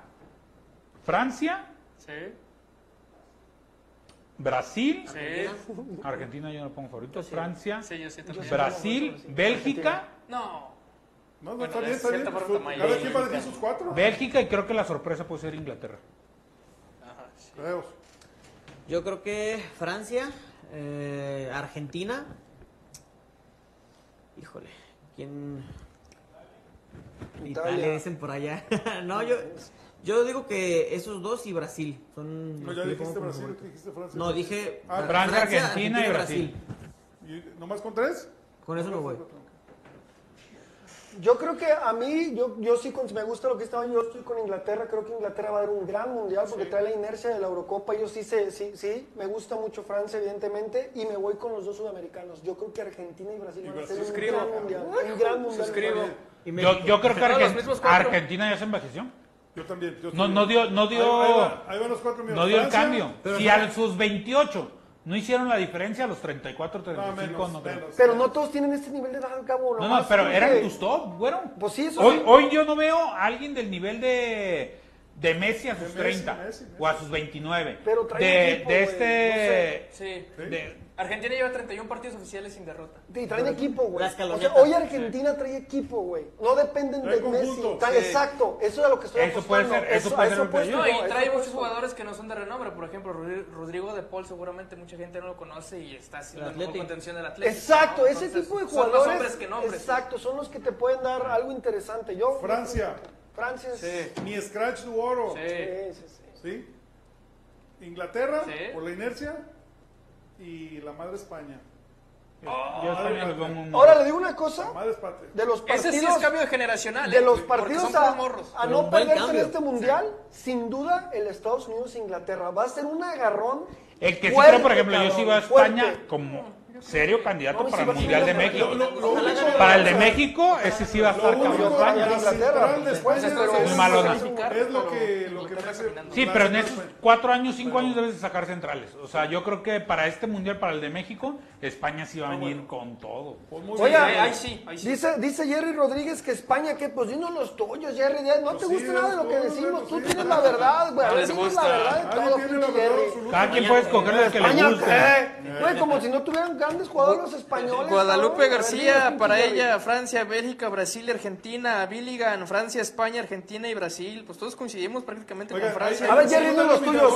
Francia, Sí, Brasil, sí. Argentina yo no pongo favorito, Francia, Sí, también. Brasil, Bélgica, No. No, no, Bueno, está bien, de está bien. cierta pues, Cada quien va a decir sus cuatro. Bélgica y creo que la sorpresa puede ser Inglaterra. Ajá. Yo creo que Francia, eh, Argentina. Híjole, ¿quién? Italia. Italia, dicen por allá. no, yo, yo digo que esos dos y Brasil son. No, ya dijiste Brasil, favorito. dijiste Francia. No, dije Ah, Francia, Argentina y Brasil. ¿Y ¿Nomás con tres? Con eso no voy. Yo creo que a mí, yo, yo sí con- me gusta lo que estaba, yo estoy con Inglaterra, creo que Inglaterra va a dar un gran mundial porque trae la inercia de la Eurocopa, yo sí sé, sí, sí, me gusta mucho Francia evidentemente y me voy con los dos sudamericanos, yo creo que Argentina y Brasil van a ser un gran mundial, un gran mundial. Suscribo. Y Yo, yo creo que Argen-. Argentina ya se envejeció. Yo también. yo No, no dio, no dio, Ahí, ahí va- ahí van los cuatro míos. no dio el cambio. pero si no- a sus 28 no hicieron la diferencia, a los 34, No, 35 menos, no creo. menos. Pero no todos tienen este nivel de edad, cabo. No, no, pero eran que- tus top, bueno. Pues sí, eso Hoy, sí. hoy yo no veo a alguien del nivel de, de Messi a sus Messi, 30 Messi, Messi. o a sus 29. Pero trae de, equipo, de este... Sí. de- Argentina lleva 31 partidos oficiales sin derrota. Y traen equipo, güey. O sea, hoy Argentina trae equipo, güey. No dependen Trae de Messi. conjunto, Trae- sí. Exacto, eso es a lo que estoy Eso puede apostando. ser- eso puede ser apuesto yo- No, y trae eso muchos jugadores que no son de renombre. Por ejemplo, Rodri- Rodrigo de Paul seguramente mucha gente no lo conoce y está haciendo la contención del Atlético. Exacto, ¿no? ese tipo de Son más jugadores. hombres que nombres. Exacto, son los que te pueden dar algo interesante. Yo. Francia. Francia es. Sí. Mi scratch du oro. Sí. Sí, sí, sí. ¿Sí? Inglaterra, Sí. por la inercia. Y la madre España. yo los muy- Ahora le digo una cosa. De los partidos. Ese sí es cambio generacional. de ¿eh? los Porque partidos a, a no perderse en este mundial, sin duda el Estados Unidos e Inglaterra. Va a ser un agarrón. El que sí fuerte, creo, por ejemplo, yo sí veo a España fuerte. como serio candidato para el Mundial de México. Para el de México, ese sí va a estar cabrón. Es- muy malona. Es lo que, lo que. Sí, pero en esos de- cuatro años, cinco años debes de sacar centrales. O sea, yo creo que para este mundial, para el de México, España sí va a venir con todo. Pues Oye. Ahí, sí. Dice, dice Jerry Rodríguez que España, que pues dinos los tuyos, Jerry. No te Pues sí, gusta nada de lo que decimos. Tú tienes la verdad, güey. Dinos la verdad de todo, Jerry. Cada quien puede escoger lo que le guste. como si no tuvieran ganas grandes jugadores los españoles. Guadalupe cabrón. A ver, García, para ella. Francia, Bélgica, Brasil, Argentina, Billigan, Francia, España, Argentina y Brasil. Pues todos coincidimos prácticamente Oiga, con Francia. hay- A ver, hay Jerry, de los tuyos.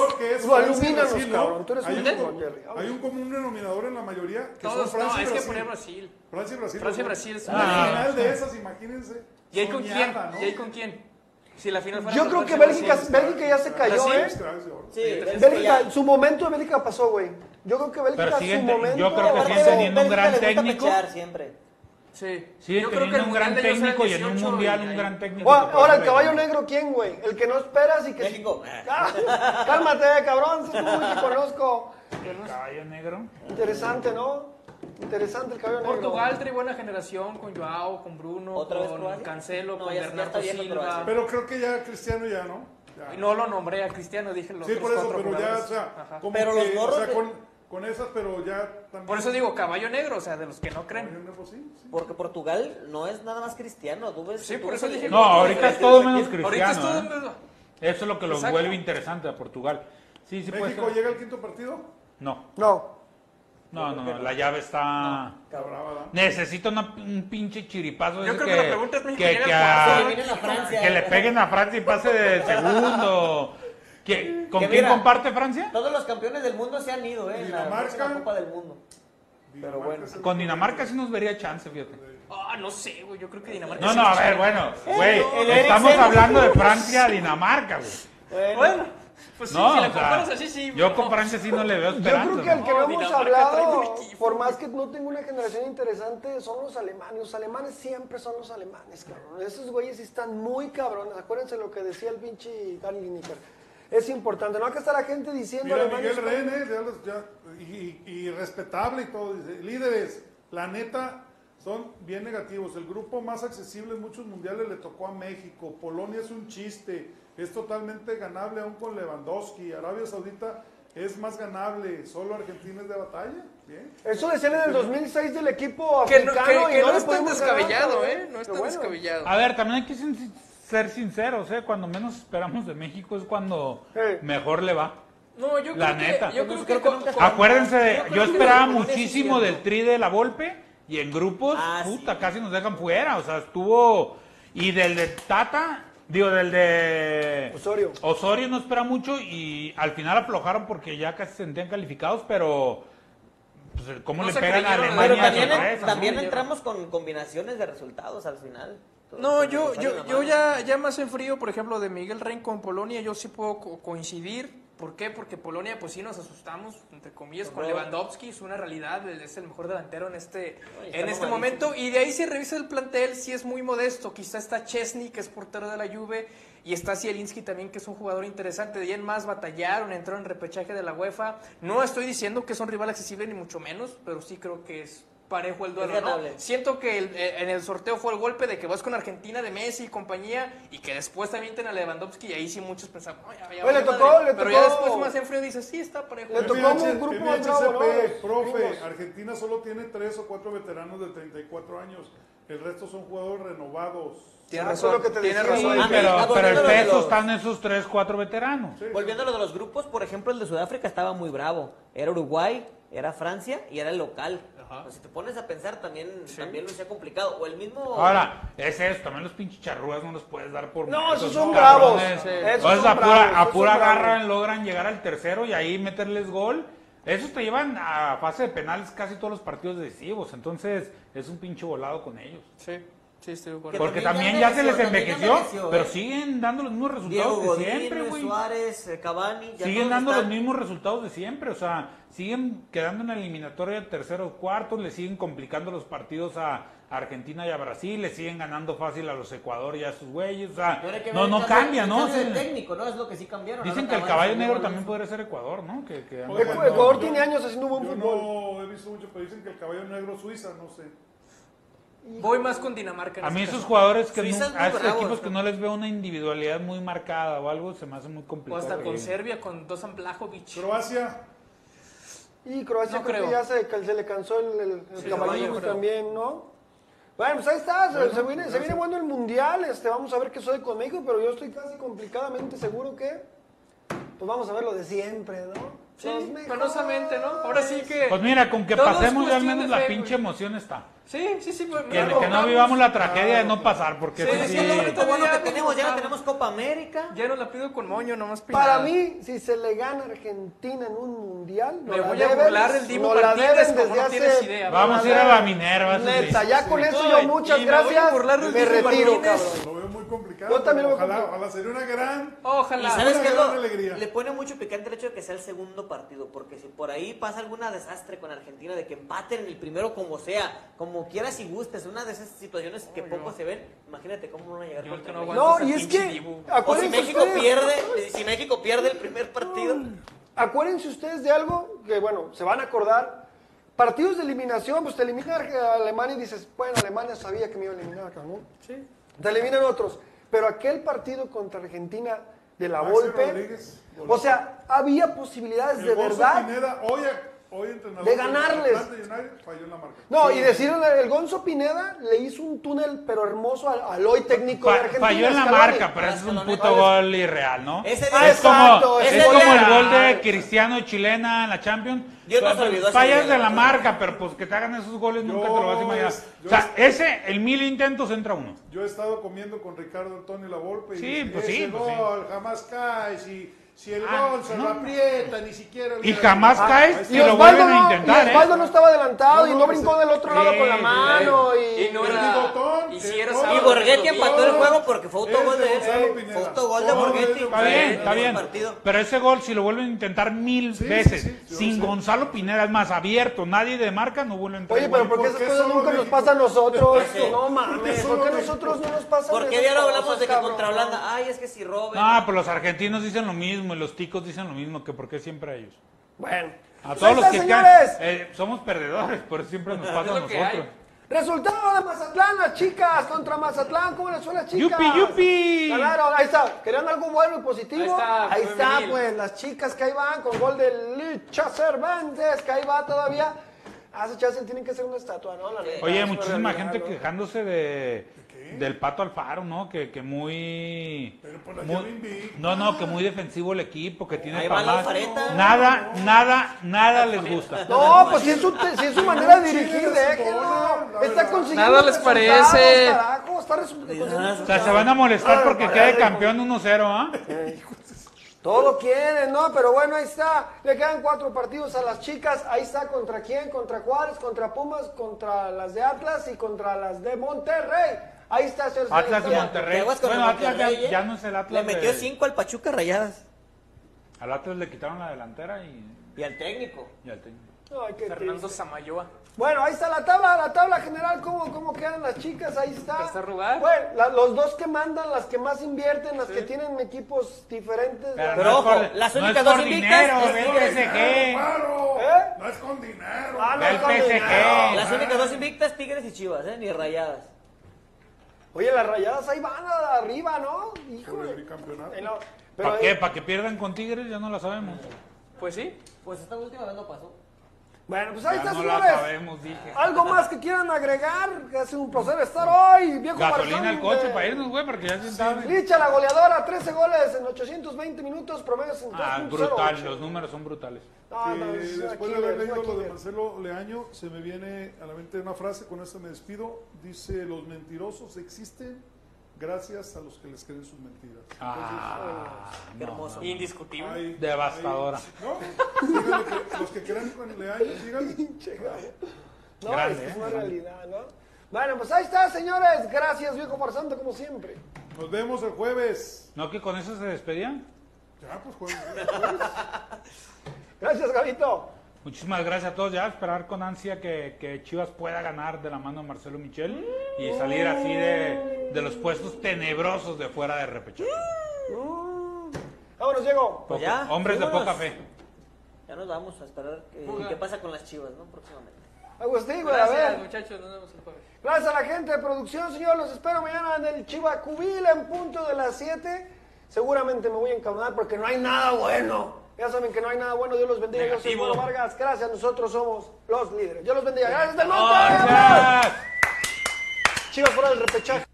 Lo alumínanos, Brasil, ¿no? cabrón. Tú eres hay un chingón, Jerry. hay un común denominador en la mayoría que Todos, son Francia no, y es que Brasil. poner Brasil. Francia y Brasil. Francia y. Brasil es- Una Ah. final de esas, imagínense. ¿Y ahí con quién? ¿no? ¿Y ahí con quién? Si la final fuera Yo creo que Bélgica, Brasil. Bélgica ya se cayó, ¿Brasil? ¿eh? Sí, Bélgica, su momento de Bélgica pasó, güey. Yo creo que Bélgica, Pero su momento... yo creo que siguen teniendo un gran técnico. siempre. Sí. Sigue Yo creo que teniendo un gran técnico y en un 18 mundial un gran técnico. Ahora, el caballo negro, ¿quién, güey? El que no esperas y que... México. Ah, cálmate, cabrón, tú muy te conozco. El caballo negro. Interesante, ¿no? Interesante el caballo negro. Portugal trae buena generación con Joao, con Bruno, ¿Otra vez con? Cancelo, No, con Bernardo Silva. Pero creo que ya Cristiano ya, ¿no? Ya. Y no lo nombré a Cristiano, dije los Sí, otros por eso, pero ya, o sea, como Pero que, los morros o sea, de- con, con esas, pero ya también. Por eso digo caballo negro, o sea, de los que no creen. Pues sí, sí. Porque Portugal no es nada más cristiano. Tú ves, Sí, tú por ves eso dije- No, ahorita es todo menos Ahorita es cristiano. todo ¿eh? menos- Eso es lo que lo Exacto. vuelve interesante a Portugal. Sí, sí puede ¿México ser. llega al quinto partido? No, No. no, no, no, la llave está... Una- un pinche chiripazo. Yo creo que la pregunta es México que, que a- que le peguen a Francia y pase de segundo. ¿Qué- ¿Con Que quién mira, comparte Francia? Todos los campeones del mundo se han ido, ¿eh? En la Dinamarca. Copa del Mundo. Dinamarca bueno. Con Dinamarca sí nos vería chance, fíjate. Ah, no sé, güey, yo creo que Dinamarca No, sí no, a ver, bueno, güey, el estamos hablando de Francia a Dinamarca, güey. Bueno, pues sí, No, si la sea, comparas así, sí. yo no. con Francia sí no le veo Yo creo que el que no No, hemos hablado, por más güey. que no tenga una generación interesante, son los alemanes. Los alemanes siempre son los alemanes, cabrón. Esos güeyes sí están muy cabrones. Acuérdense lo que decía el pinche Gary Lineker. Es importante. No hay que estar la gente diciendo Mira, Miguel René, ya los- ya- y, respetable y todo, dice, líderes, la neta, son bien negativos. El grupo más accesible en muchos mundiales le tocó a México. Polonia es un chiste, es totalmente ganable aún con Lewandowski. Arabia Saudita es más ganable, solo Argentina es de batalla. Bien. Eso decían en el 2006 del equipo Que no, que, africano que y no, no, le es tan pudimos ganar, descabellado. ¿eh? No es Qué tan bueno. descabellado. A ver, también hay que ser sinceros, ¿eh? Cuando menos esperamos de México es cuando Sí. mejor le va. No, yo La creo neta. que. Yo creo creo que. con- se- Acuérdense, Yo creo yo esperaba muchísimo del tri de la Volpe y en grupos, Ah, puta, sí. casi nos dejan fuera. O sea, estuvo. Y del de Tata, digo, del de. Osorio. Osorio no espera mucho y al final aflojaron porque ya casi se sentían calificados, pero. Pues, ¿Cómo No le pegan a Alemania? Pero también, sorpresa, ¿no? también ¿no? entramos con combinaciones de resultados al final. No, yo, yo, yo ya, ya más en frío, por ejemplo, de Miguel Rein con Polonia, yo sí puedo co- coincidir. ¿Por qué? Porque Polonia, pues sí nos asustamos, entre comillas, con Lewandowski, es una realidad, es el mejor delantero en este, Ay, en este momento. Y de ahí si revisa el plantel, sí es muy modesto. Quizá está Chesney, que es portero de la Juve, y está Zielinski también, que es un jugador interesante. De ahí en más batallaron, entraron en repechaje de la UEFA. No estoy diciendo que es un rival accesible, ni mucho menos, pero sí creo que es parejo el duelo, ¿no? Siento que el- eh, en el sorteo fue el golpe de que vas con Argentina de Messi y compañía y que después también ten a Lewandowski y ahí sí muchos pensaban, "Ay, ya, ya Oye, le tocó- madre". le Pero tocó- ya después más en frío dices, sí, está parejo. Le tocó un grupo más bravo, profe. Argentina solo tiene tres o cuatro veteranos de 34 años. El resto son jugadores renovados. Tienes Ah, razón, lo que te tienes Sí, razón. Mí, pero, ah, pero el de peso los- están esos tres, cuatro veteranos. Volviendo a lo de los grupos, por ejemplo, el de Sudáfrica estaba muy bravo. Era Uruguay, era Francia y era el local. Pues si te pones a pensar, también, también lo hacía complicado. O el mismo. Ahora, es eso, también los pinches charrúas no los puedes dar por No, esos son bravos. Sí. Esos Entonces, son a pura, bravos, a esos pura son bravos. garra logran llegar al tercero y ahí meterles gol. Esos te llevan a fase de penales casi todos los partidos decisivos. Entonces, es un pinche volado con ellos. Sí, sí, estoy de acuerdo. Que Porque también también ya se les envejeció, pero ¿eh? siguen dando los mismos Diego resultados de Godín, siempre, güey. Suárez, eh, Cavani. ya Siguen todos dando están- los mismos resultados de siempre, o sea, siguen quedando en la eliminatoria terceros cuartos, le siguen complicando los partidos a Argentina y a Brasil, le siguen ganando fácil a los Ecuador y a sus güeyes, o sea, Pero hay que ver no, el no cambia, el ¿no? caso del Se- técnico, ¿no? Es lo que sí cambiaron. Dicen Ahora que el Cavani caballo es negro también podría ser Ecuador, ¿no? Que, que anda- Ecu- Ecuador tiene años haciendo buen Yo fútbol. no he visto mucho, pero dicen que el caballo negro Suiza, no sé. Voy más con Dinamarca. en A este mí caso. esos jugadores que Suiza no, es muy a esos equipos ¿no? que no les veo una individualidad muy marcada o algo, se me hace muy O complicado. hasta que con. Serbia, con Dosan Blajovic. Croacia, Y Croacia No creo que ya se, que se le cansó el, el, el Sí, caballito caballo, creo. también, ¿no? Bueno, pues ahí está, se, se viene, se viene bueno el mundial, este, vamos a ver qué soy con México, pero yo estoy casi complicadamente seguro que, pues vamos a ver lo de siempre, ¿no? Sí, penosamente, ¿no? Ahora sí que. Pues mira, con que pasemos ya al menos la pinche emoción está. Sí, sí, sí. Pues, Que, mira, que no vamos. vivamos la tragedia de no pasar, porque Sí, eso sí. Es lo único bueno que Ya, tenemos, ya no tenemos Copa América. Ya no la pido con moño, nomás Para peinada. mí, si se le gana a Argentina en un mundial, no Me voy a burlar del Dibu no Martínez como no tienes idea. Vamos a ir a la Minerva. Neta, ya con eso yo muchas y me voy a gracias. burlar del Me retiro, cabrón. Lo veo muy complicado. Yo también lo veo ojalá, complicado. ojalá sería una gran. Ojalá. Y sabes qué le pone mucho picante el hecho de que sea el segundo partido, porque si por ahí pasa alguna desastre con Argentina, de que empaten en el primero como sea, como quieras y gustes, una de esas situaciones que poco se ven, imagínate cómo van a llegar Yo que no No, y es que. O si acuérdense México ustedes, pierde, si México pierde el primer partido, acuérdense ustedes de algo que, bueno, se van a acordar. Partidos de eliminación, pues te elimina a Alemania y dices, bueno, Alemania sabía que me iba a eliminar acá, ¿no? Sí. Te eliminan otros. Pero aquel partido contra Argentina de la Rodríguez, o sea, había posibilidades El de verdad. Pineda, hoy entrenador de ganarles. United, falló en la marca. No, y decir el Gonzo Pineda le hizo un túnel, pero hermoso al, al hoy técnico de Argentina. falló en la Scaloni. marca, pero ese es un puto gol irreal, ¿no? Ese Ah, es como, exacto, es ese como día- el gol de Cristiano y Chilena en la Champions. Pues, olvidó Fallas de la marca, pero pues que te hagan esos goles nunca te lo vas a imaginar. es- O sea, es- ese, el mil intentos entra uno. Yo he estado comiendo con Ricardo Antonio Lavolpe y Sí, dice, pues ese sí, pues sí. gol jamás cae, si, si el Ah, gol se no. lo aprieta, ni siquiera... Y jamás Ah, caes Y lo vuelven a intentar, y ¿eh? Osvaldo no estaba adelantado No, y no, pues, brincó del otro lado sí, con la sí. mano. Y, Y no El era- y si era y Borghetti empató el juego porque fue autogol de él. Fue autogol de Borghetti. Está bien, en está bien. partido. Pero ese gol, si lo vuelven a intentar mil Sí, veces, sin. Gonzalo Pineda, es más abierto, nadie de marca, no vuelve a entrar. Oye, pero. ¿por qué ¿por esas cosas nunca nos pasan a nosotros? No ¿Por mames, ¿por qué nosotros no nos pasan ¿Por qué diario hablamos de que contra Holanda, ay, es que si Robben. No, pues los argentinos dicen lo mismo y los ticos dicen lo mismo, que por qué siempre a ellos. Bueno, A pues todos los que señores. caen, eh, somos perdedores, por eso siempre nos pasa a nosotros. hay. Resultado de Mazatlán, las chicas contra Mazatlán, ¿cómo les fue las chicas? ¡Yupi, yupi! Ganaron, ahí está, querían algo bueno y positivo. Ahí está, Ahí está, femenil. pues, las chicas que ahí van con gol de Licha Cervantes, que ahí va todavía. Ah, esas chicas tienen que ser una estatua, ¿no? La neta, Oye, muchísima realidad, gente ¿no? quejándose de del Pato Alfaro, ¿no? Que, que muy, Pero por la muy- llave invicta. no, no, que muy defensivo el equipo, que tiene. Alfareta. Nada, nada, nada les gusta. No, pues si es su, si es su manera de dirigir, déjenlo. Está consiguiendo Nada les parece. Carajo, está O sea, se van a molestar porque quede campeón 1-0, ¿ah? Todo quieren, ¿no? Pero bueno, ahí está. Le quedan cuatro partidos a las chicas. Ahí está contra quién, contra Juárez, contra Pumas, contra las de Atlas y contra las de Monterrey. Ahí está, señor. Atlas de. Monterrey. con Bueno, Atlas ya, ¿eh? ya no es el Le Atlas. metió de- 5 al Pachuca Rayadas. Al Atlas le quitaron la delantera y, Y al técnico. y al técnico. Ay, qué Fernando. Samayoa. Bueno, ahí está la tabla, la tabla general, cómo, cómo quedan las chicas, ahí está. Bueno, la- los dos que mandan, las que más invierten, las que tienen equipos diferentes. Pero, Pero no es ojo, por- las no únicas es por dos invictas dinero, es PSG. ¡Claro! ¿Eh? No es con dinero. Ah, no, el con PSG. dinero. Las únicas dos invictas, Tigres y Chivas, ¿eh? Ni Rayadas. Oye, las rayadas ahí van a- arriba, ¿no? El Híjole. bicampeonato. Eh, no, pero ¿Para ahí- qué? ¿Para que pierdan con Tigres? Ya no la sabemos. Pues sí. Pues esta última vez no pasó. Bueno, pues ahí Ya está, no señores. sabemos, dije. ¿Algo más que quieran agregar? Que hace un placer estar hoy, viejo Gasolina al coche de- para irnos, güey, porque ya se sabe. Licha, la goleadora, 13 goles en 820 minutos, promedio en Ah, 3.08. brutal, los números son brutales. No, no, es después de haber es leído lo de. Marcelo Leaño, se me viene a la mente una frase, con esta me despido. Dice, los mentirosos existen gracias a los que les creen sus mentiras. Ah, no, hermoso. no. Indiscutible. Hay- Devastadora. hay- ¿no? Díganle que los que creen con Leaño, díganle. No, Grande, es es ¿eh? una realidad, ¿no? Bueno, pues ahí está, señores. Gracias, viejo farsante, como siempre. Nos vemos el jueves. ¿No que con eso se despedían? Ya, pues jueves. jueves. Gracias, Gabito. Muchísimas gracias a todos. Ya esperar con ansia que, que Chivas pueda ganar de la mano de Marcelo Michel y salir así de, de los puestos tenebrosos de fuera de repechaje. Vámonos, Diego. Pues ya, Hombres de poca fe. Ya nos vamos a esperar Fuga. qué pasa con las chivas, ¿no? Próximamente. Agustín, güey, a Gracias, ver. muchachos. Nos vemos el jueves. Gracias a la gente de producción, señor. Los espero mañana en el Chivacubil en punto de las 7. Seguramente me voy a encabronar porque no hay nada bueno. Ya saben que no hay nada bueno. Dios los bendiga. Yo soy Negativo. Bruno Vargas. Gracias. Nosotros somos los líderes. Dios los bendiga. Gracias del. Gracias. Chivas fuera del repechaje.